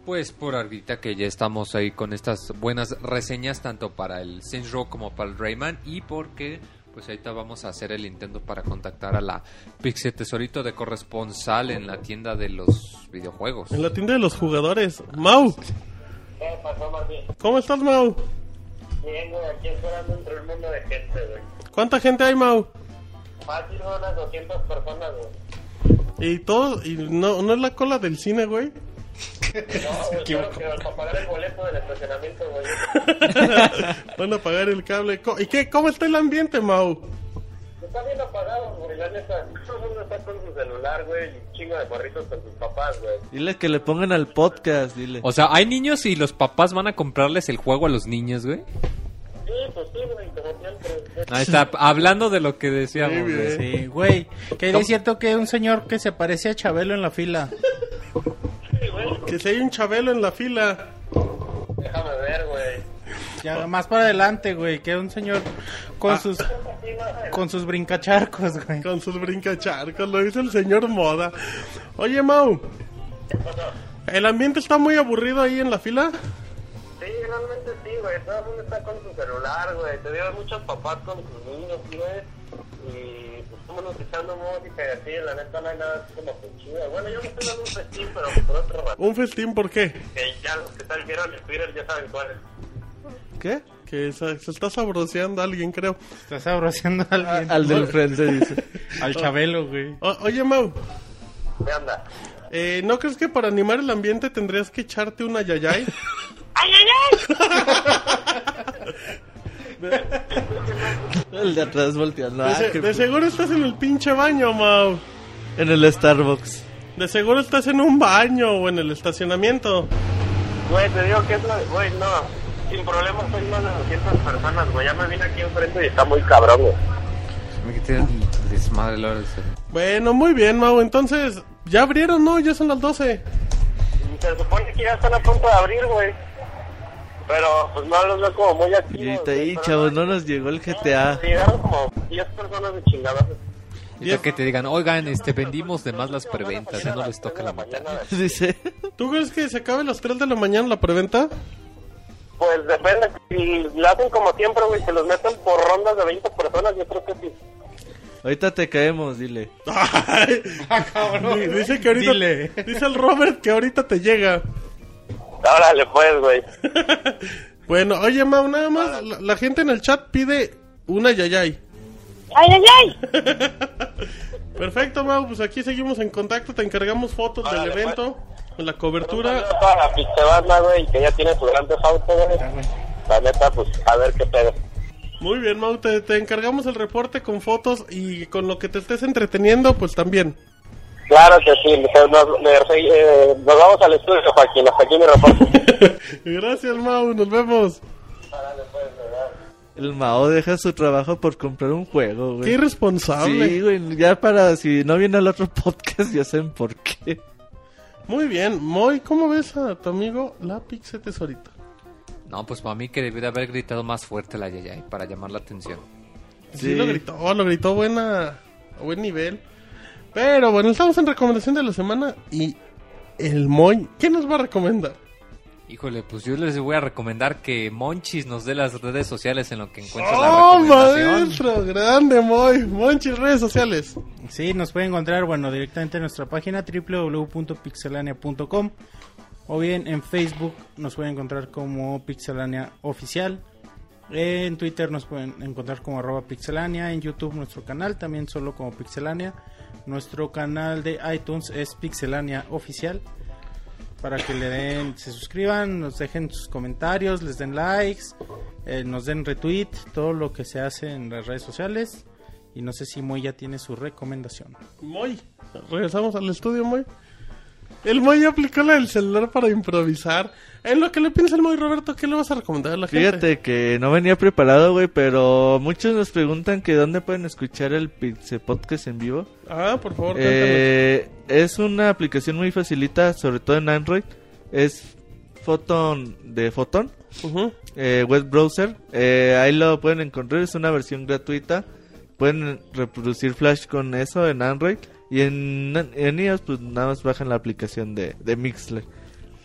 Pues por ahorita que ya estamos ahí con estas buenas reseñas tanto para el Saints Row como para el Rayman y porque pues ahorita vamos a hacer el intento para contactar a la Pixel Tesorito de corresponsal en la tienda de los videojuegos. En la tienda de los jugadores. Mau, ¿Qué pasó, Martín? ¿cómo estás, Mau? Bien, güey, aquí esperando entre un mundo de gente, güey. ¿Cuánta gente hay, Mau? Fácil, güey, unas 200 personas, güey. Y todo, y no, no es la cola del cine, güey. [laughs] No, claro que para pagar el boleto del estacionamiento, güey. [laughs] Van a pagar el cable. ¿Y qué? ¿Cómo está el ambiente, Mau? Está bien apagado, güey, la neta. Todo el mundo está con su celular, güey, y un chingo de morritos con sus papás, güey. Dile que le pongan al podcast, dile. O sea, hay niños y los papás van a comprarles el juego a los niños, güey. Sí, pues sí, güey. Ahí está, hablando de lo que decíamos. Bien. güey. Sí, güey. Que es cierto que un señor que se parece a Chabelo en la fila. Sí, güey, Que si hay un chabelo en la fila. déjame ver, güey. Ya más para adelante, güey. Que un señor con sus con sus brincacharcos, güey. Con sus brincacharcos, lo dice el señor Moda. Oye, Mau. ¿El ambiente está muy aburrido ahí en la fila? Sí, realmente sí, güey. Todo el mundo está con su celular, güey. Te digo, muchos papás con sus niños, güey. Y pues estamos escuchando música y así. La neta no hay nada así como que chido. Bueno, yo me estoy dando un festín, pero por otro rato. ¿Un festín por qué? Que ya los que tal vieron en Twitter ya saben cuál es. ¿Qué? Que se, se está sabroseando a alguien, creo. Está sabroseando a alguien. Al del frente, dice. [laughs] Al Chabelo, güey. O- oye, Mau. ¿Qué anda? Eh, ¿No crees que para animar el ambiente tendrías que echarte una yayay? [laughs] ¡Ay, ay, ay! [laughs] El de atrás volteando. De, Ah, se- de seguro estás en el pinche baño, Mau. En el Starbucks. De seguro estás en un baño o en el estacionamiento. Güey, te digo que eso, güey, no. Sin problemas soy más de 200 personas, güey. Ya me vine aquí enfrente y está muy cabrón, güey. Me quité el desmadre. Bueno, muy bien, Mau. Entonces, ya abrieron, ¿no? Ya son las 12. Y se supone que ya están a punto de abrir, güey. Pero, pues no los veo como muy activos. Y güey, ahí, chavos, no- no nos llegó el GTA. Llegaron como 10 personas de chingadas. Ahorita que te digan, oigan, este, vendimos de más las preventas, ya no les toca la mitad. [laughs] Dice. ¿Tú crees que se acabe a las 3 de la mañana la preventa? Pues depende. Si lo hacen como siempre, güey, se los meten por rondas de 20 personas, yo creo que sí. Ahorita te caemos, dile. [laughs] Ay, di- dice que ahorita. Dile. Dice el Robert que ahorita te llega. Órale, pues, güey. [laughs] Bueno, oye, Mau, nada más. La, la gente en el chat pide una yayay. ¡Ay, ay, ay! [laughs] Perfecto, Mau. Pues aquí seguimos en contacto. Te encargamos fotos del Órale, pues. evento, la cobertura. toda la pichebanda, güey, que ya tiene su grande auto, güey. La neta, pues, a ver qué pedo. Muy bien, Mau. Te, te encargamos el reporte con fotos y con lo que te estés entreteniendo, pues también. Claro que sí, nos, nos, eh, nos vamos al estudio, Joaquín, hasta aquí mi reporte. [laughs] Gracias, Mau. Nos vemos. El Mao deja su trabajo por comprar un juego, Qué güey. irresponsable. Sí, güey, ya para si no viene al otro [laughs] podcast ya saben por qué. Muy bien, Moy, ¿cómo ves a tu amigo la Tesorito? No, pues para mí que debió de haber gritado más fuerte la Yayay para llamar la atención. Sí, Sí. lo gritó, lo gritó buena, a buen nivel. Pero bueno, estamos en recomendación de la semana y el Moy, ¿qué nos va a recomendar? Híjole, pues yo les voy a recomendar que Monchis nos dé las redes sociales en lo que encuentre la ¡Oh, recomendación. maestro! Grande, Moy. Monchis, redes sociales. Sí, nos puede encontrar, bueno, directamente en nuestra página www.pixelania.com o bien en Facebook nos pueden encontrar como Pixelania Oficial. En Twitter nos pueden encontrar como arroba pixelania, en YouTube nuestro canal también solo como pixelania. Nuestro canal de iTunes es pixelania oficial. Para que le den, se suscriban, nos dejen sus comentarios, les den likes, eh, nos den retweet, todo lo que se hace en las redes sociales. Y no sé si Moy ya tiene su recomendación. Moy, regresamos al estudio, Moy. El Moy aplicó la del celular para improvisar. En lo que le piensa el Moy, Roberto, ¿qué le vas a recomendar a la gente? Fíjate que no venía preparado, güey, pero muchos nos preguntan que dónde pueden escuchar el Pixel Podcast en vivo. Ah, por favor. Eh, es una aplicación muy facilita, sobre todo en Android. Es Photon de Photon, eh, web browser. Eh, ahí lo pueden encontrar, es una versión gratuita. Pueden reproducir Flash con eso en Android. Y en, en iOS, pues nada más bajan la aplicación de, de Mixler.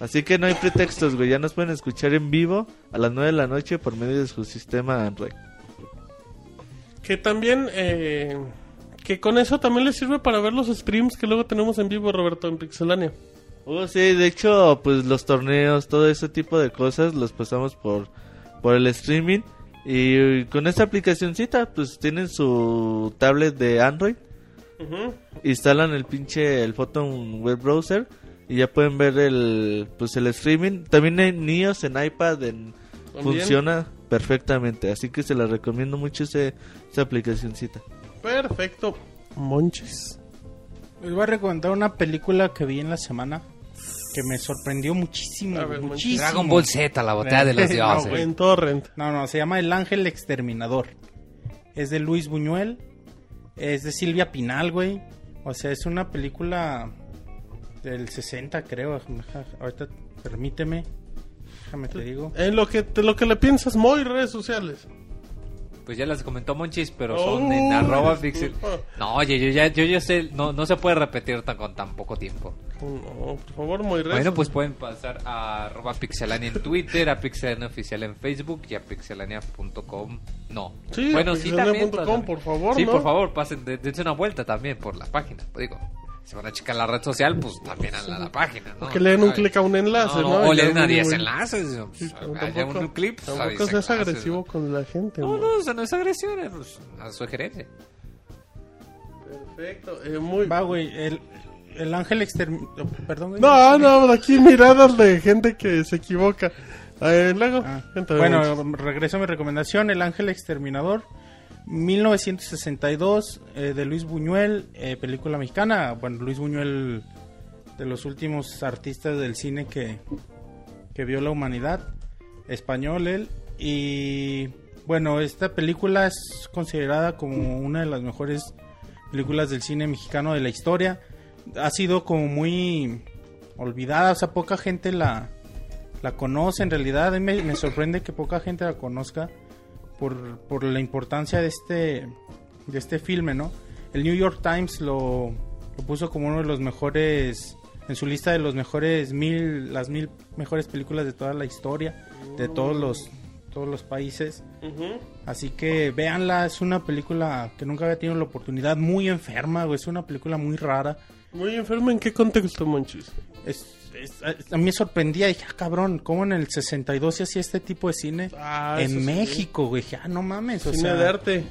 Así que no hay pretextos, güey. Ya nos pueden escuchar en vivo a las 9 de la noche por medio de su sistema Android. Que también, eh, que con eso también les sirve para ver los streams que luego tenemos en vivo, Roberto, en Pixelania. Oh, sí, de hecho, pues los torneos, todo ese tipo de cosas los pasamos por, por el streaming. Y con esta aplicacioncita, pues tienen su tablet de Android, Instalan el pinche, el Photon web browser y ya pueden ver el, pues el streaming. También en iOS, en iPad, en, funciona perfectamente. Así que se la recomiendo mucho ese, esa aplicacioncita. Perfecto. Monchis. Les voy a recomendar una película que vi en la semana que me sorprendió muchísimo. Ver, muchísimo. Dragon Ball Z, la botella de los dioses. En Torrent. No, no, se llama El Ángel Exterminador. Es de Luis Buñuel. Es de Silvia Pinal, güey. O sea, es una película del 60, creo. Ahorita, permíteme. Déjame te digo. En lo que, de lo que le piensas, Moy, redes sociales. Pues ya las comentó Monchis, pero Oh, son en arroba pixel. No, oye, yo ya, yo ya sé, no, no se puede repetir tan, con tan poco tiempo. No, por favor, redes Bueno, pues pueden pasar a arroba pixelania en Twitter, a pixelania oficial en Facebook y a pixelania.com. No. Sí, a bueno, sí también. pasen. por favor, Sí, ¿no? por favor, pasen, de- dense una vuelta también por la página. Digo, si van a checar la red social, pues también a la, la página, ¿no? O que le den un clic a un enlace, ¿no? o Y le den a muy 10 bueno. enlaces. pues, tampoco, un clip. pues, tampoco 10 seas agresivo ¿no? con la gente. No, no, eso no es agresión, es pues, a sugerencia. Perfecto. eh, muy... Va, güey. El, el Ángel Exterminador. Perdón, güey. No, no, aquí miradas de gente que se equivoca. Eh, luego, Ah, bueno, regreso a mi recomendación, El Ángel Exterminador, 1962, eh, de Luis Buñuel, eh, película mexicana. Bueno, Luis Buñuel, de los últimos artistas del cine que, que vio la humanidad, español él. Y bueno, esta película es considerada como una de las mejores películas del cine mexicano de la historia. Ha sido como muy olvidada, o sea, poca gente la, la conoce en realidad. Me, me sorprende que poca gente la conozca por, por la importancia de este, de este filme, ¿no? El New York Times lo, lo puso como uno de los mejores, en su lista de los mejores mil, las mil mejores películas de toda la historia, de todos los, todos los países. Ujú. Así que véanla, es una película que nunca había tenido la oportunidad, muy enferma, güey, es una película muy rara. Muy enfermo, ¿en qué contexto, Monchis? Es, es- a mí me sorprendía, dije, ah, cabrón, ¿cómo en el 62 se hacía este tipo de cine? Ah, en sí. México, güey, dije, ah, no mames, o Cine sea, de arte.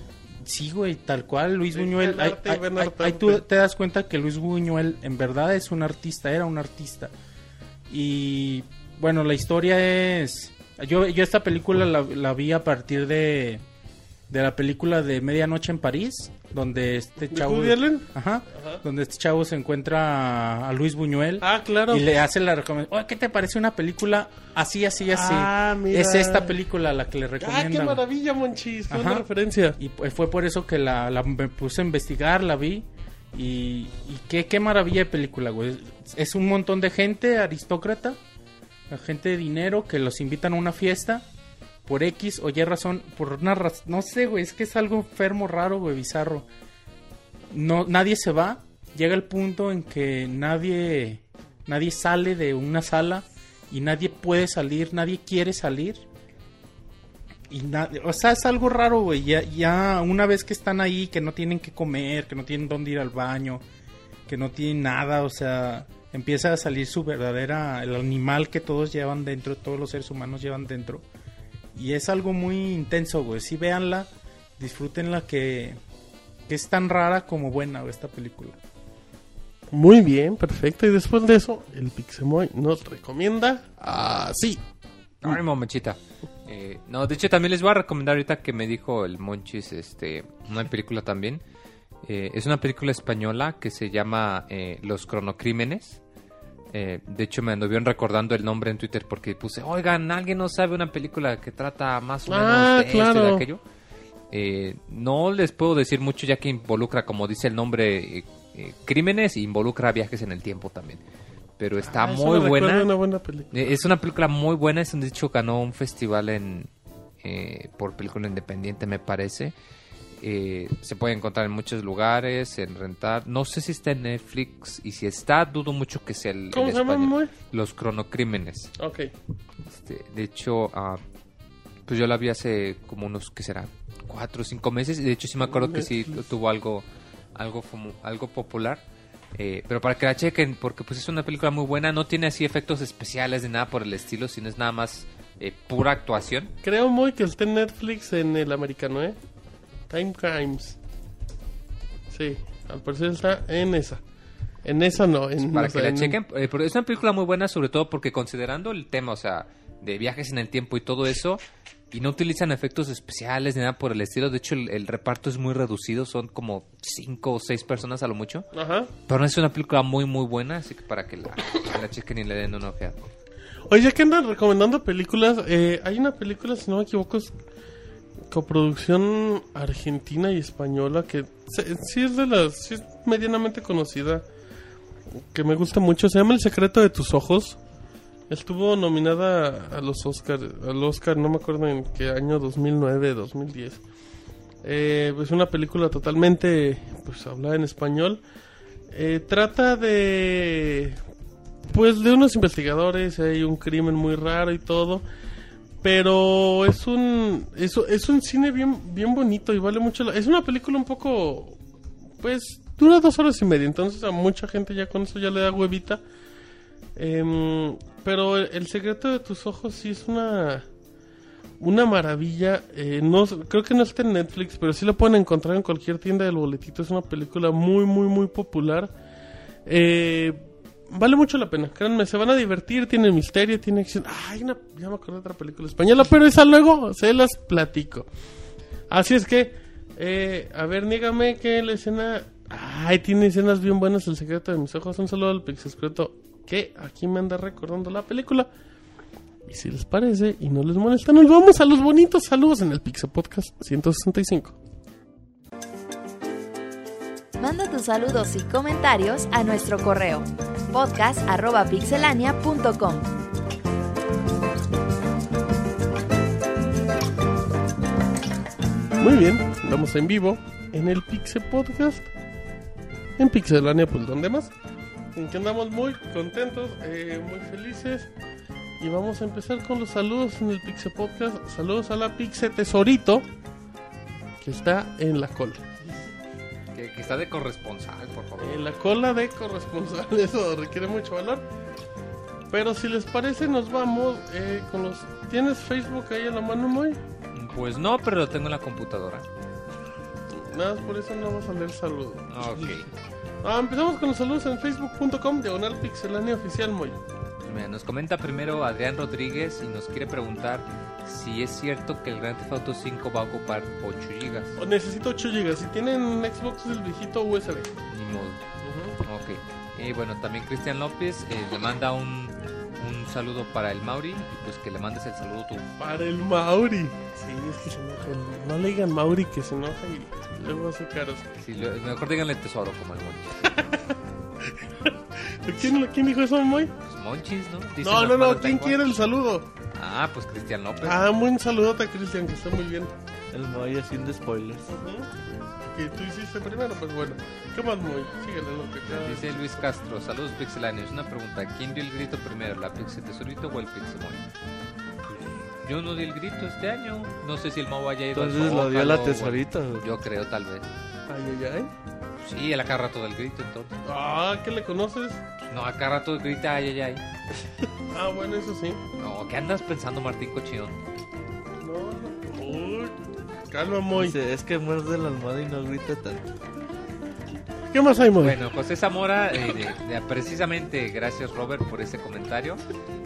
sí, güey, tal cual, Luis Sí, Buñuel, ahí, tú te das cuenta que Luis Buñuel en verdad es un artista, era un artista. Y bueno, la historia es, yo, yo esta película la, la vi a partir de, de la película de Medianoche en París, donde este ¿De chavo... Woody Allen? Ajá, donde este chavo se encuentra a, Luis Buñuel. Ah, claro. Y le hace la recomendación. Oye, ¿qué te parece una película así, así, así? Ah, mira. Es esta película la que le Ah, recomienda. qué maravilla, Monchis. Qué Ajá. buena referencia. Y fue por eso que la, la- me puse a investigar, la vi. Y, y qué, qué maravilla de película, güey. Es un montón de gente aristócrata, gente de dinero que los invitan a una fiesta por X o Y razón, por una razón, no sé, güey, es que es algo enfermo, raro, güey, bizarro. No, nadie se va, llega el punto en que nadie, nadie sale de una sala y nadie puede salir, nadie quiere salir. Y o sea, es algo raro, güey. Ya, ya una vez que están ahí, que no tienen que comer, que no tienen dónde ir al baño, que no tienen nada, o sea, empieza a salir su verdadera, el animal que todos llevan dentro, todos los seres humanos llevan dentro. Y es algo muy intenso, güey. Sí, véanla, disfrútenla, que, que es tan rara como buena, güey, esta película. Muy bien, perfecto. Y después de eso, el Pixemoy nos recomienda así. Ay, mamachita. Eh, no, de hecho también les voy a recomendar ahorita que me dijo el Monchis, este, una película también. Eh, es una película española que se llama eh, Los Cronocrímenes. Eh, de hecho, me anduvieron recordando el nombre en Twitter porque puse, oigan, ¿alguien no sabe una película que trata más o menos Ah, de esto y de aquello? Eh, no les puedo decir mucho ya que involucra, como dice el nombre, eh, eh, crímenes e involucra viajes en el tiempo también. Pero está Ah, muy buena. Una buena Es una película muy buena, es un dicho ganó un festival en eh, por película independiente me parece. Eh, se puede encontrar en muchos lugares, en rentar. No sé si está en Netflix y si está, dudo mucho que sea el, el ¿Cómo se llama? Los cronocrímenes. Ok. Este, de hecho, ah, pues yo la vi hace como unos, ¿qué será? Cuatro o cinco meses. Y de hecho sí me acuerdo que sí tu- tuvo algo, algo, algo popular. Eh, pero para que la chequen, porque pues es una película muy buena, no tiene así efectos especiales ni nada por el estilo, sino es nada más eh, pura actuación. Creo muy que está en Netflix en el americano, ¿eh? Time Crimes. Sí, al parecer está en esa. En esa no, en Para o sea, que la en- chequen, eh, pero es una película muy buena sobre todo porque considerando el tema, o sea, de viajes en el tiempo y todo eso, y no utilizan efectos especiales ni nada por el estilo, de hecho el, el reparto es muy reducido, son como cinco o seis personas a lo mucho. Ajá. Pero es una película muy muy buena, así que para que la, la chequen y le den una ojeada. Oye, ya que andan recomendando películas, eh, hay una película, si no me equivoco, es coproducción argentina y española que se- sí es de las, medianamente conocida, que me gusta mucho, se llama El secreto de tus ojos. Estuvo nominada a los Oscar, al Oscar, no me acuerdo en qué año, 2009, 2010. Eh, es una película totalmente, pues, hablada en español. Eh, trata de, pues, de unos investigadores, hay un crimen muy raro y todo. Pero es un, es, es un cine bien, bien bonito y vale mucho la... Es una película un poco, pues, dura dos horas y media, entonces a mucha gente ya con eso ya le da huevita. Em, pero el, secreto de tus ojos sí es una una maravilla. eh, no creo que no está en Netflix, pero sí lo pueden encontrar en cualquier tienda del boletito. Es una película muy muy muy popular. Eh, vale mucho la pena. Créanme, se van a divertir. Tiene misterio, tiene acción. Ay, una, ya me acordé de otra película española, pero esa luego se las platico. Así es que, eh, a ver, nígame que la escena. Ay, tiene escenas bien buenas. El secreto de mis ojos. Un saludo al Pixescreto que aquí me anda recordando la película. Y si les parece y no les molesta, nos vamos a los bonitos saludos en el Pixel Podcast 165. Manda tus saludos y comentarios a nuestro correo podcast.pixelania.com. Muy bien, estamos en vivo en el Pixel Podcast. En Pixelania, pues donde más. En que andamos muy contentos, eh, muy felices. Y vamos a empezar con los saludos en el Pixel Podcast. Saludos a la Pixel Tesorito, que está en la cola. Que, que está de corresponsal, por favor. En la cola de corresponsal, [laughs] eso requiere mucho valor. Pero si les parece, nos vamos eh, con los. ¿Tienes Facebook ahí a la mano, muy? Pues no, pero lo tengo en la computadora. Nada, por eso no vamos a leer saludos. Ok. [laughs] Ah, empezamos con los saludos en facebook.com, diagonal pixelania oficial, muy. Mira, nos comenta primero Adrián Rodríguez y nos quiere preguntar si es cierto que el Grand Theft Auto 5 va a ocupar 8 gigas. Oh, Necesito 8 GB. Si tienen Xbox, es el viejito USB. Ni modo. Ok. Y bueno, también Cristian López eh, le manda un, un saludo para el Mauri y pues que le mandes el saludo tú. Para el Mauri. Sí, es que se enoja. No le digan Mauri que se enoja y luego hace caras. Sí, mejor díganle tesoro como el Monchis. [laughs] ¿Quién, quién dijo eso, Moy? Monchis, ¿no? Dicen No, no, no. ¿Quién quiere el saludo? Ah, pues Cristian López. Ah, buen saludote a Cristian, que está muy bien. El Moy haciendo spoilers. Que tú hiciste primero, pues bueno. ¿Qué más, Moy? Síguele lo que acá. Dice Luis Castro, saludos pixelanios. Una pregunta, ¿quién dio el grito primero, la Pixel Tesorito o el Pixelmon? Yo no di el grito este año. No sé si el Mau haya ido al Entonces lo dio la Zócalo o- tesorita. Yo creo, tal vez. Ay, ay, ay. Sí, él acá rato del grito, entonces. Ah, ¿qué le conoces? No, acá rato grita, ay, ay, ay. [laughs] Ah, bueno, eso sí. No, ¿qué andas pensando, Martín Cochinón? No, no. Uy, calma, Moy. Dice, es que muerde la almohada y no grita tanto. ¿Qué más hay, Moy? Bueno, José Zamora, eh, de- de- precisamente gracias Robert por ese comentario,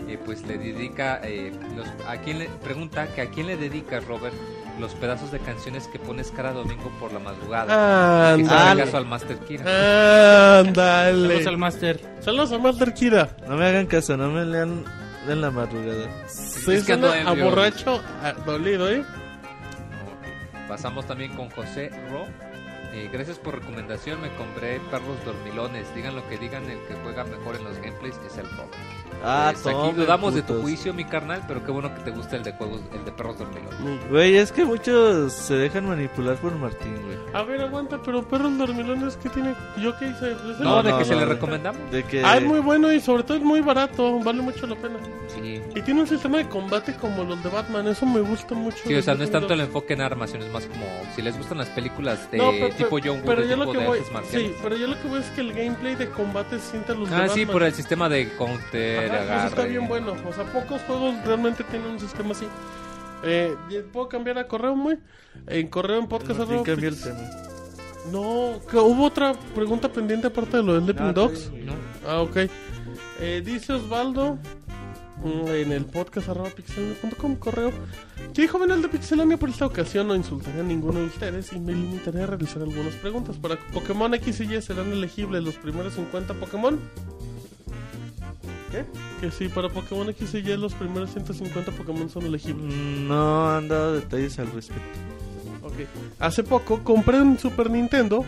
eh, pues le dedica, eh, los- a quién le pregunta que a quién le dedica Robert los pedazos de canciones que pones cada domingo por la madrugada. Y Ándale. caso al Master Kira. Ándale. Saludos al Master. Saludos a Master Kira. No me hagan caso, no me lean en la madrugada. Sí, Es que ando a borracho, a dolido, ¿eh? Pasamos también con José Ro. Eh, gracias por recomendación, me compré perros dormilones. Digan lo que digan, el que juega mejor en los gameplays es el Ro. Ah, Pues aquí dudamos de tu putos. juicio, mi carnal, pero qué bueno que te gusta el de juegos, el de perros dormilones. Güey, es que muchos se dejan manipular por Martín, güey. A ver, aguanta, pero perros dormilones, ¿qué tiene? ¿Yo qué hice? ¿Es el- No, de no, que se no, le no. recomendamos. De que... Ah, es muy bueno y sobre todo es muy barato, vale mucho la pena. Sí. Y tiene un sistema de combate como los de Batman, eso me gusta mucho. Sí, o sea, no es tanto el enfoque en armas, sino es más como si les gustan las películas de No, pero- tipo John Woo, pero de yo tipo lo que de voy, sí, pero yo lo que voy es que el gameplay de combate se siente a los de Ah, sí, por el sistema de counter, Ajá, eso está agarre. bien bueno. O sea, pocos juegos realmente tienen un sistema así. Eh, ¿Puedo cambiar a correo, muy? En correo en podcast. Arroba cambió el tema. No, que hubo otra pregunta pendiente aparte de lo del Sleeping Ah, Dogs. ¿no? Ah, ok. Eh, dice Osvaldo mm, en el podcast arroba pixelania.com correo que dijo venal de Pixelania por esta ocasión no insultaré a ninguno de ustedes y me limitaré a realizar algunas preguntas. Para Pokémon X y Y serán elegibles los primeros 50 Pokémon. ¿Qué? Que sí, para Pokémon X y Y los primeros 150 Pokémon son elegibles. Mm, No han dado detalles al respecto. Ok. Hace poco compré un Super Nintendo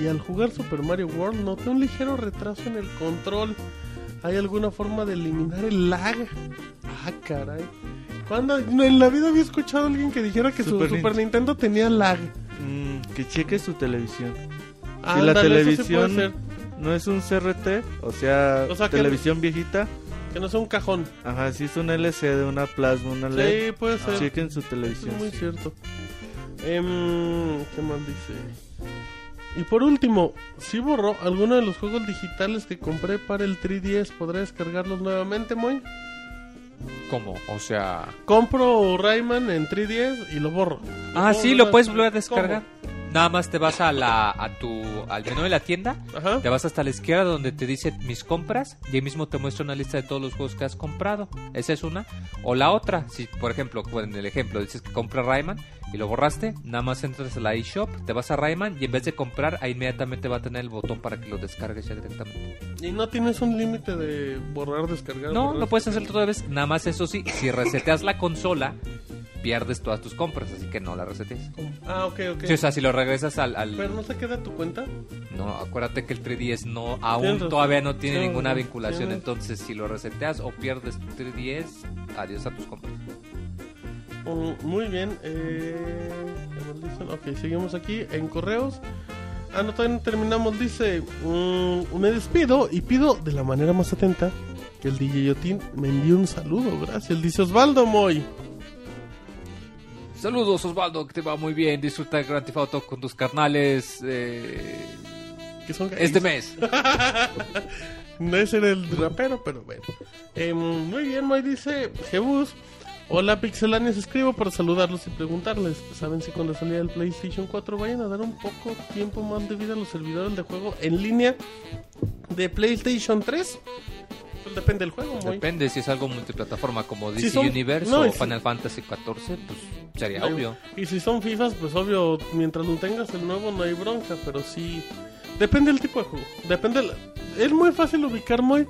y al jugar Super Mario World noté un ligero retraso en el control. ¿Hay alguna forma de eliminar el lag? Ah, caray. ¿Cuándo? En la vida había escuchado a alguien que dijera que Super su Super Nint- Nintendo tenía lag. Mm, que cheque su televisión. Ah, si la televisión. No es un CRT, o sea, O sea, que- televisión viejita, Que no sea un cajón. ajá, si es un LCD, una plasma, una LED, Sí, puede ser. chequen su televisión. es muy cierto. Em, ¿Qué más dice? Y por último, si borró alguno de los juegos digitales que compré para el 3DS, ¿podré descargarlos nuevamente, Moy? ¿Cómo? O sea... Compro Rayman en 3DS y lo borro. Ah, ¿Cómo sí, lo puedes volver a descargar. ¿Cómo? Nada más te vas a la a tu al menú de la tienda, Ajá. te vas hasta la izquierda donde te dice mis compras y ahí mismo te muestra una lista de todos los juegos que has comprado. Esa es una. O la otra, si por ejemplo, en el ejemplo dices que compras Rayman y lo borraste, nada más entras a la eShop, te vas a Rayman y en vez de comprar, ahí inmediatamente va a tener el botón para que lo descargues ya directamente. Y no tienes un límite de borrar, descargar. No, borrar. lo puedes hacer toda vez. Nada más eso sí, si reseteas la consola, pierdes todas tus compras, así que no la resetes. Ah, ok, ok. Sí, o sea, si lo regresas al, al- Pero no se queda tu cuenta. No, acuérdate que el 3DS no, aún todavía no tiene Tienes ninguna vinculación. Tienes- Entonces, si lo reseteas o pierdes tu 3DS, adiós a tus compras. Mm, muy bien. Eh. Ok, seguimos aquí en correos. Ah, no, todavía no terminamos. Dice: mm, Me despido y pido de la manera más atenta que el DJ Yotin me envíe un saludo. Gracias. Dice Osvaldo Moy. Saludos, Osvaldo, que te va muy bien. Disfruta el Grand Theft Auto con tus carnales eh, Que son gays. este mes. [laughs] No es ser el rapero, pero bueno. Eh, muy bien, Moy dice Jebus. Hola Pixelanios, escribo para saludarlos y preguntarles, ¿saben si cuando salía el PlayStation 4 vayan a dar un poco tiempo más de vida a los servidores de juego en línea de PlayStation 3? Pues depende del juego. Depende si es algo multiplataforma como Si DC son- Universe no, o si- Final Fantasy XIV, pues sería obvio. Y si son FIFAs, pues obvio, mientras lo tengas el nuevo no hay bronca, pero sí... Depende del tipo de juego. Depende... la- Es muy fácil ubicar muy...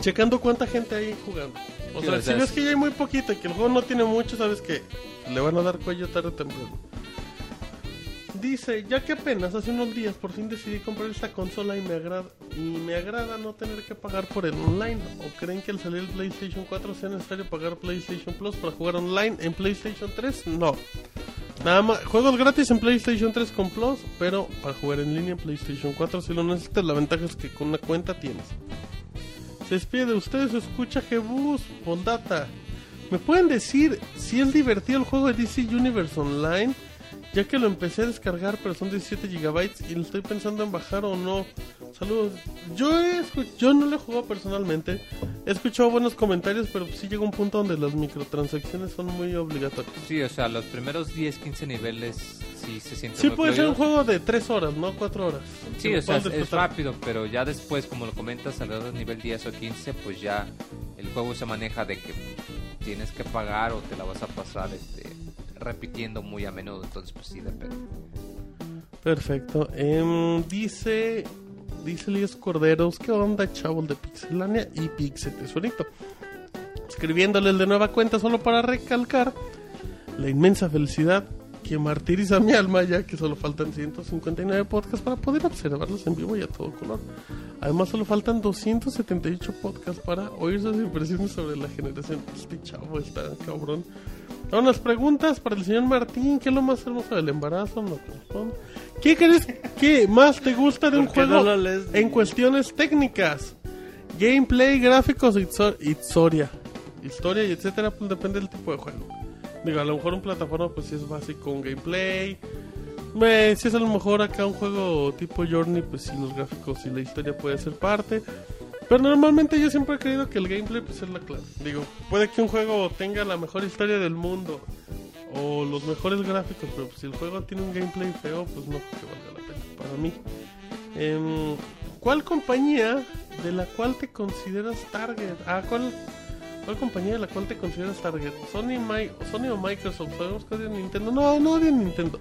Checando cuánta gente hay jugando. O Sí, sea, si ves es- que ya hay muy poquito y que el juego no tiene mucho, sabes que le van a dar cuello tarde o temprano. Dice, ya que apenas hace unos días por fin decidí comprar esta consola y me agrada y me agrada no tener que pagar por el online. ¿O creen que al salir el PlayStation 4 sea necesario pagar PlayStation Plus para jugar online en PlayStation 3? No. Nada más, juegos gratis en PlayStation 3 con Plus, pero para jugar en línea en PlayStation 4 si lo necesitas, la ventaja es que con una cuenta tienes. Se despide de ustedes, escucha Jebus, Data. ¿Me pueden decir si es divertido el juego de DC Universe Online? Ya que lo empecé a descargar, pero son 17 gigabytes y lo estoy pensando en bajar o no. Saludos. Yo, he yo no lo he jugado personalmente. He escuchado buenos comentarios, pero sí llega un punto donde las microtransacciones son muy obligatorias. Sí, o sea, los primeros 10, 15 niveles sí se sienten Sí muy puede ser un juego de 3 horas, no 4 horas. Sí, o sea, es, es rápido, pero ya después, como lo comentas, alrededor del nivel 10 o 15, pues ya el juego se maneja de que tienes que pagar o te la vas a pasar este, repitiendo muy a menudo, entonces pues sí depende. Perfecto. Em, dice. Dice Elías Corderos. ¿Qué onda, chavos de Pixelania y Pixel Tesorito? Escribiéndole el de nueva cuenta solo para recalcar la inmensa felicidad que martiriza mi alma, ya que solo faltan 159 podcasts para poder observarlos en vivo y a todo color. Además, solo faltan 278 podcasts para oír sus impresiones sobre la generación. Este chavo está cabrón. Ahora unas preguntas para el señor Martín. ¿Qué es lo más hermoso del embarazo? No corresponde. ¿Qué crees que más te gusta de un ¿Por qué juego no en cuestiones técnicas? Gameplay, gráficos, histo- historia. Historia y etcétera, pues depende del tipo de juego. Digo, a lo mejor un plataforma pues sí es básico, un gameplay. Eh, si es a lo mejor acá un juego tipo Journey, pues sí los gráficos y la historia puede ser parte. Pero normalmente yo siempre he creído que el gameplay pues es la clave. Digo, puede que un juego tenga la mejor historia del mundo o los mejores gráficos, pero pues, si el juego tiene un gameplay feo, pues no creo que valga la pena para mí. Em, ¿Cuál compañía de la cual te consideras target? Ah, ¿cuál, ¿cuál compañía de la cual te consideras target? ¿Sony, Mi- Sony o Microsoft? ¿Sabemos que odian Nintendo? No, no odian Nintendo.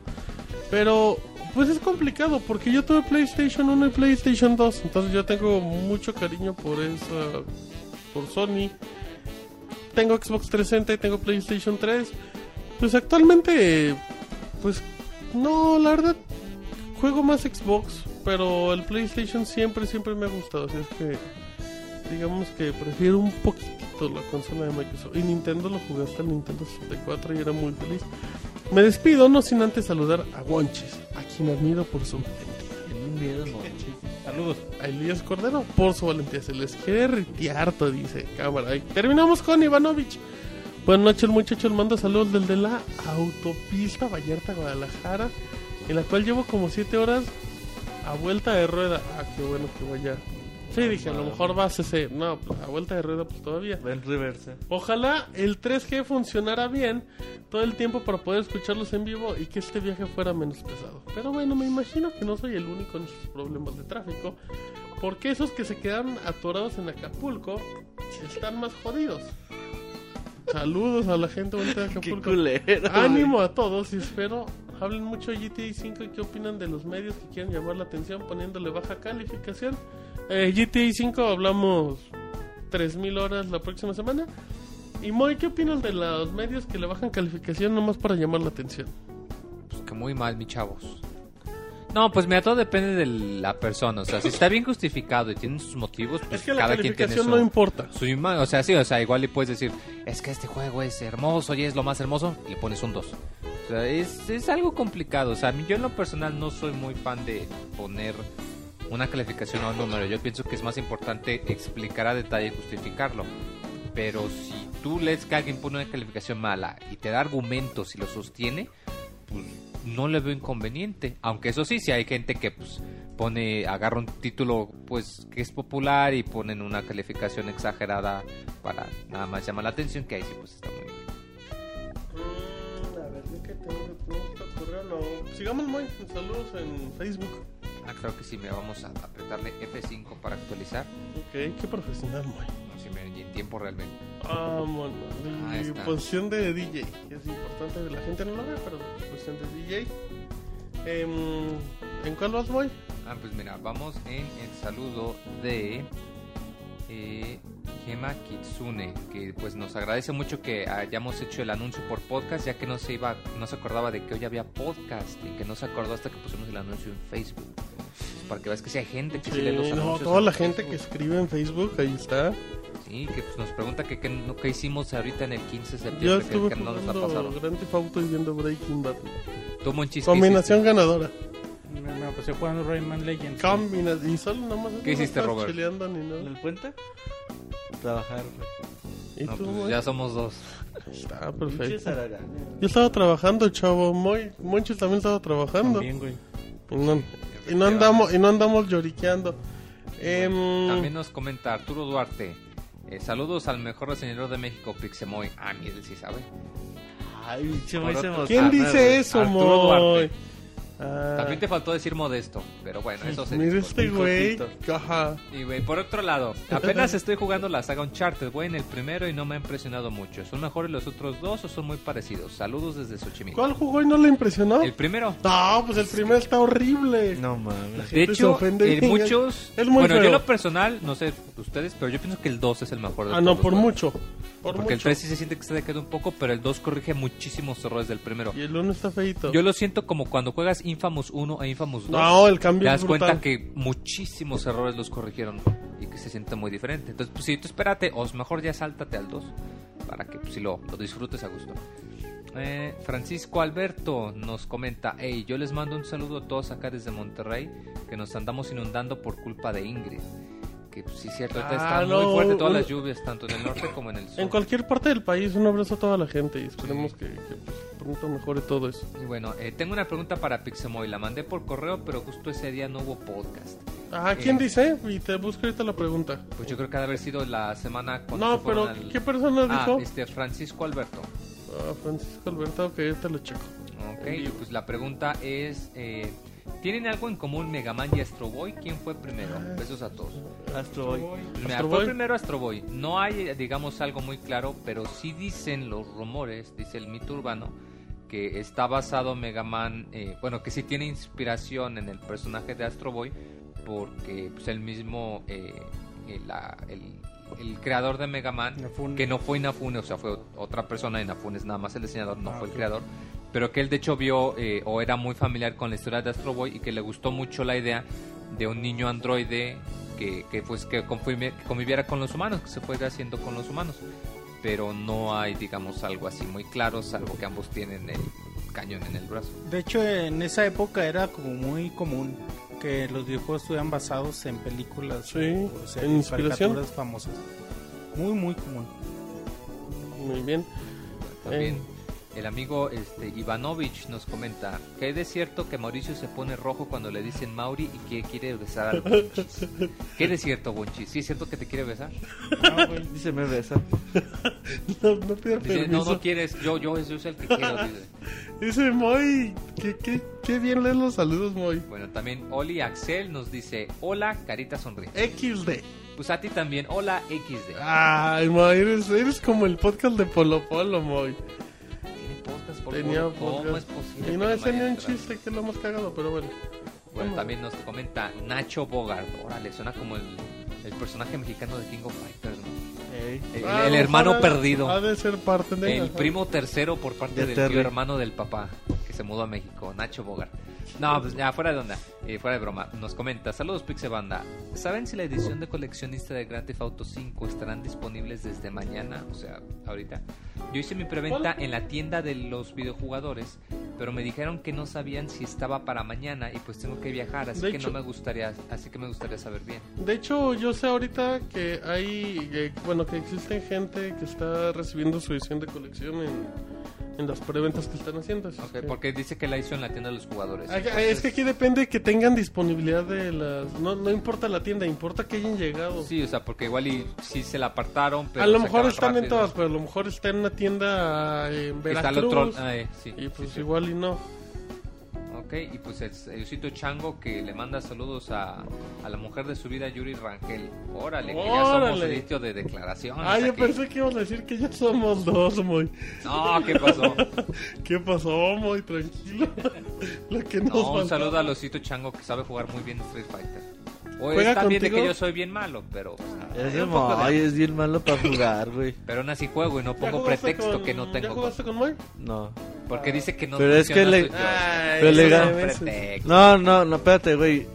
Pero, pues es complicado porque yo tuve PlayStation 1 y PlayStation 2. Entonces yo tengo mucho cariño por esa. por Sony. Tengo Xbox 360 y tengo PlayStation 3. Pues actualmente, pues no, la verdad, juego más Xbox. Pero el PlayStation siempre, siempre me ha gustado. Así es que, digamos que prefiero un poquitito la consola de Microsoft. Y Nintendo lo jugué hasta el Nintendo 64 y era muy feliz. Me despido, no sin antes saludar a Wonchis, a quien admiro por su Saludos. a Elías Cordero por su valentía. Se les quiere retiarto, dice cámara. Y terminamos con Ivanovich. Buenas noches, muchachos. Mando saludos del de la autopista Vallarta Guadalajara, en la cual llevo como 7 horas a vuelta de rueda. Ah, qué bueno que vaya. Sí, dije, a lo mejor vas ese. No, pues a vuelta de rueda, pues todavía. Va en reversa. Ojalá el 3G funcionara bien todo el tiempo para poder escucharlos en vivo y que este viaje fuera menos pesado. Pero bueno, me imagino que no soy el único en estos problemas de tráfico, porque esos que se quedaron atorados en Acapulco están más jodidos. Saludos a la gente bonita de [laughs] Qué Acapulco. culero. Ánimo a todos y espero hablen mucho de GTA 5 y qué opinan de los medios que quieren llamar la atención poniéndole baja calificación. Eh, GTA 5 hablamos 3000 horas la próxima semana. Y Moy, ¿qué opinan de los medios que le bajan calificación nomás para llamar la atención? Pues que muy mal, mi chavos. No, pues mira, todo depende de la persona. O sea, si está bien justificado y tiene sus motivos, pues es que la cada quien tiene calificación su, no importa. su ima- O sea, sí, o sea, igual le puedes decir, es que este juego es hermoso y es lo más hermoso, y le pones un 2. O sea, es, es algo complicado. O sea, yo en lo personal no soy muy fan de poner una calificación a un número. Yo pienso que es más importante explicar a detalle y justificarlo. Pero si tú lees que alguien pone una calificación mala y te da argumentos y lo sostiene, pues no le veo inconveniente. Aunque eso sí, si hay gente que pues pone, agarra un título pues que es popular y ponen una calificación exagerada para nada más llamar la atención, que ahí sí pues está muy mal. Mm. Sigamos, Moy. Saludos en Facebook. Ah, creo que sí, me vamos a apretarle F5 para actualizar. Ok, qué profesional, Moy. Y en tiempo realmente. Vámonos. Está. posición de DJ. que Es importante, la gente no lo ve, pero posición de DJ. Em, ¿En cuál vas, Moy? Ah, pues mira, vamos en el saludo de eh, Gema Kitsune, que pues nos agradece mucho que hayamos hecho el anuncio por podcast, ya que no se iba, no se acordaba de que hoy había podcast y que no se acordó hasta que pusimos el anuncio en Facebook. Pues, para que veas que sí hay gente que sí, lee los Sí, no, anuncios. toda la gente que Facebook. escribe en Facebook, ahí está. Sí, que pues, nos pregunta que qué no- qué hicimos ahorita en el 15 de Yo septiembre, que, estuve que no nos la pasaron. Grand Theft Auto y viendo Breaking Bad. Tú, Monchis, ¿qué Combinación ganadora. Me, me pasé jugando Rayman Legends. Combina y solo nomás ¿Qué no hiciste, Robert? chileando ni ¿En nada. el puente? Trabajar, güey. ¿Y No, tú, pues, Moy? ya somos dos. Está Pinche perfecto. Yo estaba trabajando, chavo. Moy, Monchis también estaba trabajando. También, güey. Y no, y no andamos, y no andamos lloriqueando. Em, También nos comenta Arturo Duarte. Eh, saludos al mejor reseñador de México, Pixemoy. Ah, él sí sabe. Ay, pinche Moy Por se ¿Quién dice eso, Moy? Ah, También te faltó decir modesto, pero bueno, eso se Mira este güey. Y güey, por otro lado, apenas [laughs] estoy jugando la saga Uncharted, voy en el primero y no me ha impresionado mucho. ¿Son mejores los otros dos o son muy parecidos? Saludos desde Xochimilco. ¿Cuál jugó y no le impresionó? El primero. No, pues el primero está horrible. No mames. De hecho, eh, muchos... Es muy bueno, yo en lo personal, no sé ustedes, pero yo pienso que el 2 es el mejor de Ah, no, por mucho. Por Porque el mucho. 3 sí se siente que se decayendo un poco, pero el 2 corrige muchísimos errores del primero. Y el uno está feito. Yo lo siento como cuando juegas Infamous 1 e Infamous 2. No, el cambio Te es das brutal. cuenta que muchísimos errores los corrigieron y que se siente muy diferente. Entonces, pues si tú espérate, o mejor ya sáltate al 2 para que pues, si lo, lo disfrutes a gusto. Eh, Francisco Alberto nos comenta, hey, yo les mando un saludo a todos acá desde Monterrey, que nos andamos inundando por culpa de Ingrid. Que pues, sí, cierto, ahorita Ah, está no, muy fuerte todas un- las lluvias, tanto en el norte como en el sur. En cualquier parte del país, un abrazo a toda la gente y esperemos que, que, pues, pronto mejore todo eso. Y bueno, eh, tengo una pregunta para Pixemoy, la mandé por correo, pero justo ese día no hubo podcast. Ah, ¿quién Eh. dice? Y te busco ahorita la pregunta. Pues yo creo que ha de haber sido la semana cuando No, se pero al- ¿qué persona Ah, dijo? este Francisco Alberto. Ah, Francisco Alberto, ok, ahorita lo checo. Ok, y pues la pregunta es, eh, ¿tienen algo en común Mega Man y Astro Boy? ¿Quién fue primero? Besos a todos. Astro Boy. Mira, Astro fue Boy. primero Astro Boy. No hay, digamos, algo muy claro, pero sí dicen los rumores, dice el mito urbano, que está basado Mega Man, eh, bueno, que sí tiene inspiración en el personaje de Astro Boy, porque pues, el mismo, eh, la- el, el creador de Mega Man, Inafune. que no fue Inafune, o sea, fue otra persona, Inafune es nada más el diseñador, no Ah, fue el creador, pero que él de hecho vio eh, o era muy familiar con la historia de Astro Boy y que le gustó mucho la idea de un niño androide que, que pues que convivi- que conviviera con los humanos, que se fuera haciendo con los humanos. Pero no hay, digamos, algo así muy claro, salvo que ambos tienen el cañón en el brazo. De hecho, en esa época era como muy común que los videojuegos estuvieran basados en películas Sí, o en series, inspiración. caricaturas famosas. Muy, muy común. Muy bien. También Eh. El amigo este Ivanovich nos comenta que hay de cierto que Mauricio se pone rojo cuando le dicen Mauri y que quiere besar al Bonchis. ¿Qué de cierto, Bonchis? ¿Sí es cierto que te quiere besar? Dice me besa. [laughs] No, no Dice, no, permiso. no quieres, yo, yo, yo soy el que quiero, dice. Dice Moy, qué, qué, qué bien lees los saludos, Moy. Bueno, también Oli Axel nos dice, hola, carita sonriente. XD. Pues a ti también, hola, XD. Ay, Moy, eres, eres como el podcast de Polo Polo, Moy. Tenía. ¿Cómo podcast. es posible? Y no decía ni un chiste que es lo más cagado, pero bueno. Bueno, también nos comenta Nacho Bogart. Órale, suena como el, el personaje mexicano de King of Fighters, ¿no? Ey. El, Ah, el hermano perdido. Ha de ser parte de El ajá. primo tercero por parte De del tío hermano del papá que se mudó a México, Nacho Bogart. No, pues ya fuera de onda, eh, fuera de broma. Nos comenta, saludos Pixe Banda. ¿Saben si la edición de coleccionista de Grand Theft Auto 5 estarán disponibles desde mañana? O sea, ahorita. Yo hice mi preventa en la tienda de los videojugadores, pero me dijeron que no sabían si estaba para mañana y pues tengo que viajar, así De que hecho- no me gustaría, así que me gustaría saber bien. De hecho, yo sé ahorita que hay, eh, bueno, que existe gente que está recibiendo su edición de colección en, en las preventas que están haciendo. así Ok, que- porque dice que la hizo en la tienda de los jugadores. Ah, entonces- Es que aquí depende que tengan disponibilidad de las... No, no importa la tienda, importa que hayan llegado. Sí, o sea, porque igual y sí se la apartaron, pero a lo mejor están en rápido. todas, pero a lo mejor está en una tienda eh, en Está Veracruz. el otro, ah, eh, sí, y pues sí, sí. igual y no. Ok, y pues el, el Osito Chango que le manda saludos a, a la mujer de su vida, Yuri Rangel. Órale, que ya somos Órale. sitio de declaraciones. Ah, yo aquí. pensé que ibas a decir que ya somos dos, muy. No, ¿qué pasó? [laughs] ¿Qué pasó, muy tranquilo? [laughs] Lo que nos No, un saludo al Osito Chango que sabe jugar muy bien Street Fighter. O ¿Juega es también de que yo soy bien malo, pero Es de- Moy, es bien malo para jugar, güey. [laughs] pero aún así juego y no ¿Ya pongo pretexto con- que no ¿Ya tengo. jugaste con Moy? No. Porque dice que no Pero es que le-. Ay, Pero le. No, no, no, espérate, güey.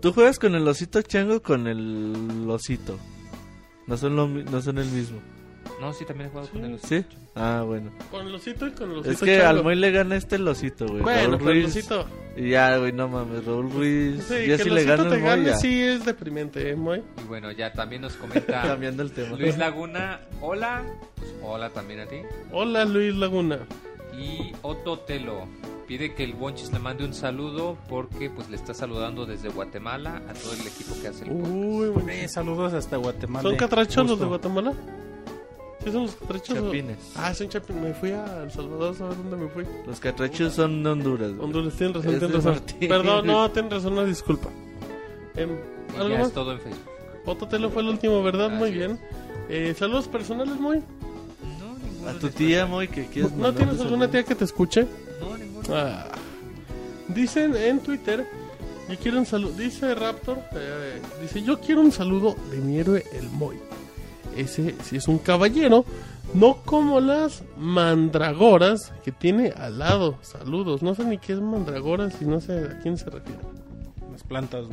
¿Tú juegas con el osito chango o con el osito? No son, lo, no son el mismo. No, sí, también he jugado con el ¿Sí? Ah, bueno. Con el osito y con el osito. Es que chango. al Moy le gana este el osito, güey. Bueno, Raúl el Ruiz. osito. Y ya, güey, no mames, Raúl Ruiz. Sí, ya que si el le osito gana te el gane ya. sí es deprimente, ¿eh, Moy? Y bueno, ya también nos comenta [laughs] Cambiando el tema. Luis Laguna, hola. Pues, hola también a ti. Hola, Luis Laguna. Y Otto Telo pide que el Bonchis le mande un saludo porque pues le está saludando desde Guatemala a todo el equipo que hace el podcast. Uy, Eh, saludos hasta Guatemala. ¿Son catrachos los de. Guatemala? ¿Sí son los catrachos? Chapines. Ah, son chapines. Me fui a El Salvador, ¿sabes dónde me fui? Los catrachos son de Honduras. güey. Honduras, tienen razón, Es tienen de razón. Martín. Perdón, no, tienen razón, una disculpa. Y ¿Algo ya más? es todo en Facebook. Ototelo fue el último, ¿verdad? Muy bien. Eh, saludos personales, muy. A tu tía, Moy, que quieres ¿No tienes alguna tía que te escuche? No, ninguno. Ah. Dicen en Twitter, yo quiero un saludo, dice Raptor, eh, dice yo quiero un saludo de mi héroe el Moy. Ese sí es un caballero, no como las mandragoras que tiene al lado. Saludos, no sé ni qué es mandragoras y no sé a quién se refiere. Las plantas.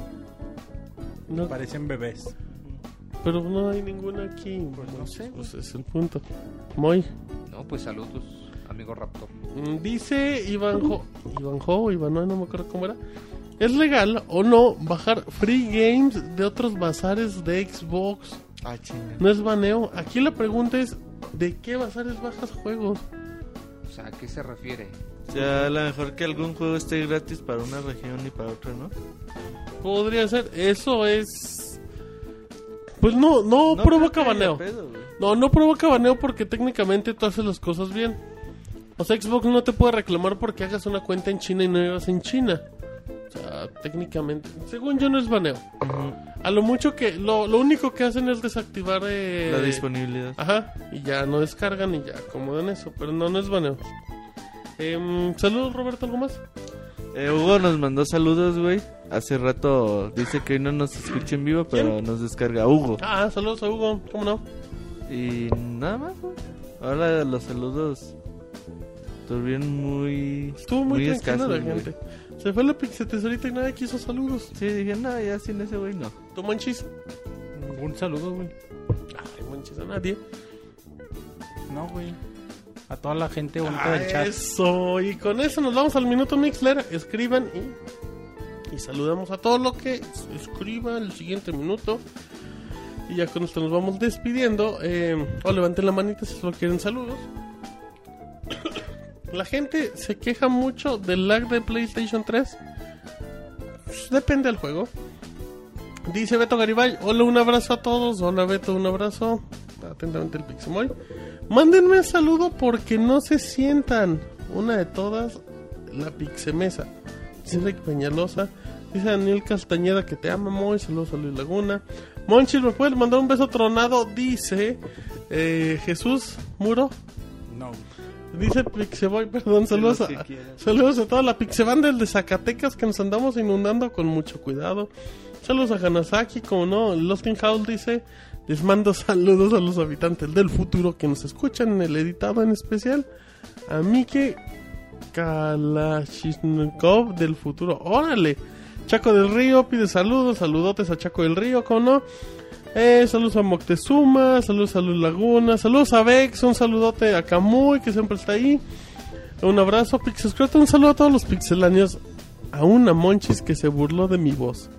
No, Parecen bebés. pero no hay ninguna aquí. Pues no sé, Pues es el punto. Moy. No, pues saludos, amigo Raptor. Mm, Dice Ivanjo, Ivanjo, Ivanoy, no me acuerdo cómo era. ¿Es legal o no bajar free games de otros bazares de Xbox? Ah, chinga. No es baneo. Aquí la pregunta es, ¿de qué bazares bajas juegos? O sea, ¿a qué se refiere? O sea, a lo mejor que algún juego esté gratis para una región y para otra, ¿no? Podría ser, eso es... Pues no, no, No provoca baneo. pedo. No, no provoca baneo porque técnicamente tú haces las cosas bien. O sea, Xbox no te puede reclamar porque hagas una cuenta en China y no vivas en China. O sea, técnicamente, según yo no es baneo. A lo mucho que, lo, lo único que hacen es desactivar eh, La disponibilidad. Ajá, y ya no descargan y ya acomodan eso, pero no, no es baneo. Em, saludos Roberto, ¿algo más? Eh, Hugo nos mandó saludos, güey. Hace rato dice que hoy no nos escucha en vivo, pero nos descarga Hugo. Ah, saludos a Hugo, ¿cómo no? Y nada más, güey. Ahora los saludos estuvieron muy. Estuvo muy, tranquila escasos, la gente. Se fue la pixetesorita y nadie quiso saludos. Sí, dije, no, ya sin ese güey no. ¿Tú manchis? Un saludo, güey. Ay, manchis a nadie. No, güey. A toda la gente bonita Ah, del chat. Eso, y con eso nos vamos al minuto Mixler. Escriban y, y saludamos a todo lo que escriba el siguiente minuto. Y ya con esto nos vamos despidiendo. Eh, o levanten la manita si solo quieren saludos. [coughs] La gente se queja mucho del lag de PlayStation 3. Pues, depende del juego. Dice Beto Garibay, hola, un abrazo a todos. Hola Beto, un abrazo. Atentamente el Pixemoy. Mándenme saludo porque no se sientan. Una de todas, la Pixemesa. Dice Rick Peñalosa. Dice Daniel Castañeda que te ama, Moy. Saludos a Luis Laguna. Monchil, ¿me puedes mandar un beso tronado? Dice eh, Jesús Muro. No. Dice Pixeboy, perdón, saludos a, saludos a toda la Pixebanda de Zacatecas que nos andamos inundando con mucho cuidado. Saludos a Hanasaki, como no, Lost in House dice, les mando saludos a los habitantes del futuro que nos escuchan en el editado en especial. A Mike Kalashnikov del futuro, órale. Chaco del Río pide saludos, saludotes a Chaco del Río, como no. Eh, saludos a Moctezuma, saludos a Luz Laguna, saludos a Vex, un saludote a Camuy que siempre está ahí. Un abrazo, Pixescroto, un saludo a todos los pixelanios. A una Monchis que se burló de mi voz.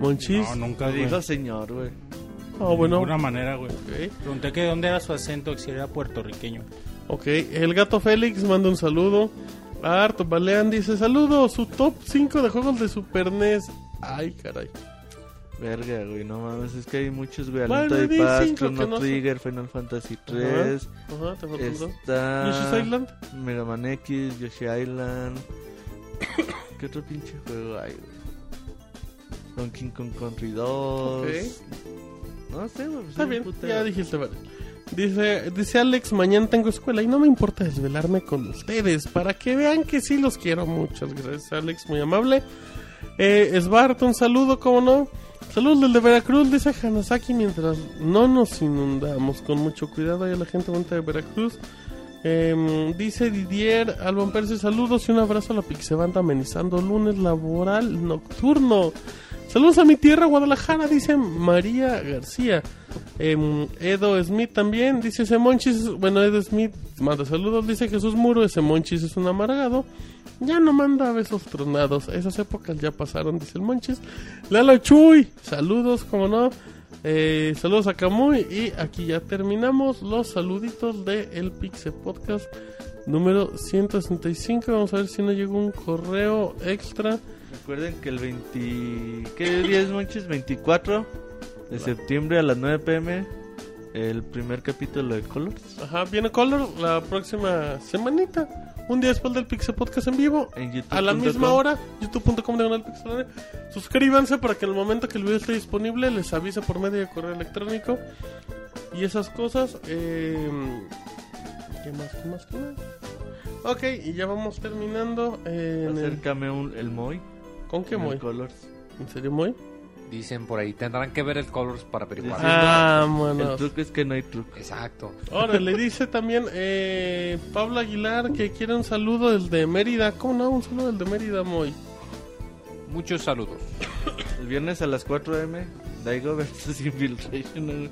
Monchis. No, nunca, dijo señor, güey. Ah, De bueno. ninguna manera, güey. Pregunté que dónde era su acento, que si era puertorriqueño. Ok, el gato Félix manda un saludo. Art Balean dice: Saludos, su top 5 de juegos de Super NES. Ay, caray. Verga, güey, no mames, es que hay muchos, güey. Aliento de Paz, Chrono no son. Trigger, Final Fantasy Ajá, 3. Ajá, te faltan dos. Está. Yoshi's Island. Mega Man X, Yoshi Island. [coughs] ¿Qué otro pinche juego hay, güey? Donkey Kong Country 2. Ok. No sé, güey. pues Está bien, putero. ya dijiste, vale. Dice, dice Alex, mañana tengo escuela y no me importa desvelarme con ustedes para que vean que sí los quiero. Muchas gracias, Alex, muy amable. Eh, Svart, un saludo, ¿cómo no? Saludos desde Veracruz, dice Hanasaki, mientras no nos inundamos. Con mucho cuidado ahí a la gente bonita de Veracruz. Em, dice Didier Albon Percy, saludos y un abrazo a la Pixebanda amenizando lunes laboral nocturno. Saludos a mi tierra, Guadalajara, dice María García. Em, Edo Smith también, dice ese Monchis. Bueno, Edo Smith manda saludos, dice Jesús Muro, ese Monchis es un amargado. Ya no manda besos tronados, esas épocas ya pasaron, dice el Monchis. Lalo Chuy, saludos, como no. Eh, saludos a Camuy y aquí ya terminamos los saluditos de El Pixe Podcast número 165. Vamos a ver si no llegó un correo extra. Recuerden que el 20. ¿Qué día es, Monchis? 24 de septiembre a las 9 pm. el primer capítulo de Colors Ajá, viene Color la próxima semanita. Un día después del Pixel Podcast en vivo. en YouTube. A la misma hora, youtube.com diagonal pixelania. Suscríbanse para que en el momento que el video esté disponible les avise por medio de correo electrónico. Y esas cosas. Eh, ¿Qué más? ¿Qué más? ¿Qué más? Ok, y ya vamos terminando. eh, en el- Acércame un, el Moy. ¿Con qué el muy? Colors. ¿En serio muy? Dicen por ahí, tendrán que ver el Colors para averiguar. Ah, El Vámonos. truco es que no hay truco. Exacto. Ahora le dice también eh, Pablo Aguilar que quiere un saludo desde Mérida. ¿Cómo no? Un saludo desde Mérida, muy. Muchos saludos. El viernes a las 4 am, Daigo versus Infiltration.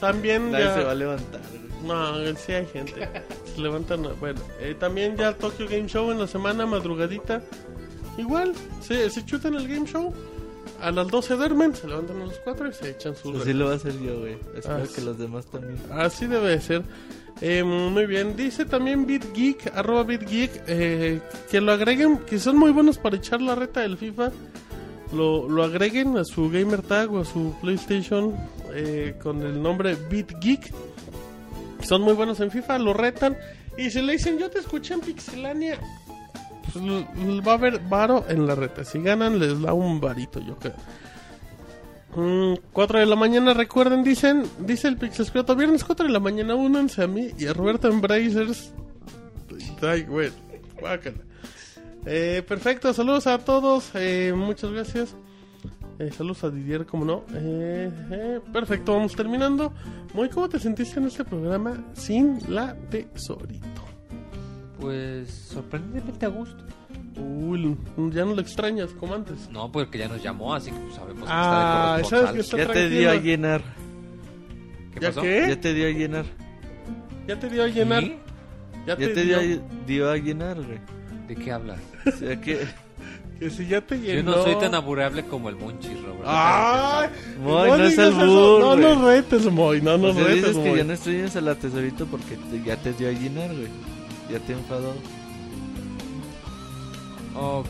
También Nadie ya... se va a levantar. No, sí hay gente. Se levantan. Bueno, eh, también ya Tokyo Game Show en la semana, madrugadita. Igual, se, se chutan el Game Show. A las 12 duermen, se levantan a las 4 y se echan su. Así lo va a hacer yo, güey. Espero Ah, que los demás también. Así debe ser. Eh, muy bien. Dice también BitGeek, arroba BitGeek, eh, que lo agreguen, que son muy buenos para echar la reta del FIFA. Lo, lo agreguen a su gamer tag o a su PlayStation eh, con el nombre BitGeek. Son muy buenos en FIFA, lo retan. Y si le dicen, yo te escuché en Pixelania, pues va a haber varo en la reta. Si ganan, les da un varito, yo creo. 4 de la mañana, recuerden, dicen, dice el Pixescroto, viernes 4 de la mañana, únanse a mí y a Roberto Embracers. Ay, güey. Eh, perfecto, saludos a todos, eh, muchas gracias. Eh, saludos a Didier, como no. Eh, perfecto, vamos terminando. Muy, ¿cómo te sentiste en este programa sin la tesorito? Pues sorprendentemente a gusto. Uy, ya no lo extrañas como antes. No, porque ya nos llamó, así que pues, sabemos que Ah, está de ¿sabes corresponsal. que está Ya te dio a llenar. ¿Qué ¿Ya pasó? qué? Ya te dio a llenar. Ya te dio a llenar. ¿Sí? Ya, Ya te dio, a- dio a llenar, güey. ¿De qué hablas? O sea que. Que si ya te Yo llenó. no soy tan aburrible como el Monchis, Robert. ¡Ay! Moy, no es digas albur, eso. No nos retes, Moy. No O nos sea, retes, dices que Moy. ya no a la tesorito porque te- ya te dio a llenar, güey. Ya te enfadó. Ok,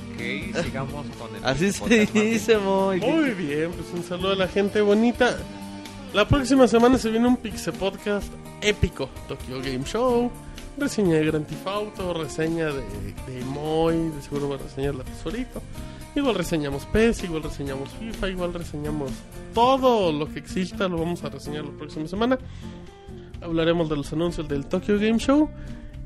sigamos con el Así se dice, Moy. Muy bien, pues un saludo a la gente bonita. La próxima semana se viene un Pixel Podcast épico. Tokyo Game Show, reseña de Grand Theft Auto, reseña de, de Moy, de seguro va a reseñar la tesorito. Igual reseñamos PES, igual reseñamos FIFA, igual reseñamos todo lo que exista, lo vamos a reseñar la próxima semana. Hablaremos de los anuncios del Tokyo Game Show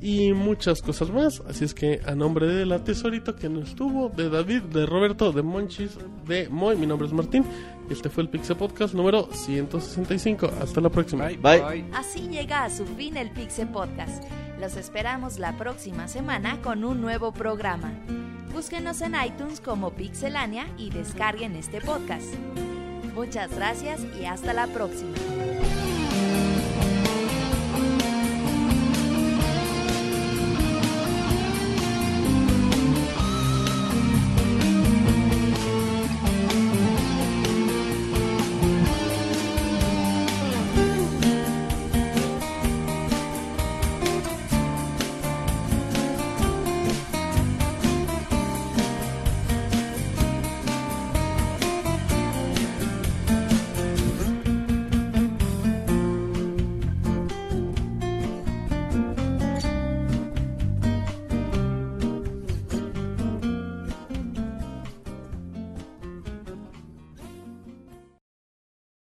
y muchas cosas más. Así es que a nombre de la tesorito que no estuvo, de David, de Roberto, de Monchis, de Moy, mi nombre es Martín. Y este fue el Pixel Podcast número 165. Hasta la próxima. Bye. Así llega a su fin el Pixel Podcast. Los esperamos la próxima semana con un nuevo programa. Búsquenos en iTunes como Pixelania y descarguen este podcast. Muchas gracias y hasta la próxima.